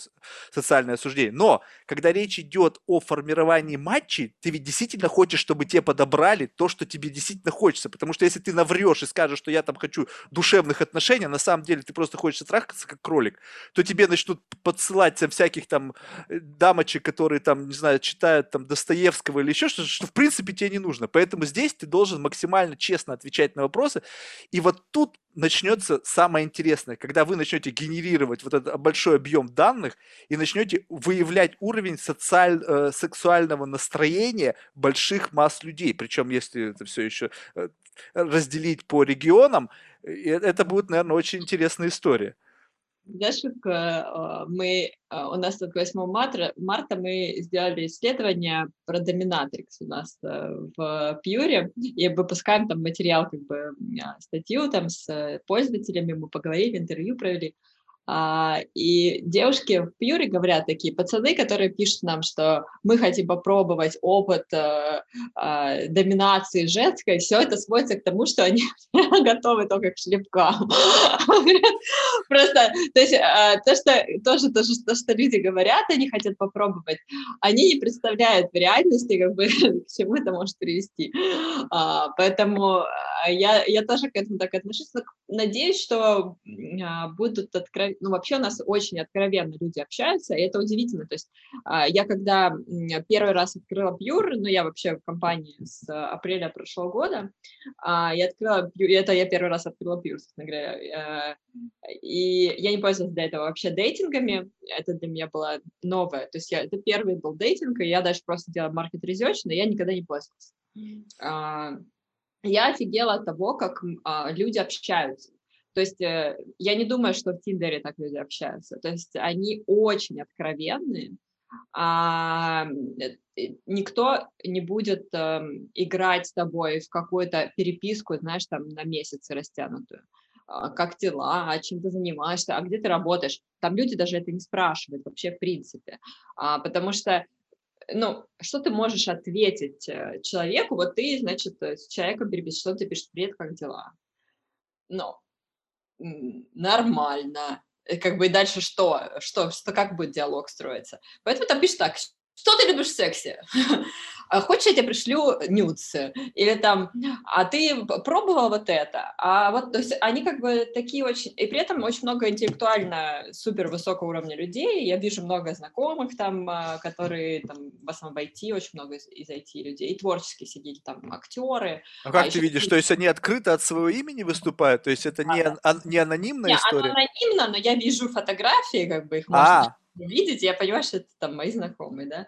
социальное осуждение. Но, когда речь идет о формировании матчей, ты ведь действительно хочешь, чтобы тебе подобрали то, что тебе действительно хочется, потому что если ты наврешь и скажешь, что я там хочу душевных отношений, а на самом деле ты просто хочешь трахаться как кролик, то тебе начнут подсылать там всяких там э, дамочек, которые там, не знаю, читают там Достоевского или еще что-то, что в принципе тебе не нужно нужно. Поэтому здесь ты должен максимально честно отвечать на вопросы. И вот тут начнется самое интересное, когда вы начнете генерировать вот этот большой объем данных и начнете выявлять уровень социаль, э, сексуального настроения больших масс людей. Причем, если это все еще э, разделить по регионам, э, это будет, наверное, очень интересная история. Знаешь, как мы, у нас тут 8 марта, марта мы сделали исследование про доминатрикс у нас э, в Пьюре, и выпускаем там материал, как бы статью там с пользователями, мы поговорили, интервью провели. А, и девушки в Пьюре говорят такие, пацаны, которые пишут нам, что мы хотим попробовать опыт э, э, доминации женской, все это сводится к тому, что они готовы только к шлепкам. Просто, то есть, э, то, что, тоже, то, что, то, что люди говорят, они хотят попробовать, они не представляют в реальности, как бы, к чему это может привести. А, поэтому А, я, я тоже к этому так отношусь. Но надеюсь, что а, будут откровенны... Ну, вообще у нас очень откровенно люди общаются, и это удивительно. То есть а, я когда первый раз открыла Pure, ну, я вообще в компании с апреля прошлого года, я открыла Pure, это я первый раз открыла Pure, собственно говоря, и я не пользовалась до этого вообще дейтингами, это для меня было новое. То есть я, это первый был дейтинг, и я даже просто делала маркет research, но я никогда не пользовалась я офигела от того, как а, люди общаются. То есть э, я не думаю, что в Тиндере так люди общаются. То есть они очень откровенные. А, э, никто не будет э, играть с тобой в какую-то переписку, знаешь, там на месяцы растянутую. А, как дела, а чем ты занимаешься, а где ты работаешь. Там люди даже это не спрашивают вообще в принципе. А, потому что ну, что ты можешь ответить э, человеку? Вот ты, значит, с человеком перепишешь, что ты пишешь, привет, как дела? Ну, нормально. Э, как бы и дальше что? Что, что как будет диалог строиться? Поэтому там пишешь так, что ты любишь в сексе? А хочешь, я тебе пришлю нюцы? Или там, а ты пробовал вот это? А вот, то есть они как бы такие очень... И при этом очень много интеллектуально супер высокого уровня людей. Я вижу много знакомых там, а, которые там в основном в IT, очень много из, из IT людей. И творческие сидели там актеры. А как а ты видишь? То есть они открыто от своего имени выступают? То есть это не, ан- не анонимная не, история? анонимно, но я вижу фотографии, как бы их можно а видеть, я понимаю, что это там мои знакомые, да,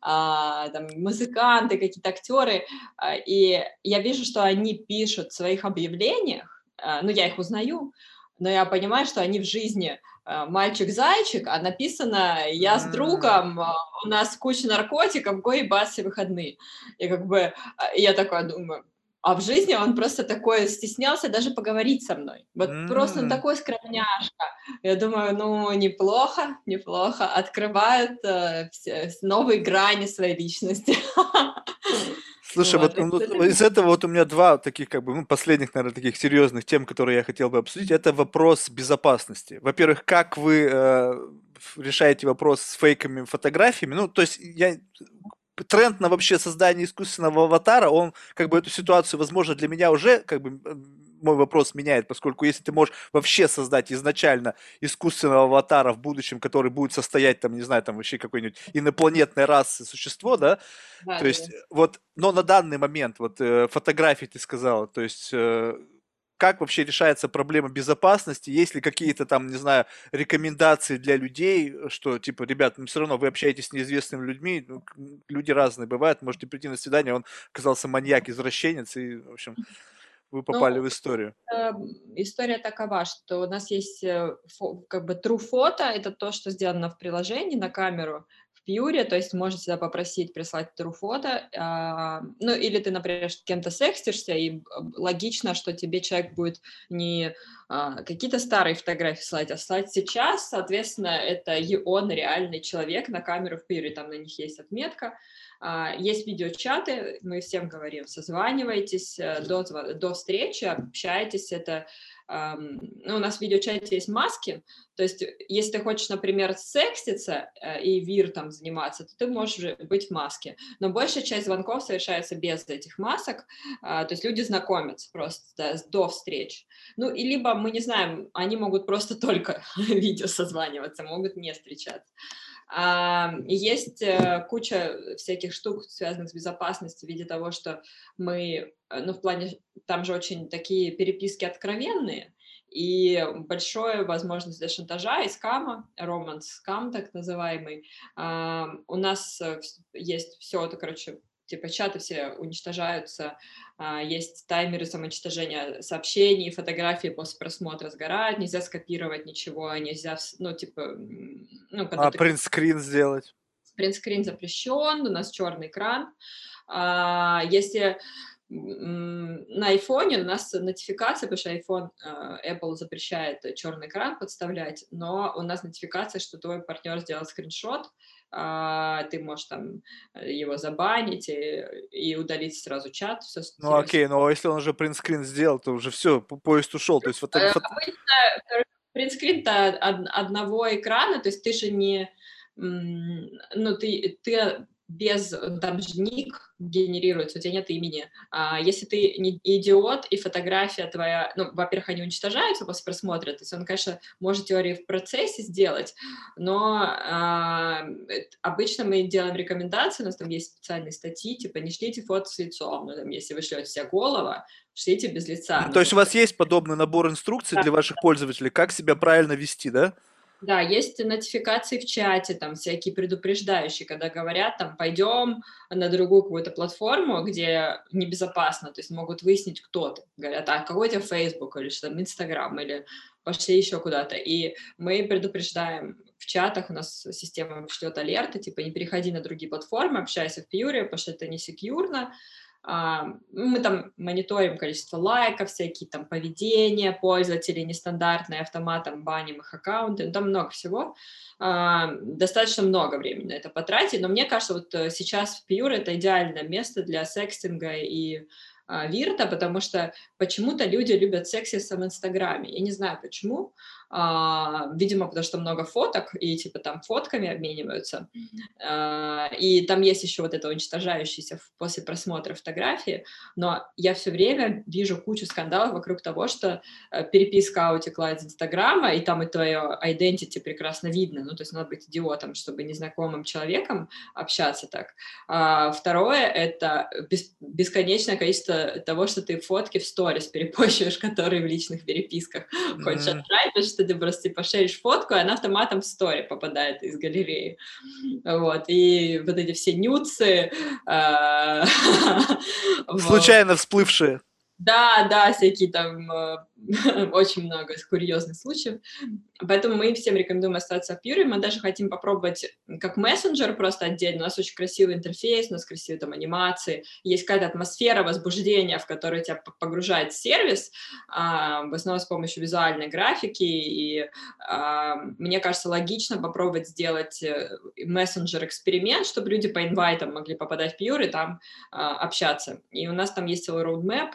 а, там музыканты, какие-то актеры, а, и я вижу, что они пишут в своих объявлениях, а, ну, я их узнаю, но я понимаю, что они в жизни а, мальчик-зайчик, а написано «я с другом, а, у нас куча наркотиков, го ебать все выходные». И как бы а, я такая думаю, а в жизни он просто такой стеснялся даже поговорить со мной. Вот mm. просто он такой скромняшка. Я думаю, ну, неплохо, неплохо. Открывает э, все, новые грани своей личности. Слушай, вот, вот ну, из этого вот у меня два таких, как бы, ну, последних, наверное, таких серьезных тем, которые я хотел бы обсудить. Это вопрос безопасности. Во-первых, как вы э, решаете вопрос с фейками фотографиями? Ну, то есть я тренд на вообще создание искусственного аватара, он как бы эту ситуацию, возможно, для меня уже как бы мой вопрос меняет, поскольку если ты можешь вообще создать изначально искусственного аватара в будущем, который будет состоять там, не знаю, там вообще какой-нибудь инопланетной расы существо, да, да то да, есть да. вот, но на данный момент вот э, фотографии ты сказала, то есть э, как вообще решается проблема безопасности, есть ли какие-то там, не знаю, рекомендации для людей, что, типа, ребят, ну, все равно вы общаетесь с неизвестными людьми, ну, люди разные бывают, можете прийти на свидание, он оказался маньяк, извращенец, и, в общем, вы попали ну, в историю? Э, история такова, что у нас есть э, фо, как бы true фото, это то, что сделано в приложении на камеру, Пьюре, то есть можно всегда попросить прислать true фото, а, ну или ты, например, с кем-то секстишься, и логично, что тебе человек будет не а, какие-то старые фотографии слать, а слать сейчас, соответственно, это и он реальный человек на камеру в Пьюре, там на них есть отметка, а, есть видеочаты, мы всем говорим, созванивайтесь э, до, до встречи, общайтесь, это ну, у нас в видеочате есть маски, то есть если ты хочешь, например, секситься э, и вир там заниматься, то ты можешь быть в маске, но большая часть звонков совершается без этих масок, а, то есть люди знакомятся просто да, до встреч. Ну, и либо, мы не знаем, они могут просто только видео созваниваться, могут не встречаться. Есть э, куча всяких штук, связанных с безопасностью, в виде того, что мы, э, ну, в плане, там же очень такие переписки откровенные, и большая возможность для шантажа и скама, романс скам так называемый. У нас э, есть все это, короче, типа чаты все уничтожаются, а, есть таймеры самоуничтожения сообщений, фотографии после просмотра сгорают, нельзя скопировать ничего, нельзя, ну, типа... Ну, а ты... принтскрин сделать? Принтскрин запрещен, у нас черный экран. А, если на айфоне у нас нотификация, потому что iPhone э, Apple запрещает черный экран подставлять, но у нас нотификация, что твой партнер сделал скриншот, а, ты можешь там э, его забанить и, и удалить сразу чат. Все, ну окей, но если он уже принтскрин сделал, то уже все, поезд ушел. То есть вот, э, Обычно принтскрин-то одного экрана, то есть ты же не ну, ты, ты без, э, там же ник генерируется, у тебя нет имени. А если ты не идиот, и фотография твоя, ну, во-первых, они уничтожаются после просмотра, то есть он, конечно, может теории в процессе сделать, но а, обычно мы делаем рекомендации, у нас там есть специальные статьи, типа, не шлите фото с лицом, ну, там, если вы шлете себе голова, шлите без лица. Ну, то есть у вас есть подобный набор инструкций да, для ваших да. пользователей, как себя правильно вести, да? Да, есть нотификации в чате, там всякие предупреждающие, когда говорят, там, пойдем на другую какую-то платформу, где небезопасно, то есть могут выяснить, кто ты. Говорят, а какой у тебя Facebook или что там, Instagram, или пошли еще куда-то. И мы предупреждаем в чатах, у нас система шлет алерты, типа, не переходи на другие платформы, общайся в Пьюре, потому что это не секьюрно, мы там мониторим количество лайков, всякие там поведения пользователей нестандартные, автоматом баним их аккаунты, ну, там много всего. А, достаточно много времени на это потратить, но мне кажется, вот э, сейчас Pure — это идеальное место для секстинга и а, Вирта, потому что почему-то люди любят сексисом в Инстаграме. Я не знаю почему, а, видимо, потому что много фоток, и типа там фотками обмениваются. А, и там есть еще вот это уничтожающееся после просмотра фотографии, но я все время вижу кучу скандалов вокруг того, что э, переписка утекла из Инстаграма, и там и твое identity прекрасно видно, ну, то есть надо быть идиотом, чтобы незнакомым человеком общаться так. А, второе — это бесконечное количество того, что ты фотки в сторис перепощиваешь, которые в личных переписках хочешь отправить, что ты просто типа шеришь фотку, и она автоматом в стори попадает из галереи. Вот, и вот эти все нюцы... А, Случайно всплывшие. Да, да, всякие там э, очень много курьезных случаев. Поэтому мы всем рекомендуем остаться в Pure. Мы даже хотим попробовать как мессенджер просто отдельно. У нас очень красивый интерфейс, у нас красивые там анимации. Есть какая-то атмосфера возбуждения, в которую тебя погружает сервис, а, в основном с помощью визуальной графики. И а, мне кажется, логично попробовать сделать э, мессенджер-эксперимент, чтобы люди по инвайтам могли попадать в Pure и там а, общаться. И у нас там есть целый roadmap,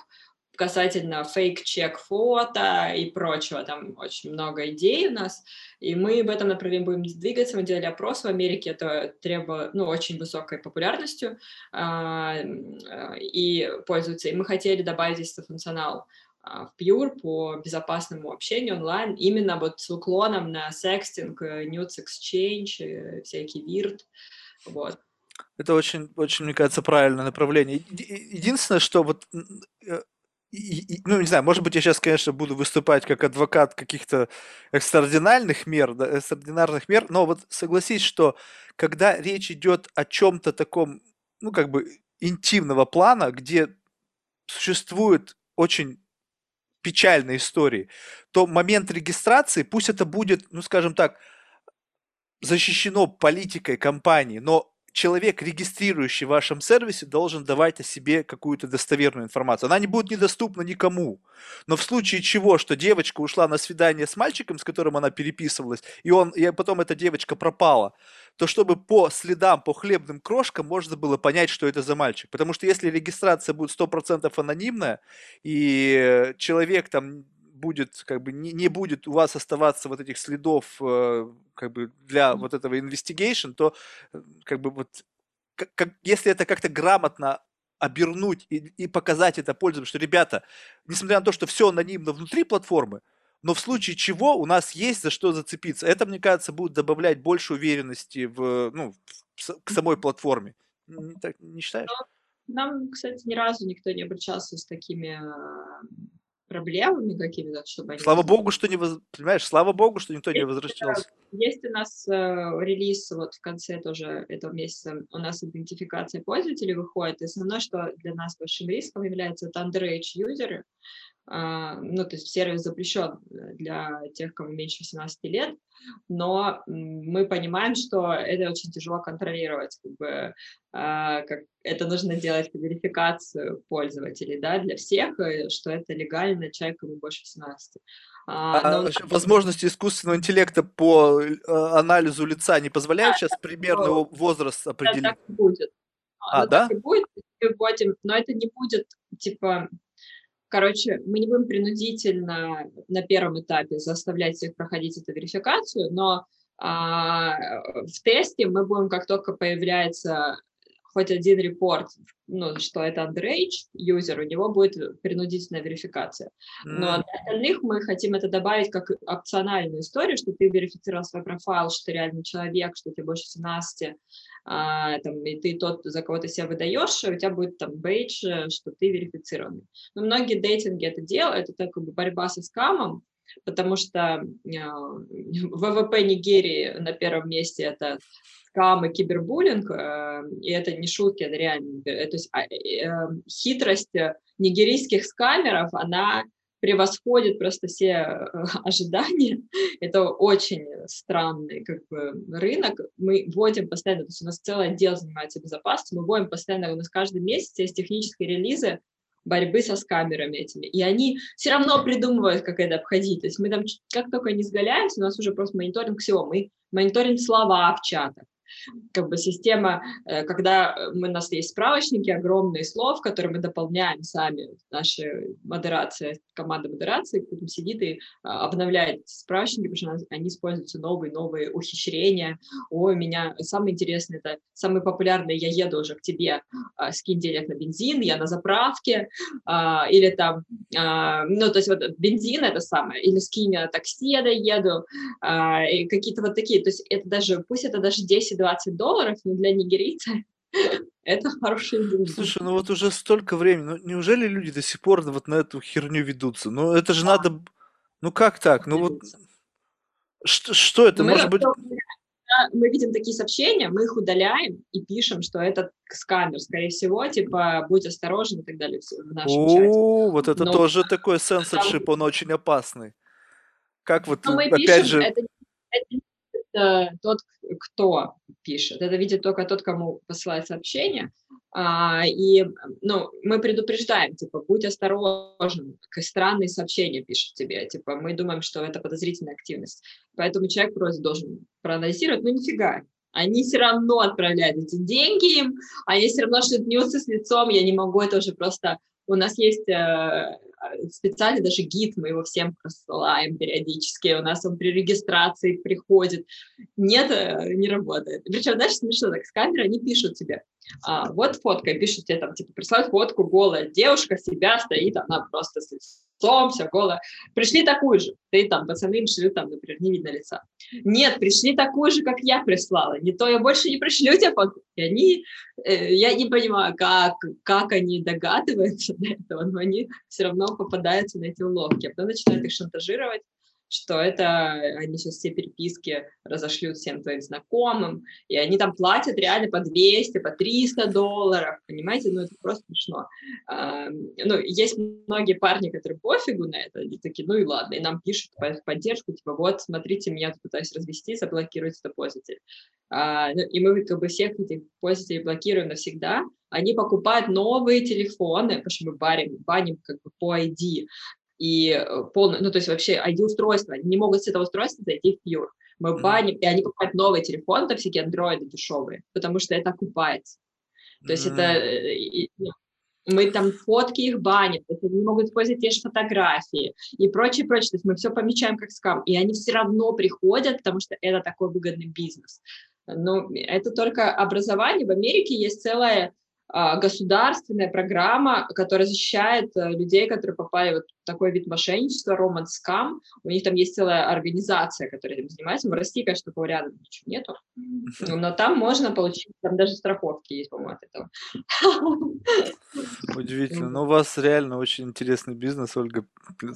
касательно фейк-чек фото и прочего. Там очень много идей у нас, и мы в этом направлении будем двигаться. Мы делали опрос в Америке, это требует, ну, очень высокой популярностью э, и пользуется. И мы хотели добавить здесь функционал а, в Pure по безопасному общению онлайн, именно вот с уклоном на секстинг, nudes exchange, э, всякий вирт, вот. Это очень, очень, мне кажется, правильное направление. Единственное, что вот э, и, и, ну, не знаю, может быть, я сейчас, конечно, буду выступать как адвокат каких-то экстраординарных мер, да, экстраординарных мер, но вот согласись, что когда речь идет о чем-то таком, ну, как бы интимного плана, где существует очень печальные истории, то момент регистрации, пусть это будет, ну, скажем так, защищено политикой компании, но человек, регистрирующий в вашем сервисе, должен давать о себе какую-то достоверную информацию. Она не будет недоступна никому. Но в случае чего, что девочка ушла на свидание с мальчиком, с которым она переписывалась, и, он, и потом эта девочка пропала, то чтобы по следам, по хлебным крошкам можно было понять, что это за мальчик. Потому что если регистрация будет 100% анонимная, и человек там будет, как бы, не, не будет у вас оставаться вот этих следов, э, как бы, для вот этого investigation, то, э, как бы, вот, как, как, если это как-то грамотно обернуть и, и показать это пользователям, что, ребята, несмотря на то, что все анонимно внутри платформы, но в случае чего у нас есть за что зацепиться. Это, мне кажется, будет добавлять больше уверенности в, ну, к самой платформе. Не, так, не считаешь? Нам, кстати, ни разу никто не обращался с такими э, проблемами какими-то, чтобы они... Слава богу, что не... Воз... Понимаешь, слава богу, что никто есть, не возвращался. Есть у нас э, релиз вот в конце тоже этого месяца, у нас идентификация пользователей выходит, и основное, что для нас большим риском является это underage юзеры, ну, то есть сервис запрещен для тех, кому меньше 18 лет, но мы понимаем, что это очень тяжело контролировать, как бы, а, как это нужно делать верификацию пользователей, да, для всех, э, что это легально человеку больше 18. А, а но... Возможности искусственного интеллекта по э, анализу лица не позволяют да, сейчас примерно возраст определить? Да, так будет. А, ну, да? Так и будет, но это не будет, типа, Короче, мы не будем принудительно на первом этапе заставлять всех проходить эту верификацию, но а, в тесте мы будем, как только появляется хоть один репорт, ну, что это underage юзер, у него будет принудительная верификация. Но mm. для остальных мы хотим это добавить как опциональную историю, что ты верифицировал свой профайл, что ты реальный человек, что тебе больше 17, а, там, и ты тот, за кого ты себя выдаешь, у тебя будет там бейдж, что ты верифицированный. Но многие дейтинги это делают, это как бы борьба со скамом, потому что а, ВВП Нигерии на первом месте это скам и кибербуллинг, э, и это не шутки, это реально, э, то есть а, э, хитрость нигерийских скамеров, она превосходит просто все ожидания. Это очень странный как бы, рынок. Мы вводим постоянно, то есть у нас целый отдел занимается безопасностью, мы вводим постоянно, у нас каждый месяц есть технические релизы борьбы со скамерами этими. И они все равно придумывают, как это обходить. То есть мы там как только не сгаляемся, у нас уже просто мониторинг всего. Мы мониторим слова в чатах, как бы система, э, когда мы, у нас есть справочники огромные слов, которые мы дополняем сами, наша модерация, команда модерации сидит и а, обновляет справочники, потому что они используются новые, новые ухищрения. Ой, меня самое интересное, это самый популярный, я еду уже к тебе, скинь денег на бензин, я на заправке, или там, ну, то есть вот бензин это самое, или скинь на такси, я доеду, какие-то вот такие, то есть это даже, пусть это даже 10 20 долларов, но для нигерийца это хорошие деньги. Слушай, ну вот уже столько времени, ну неужели люди до сих пор вот на эту херню ведутся? Ну это же да. надо, ну как так? Ну вот что, что это мы может быть? Мы видим такие сообщения, мы их удаляем и пишем, что это скамер, скорее всего, типа будь осторожен и так далее в нашем О, чате. вот это Но... тоже такой сенсоршип, он очень опасный. Как вот, опять пишем, же... Это, это это тот, кто пишет. Это видит только тот, кому посылает сообщение. А, и ну, мы предупреждаем, типа, будь осторожен, странные сообщения пишут тебе, типа, мы думаем, что это подозрительная активность. Поэтому человек просто должен проанализировать, ну нифига, они все равно отправляют эти деньги им, они все равно шутнются с лицом, я не могу это уже просто... У нас есть э, специально даже гид, мы его всем присылаем периодически, у нас он при регистрации приходит. Нет, э, не работает. Причем, знаешь, смешно, так с камеры они пишут тебе, а, вот фотка, и пишут тебе там, типа, присылают фотку голая девушка, себя стоит, она просто с лицом, вся голая. Пришли такую же. Ты там, пацаны им шлют, там, например, не видно лица. Нет, пришли такую же, как я прислала. Не то я больше не пришлю тебе фотку. И они, э, я не понимаю, как, как они догадываются до этого, но они все равно попадаются на эти уловки. А потом начинают их шантажировать, что это они сейчас все переписки разошлют всем твоим знакомым, и они там платят реально по 200, по 300 долларов, понимаете, ну это просто смешно. А, ну, есть многие парни, которые пофигу на это, они такие, ну и ладно, и нам пишут в поддержку, типа, вот, смотрите, меня тут пытаюсь развести, заблокируйте депозитель. А, ну, и мы как бы всех этих пользователей блокируем навсегда, они покупают новые телефоны, потому что мы барим, баним как бы по ID, и э, полное, ну, то есть вообще ID-устройства, они не могут с этого устройства зайти в Pure. Мы mm-hmm. баним, и они покупают новый телефон, там всякие андроиды дешевые, потому что это окупается. То есть mm-hmm. это... Э, ну, мы там фотки их баним, то есть они не могут использовать те же фотографии и прочее, прочее. То есть мы все помечаем как скам, и они все равно приходят, потому что это такой выгодный бизнес. Но это только образование. В Америке есть целая а, государственная программа, которая защищает э, людей, которые попали вот такой вид мошенничества, Roman Scam. У них там есть целая организация, которая этим занимается. В России, конечно, такого рядом ничего нету. Но там можно получить, там даже страховки есть, по-моему, от этого. Удивительно. Но у вас реально очень интересный бизнес, Ольга.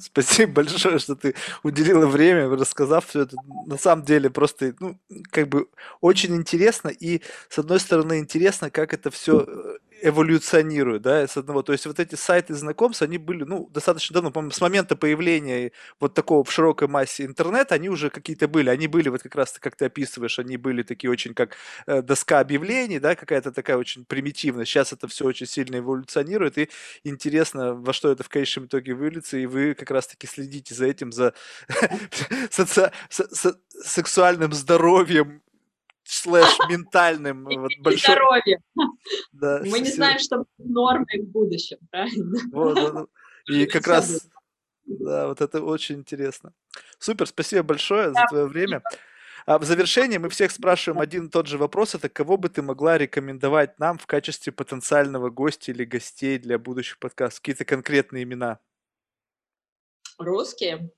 Спасибо большое, что ты уделила время, рассказав все это. На самом деле просто, ну, как бы очень интересно. И, с одной стороны, интересно, как это все э, эволюционирует, да, с одного. То есть вот эти сайты знакомств, они были, ну, достаточно давно, по с момента появления вот такого в широкой массе интернета, они уже какие-то были. Они были вот как раз, как ты описываешь, они были такие очень как э, доска объявлений, да, какая-то такая очень примитивная. Сейчас это все очень сильно эволюционирует, и интересно, во что это в конечном итоге выльется, и вы как раз-таки следите за этим, за сексуальным здоровьем слэш ментальным вот, большой... здоровье. Да, Мы не знаем, что будет нормой в будущем, правильно? Вот, вот, и как раз, да, вот это очень интересно. Супер, спасибо большое за твое время. А в завершении мы всех спрашиваем один и тот же вопрос. Это кого бы ты могла рекомендовать нам в качестве потенциального гостя или гостей для будущих подкастов? Какие-то конкретные имена? Русские?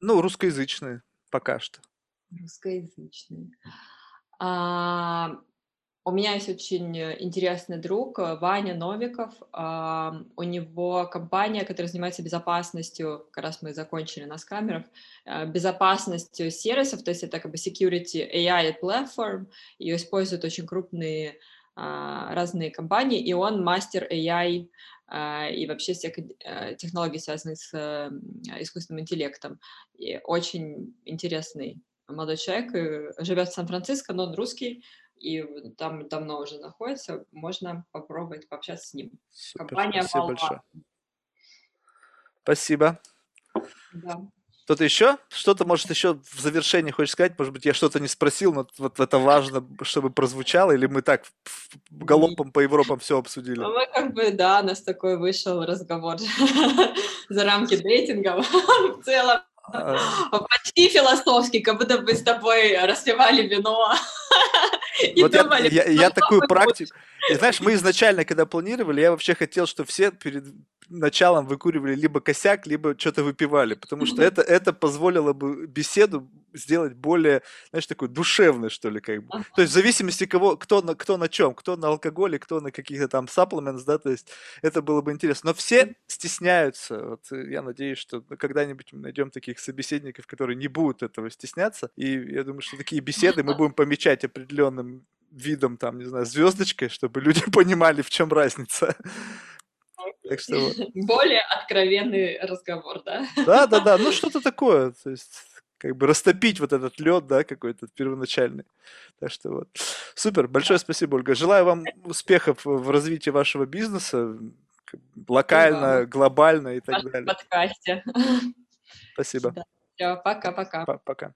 Ну, русскоязычные пока что. Русскоязычные. А, у меня есть очень интересный друг э, Ваня Новиков. У него компания, которая занимается безопасностью, как раз мы закончили на камерах, э, безопасностью сервисов, то есть это как бы security AI platform, ее используют очень крупные а, разные компании, и он мастер AI а, и вообще всех э, технологий, связанных с искусственным интеллектом. И очень интересный молодой человек, живет в Сан-Франциско, но он русский, и там давно уже находится, можно попробовать пообщаться с ним. Супер, Компания спасибо Волва. большое. Спасибо. Да. Кто-то еще? Что-то, может, еще в завершении хочешь сказать? Может быть, я что-то не спросил, но вот это важно, чтобы прозвучало, или мы так галопом по Европам все обсудили? Ну, мы как бы, да, у нас такой вышел разговор за рамки дейтинга в целом. А. Почти философский, как будто бы с тобой распивали вино. Вот я, я, я такую практику... И знаешь, мы изначально, когда планировали, я вообще хотел, что все перед началом выкуривали либо косяк, либо что-то выпивали, потому что это, это позволило бы беседу сделать более, знаешь, такой душевной, что ли, как бы. То есть в зависимости кого, кто на, кто на чем, кто на алкоголе, кто на каких-то там supplements, да, то есть это было бы интересно. Но все стесняются. Вот я надеюсь, что когда-нибудь мы найдем таких собеседников, которые не будут этого стесняться, и я думаю, что такие беседы мы будем помечать определенным видом, там, не знаю, звездочкой, чтобы люди понимали, в чем разница. Так что вот. Более откровенный разговор, да? Да, да, да, ну что-то такое, то есть как бы растопить вот этот лед, да, какой-то первоначальный. Так что вот. Супер, большое спасибо, Ольга. Желаю вам успехов в развитии вашего бизнеса, локально, глобально и так далее. В подкасте. Спасибо. Все, пока-пока. Пока.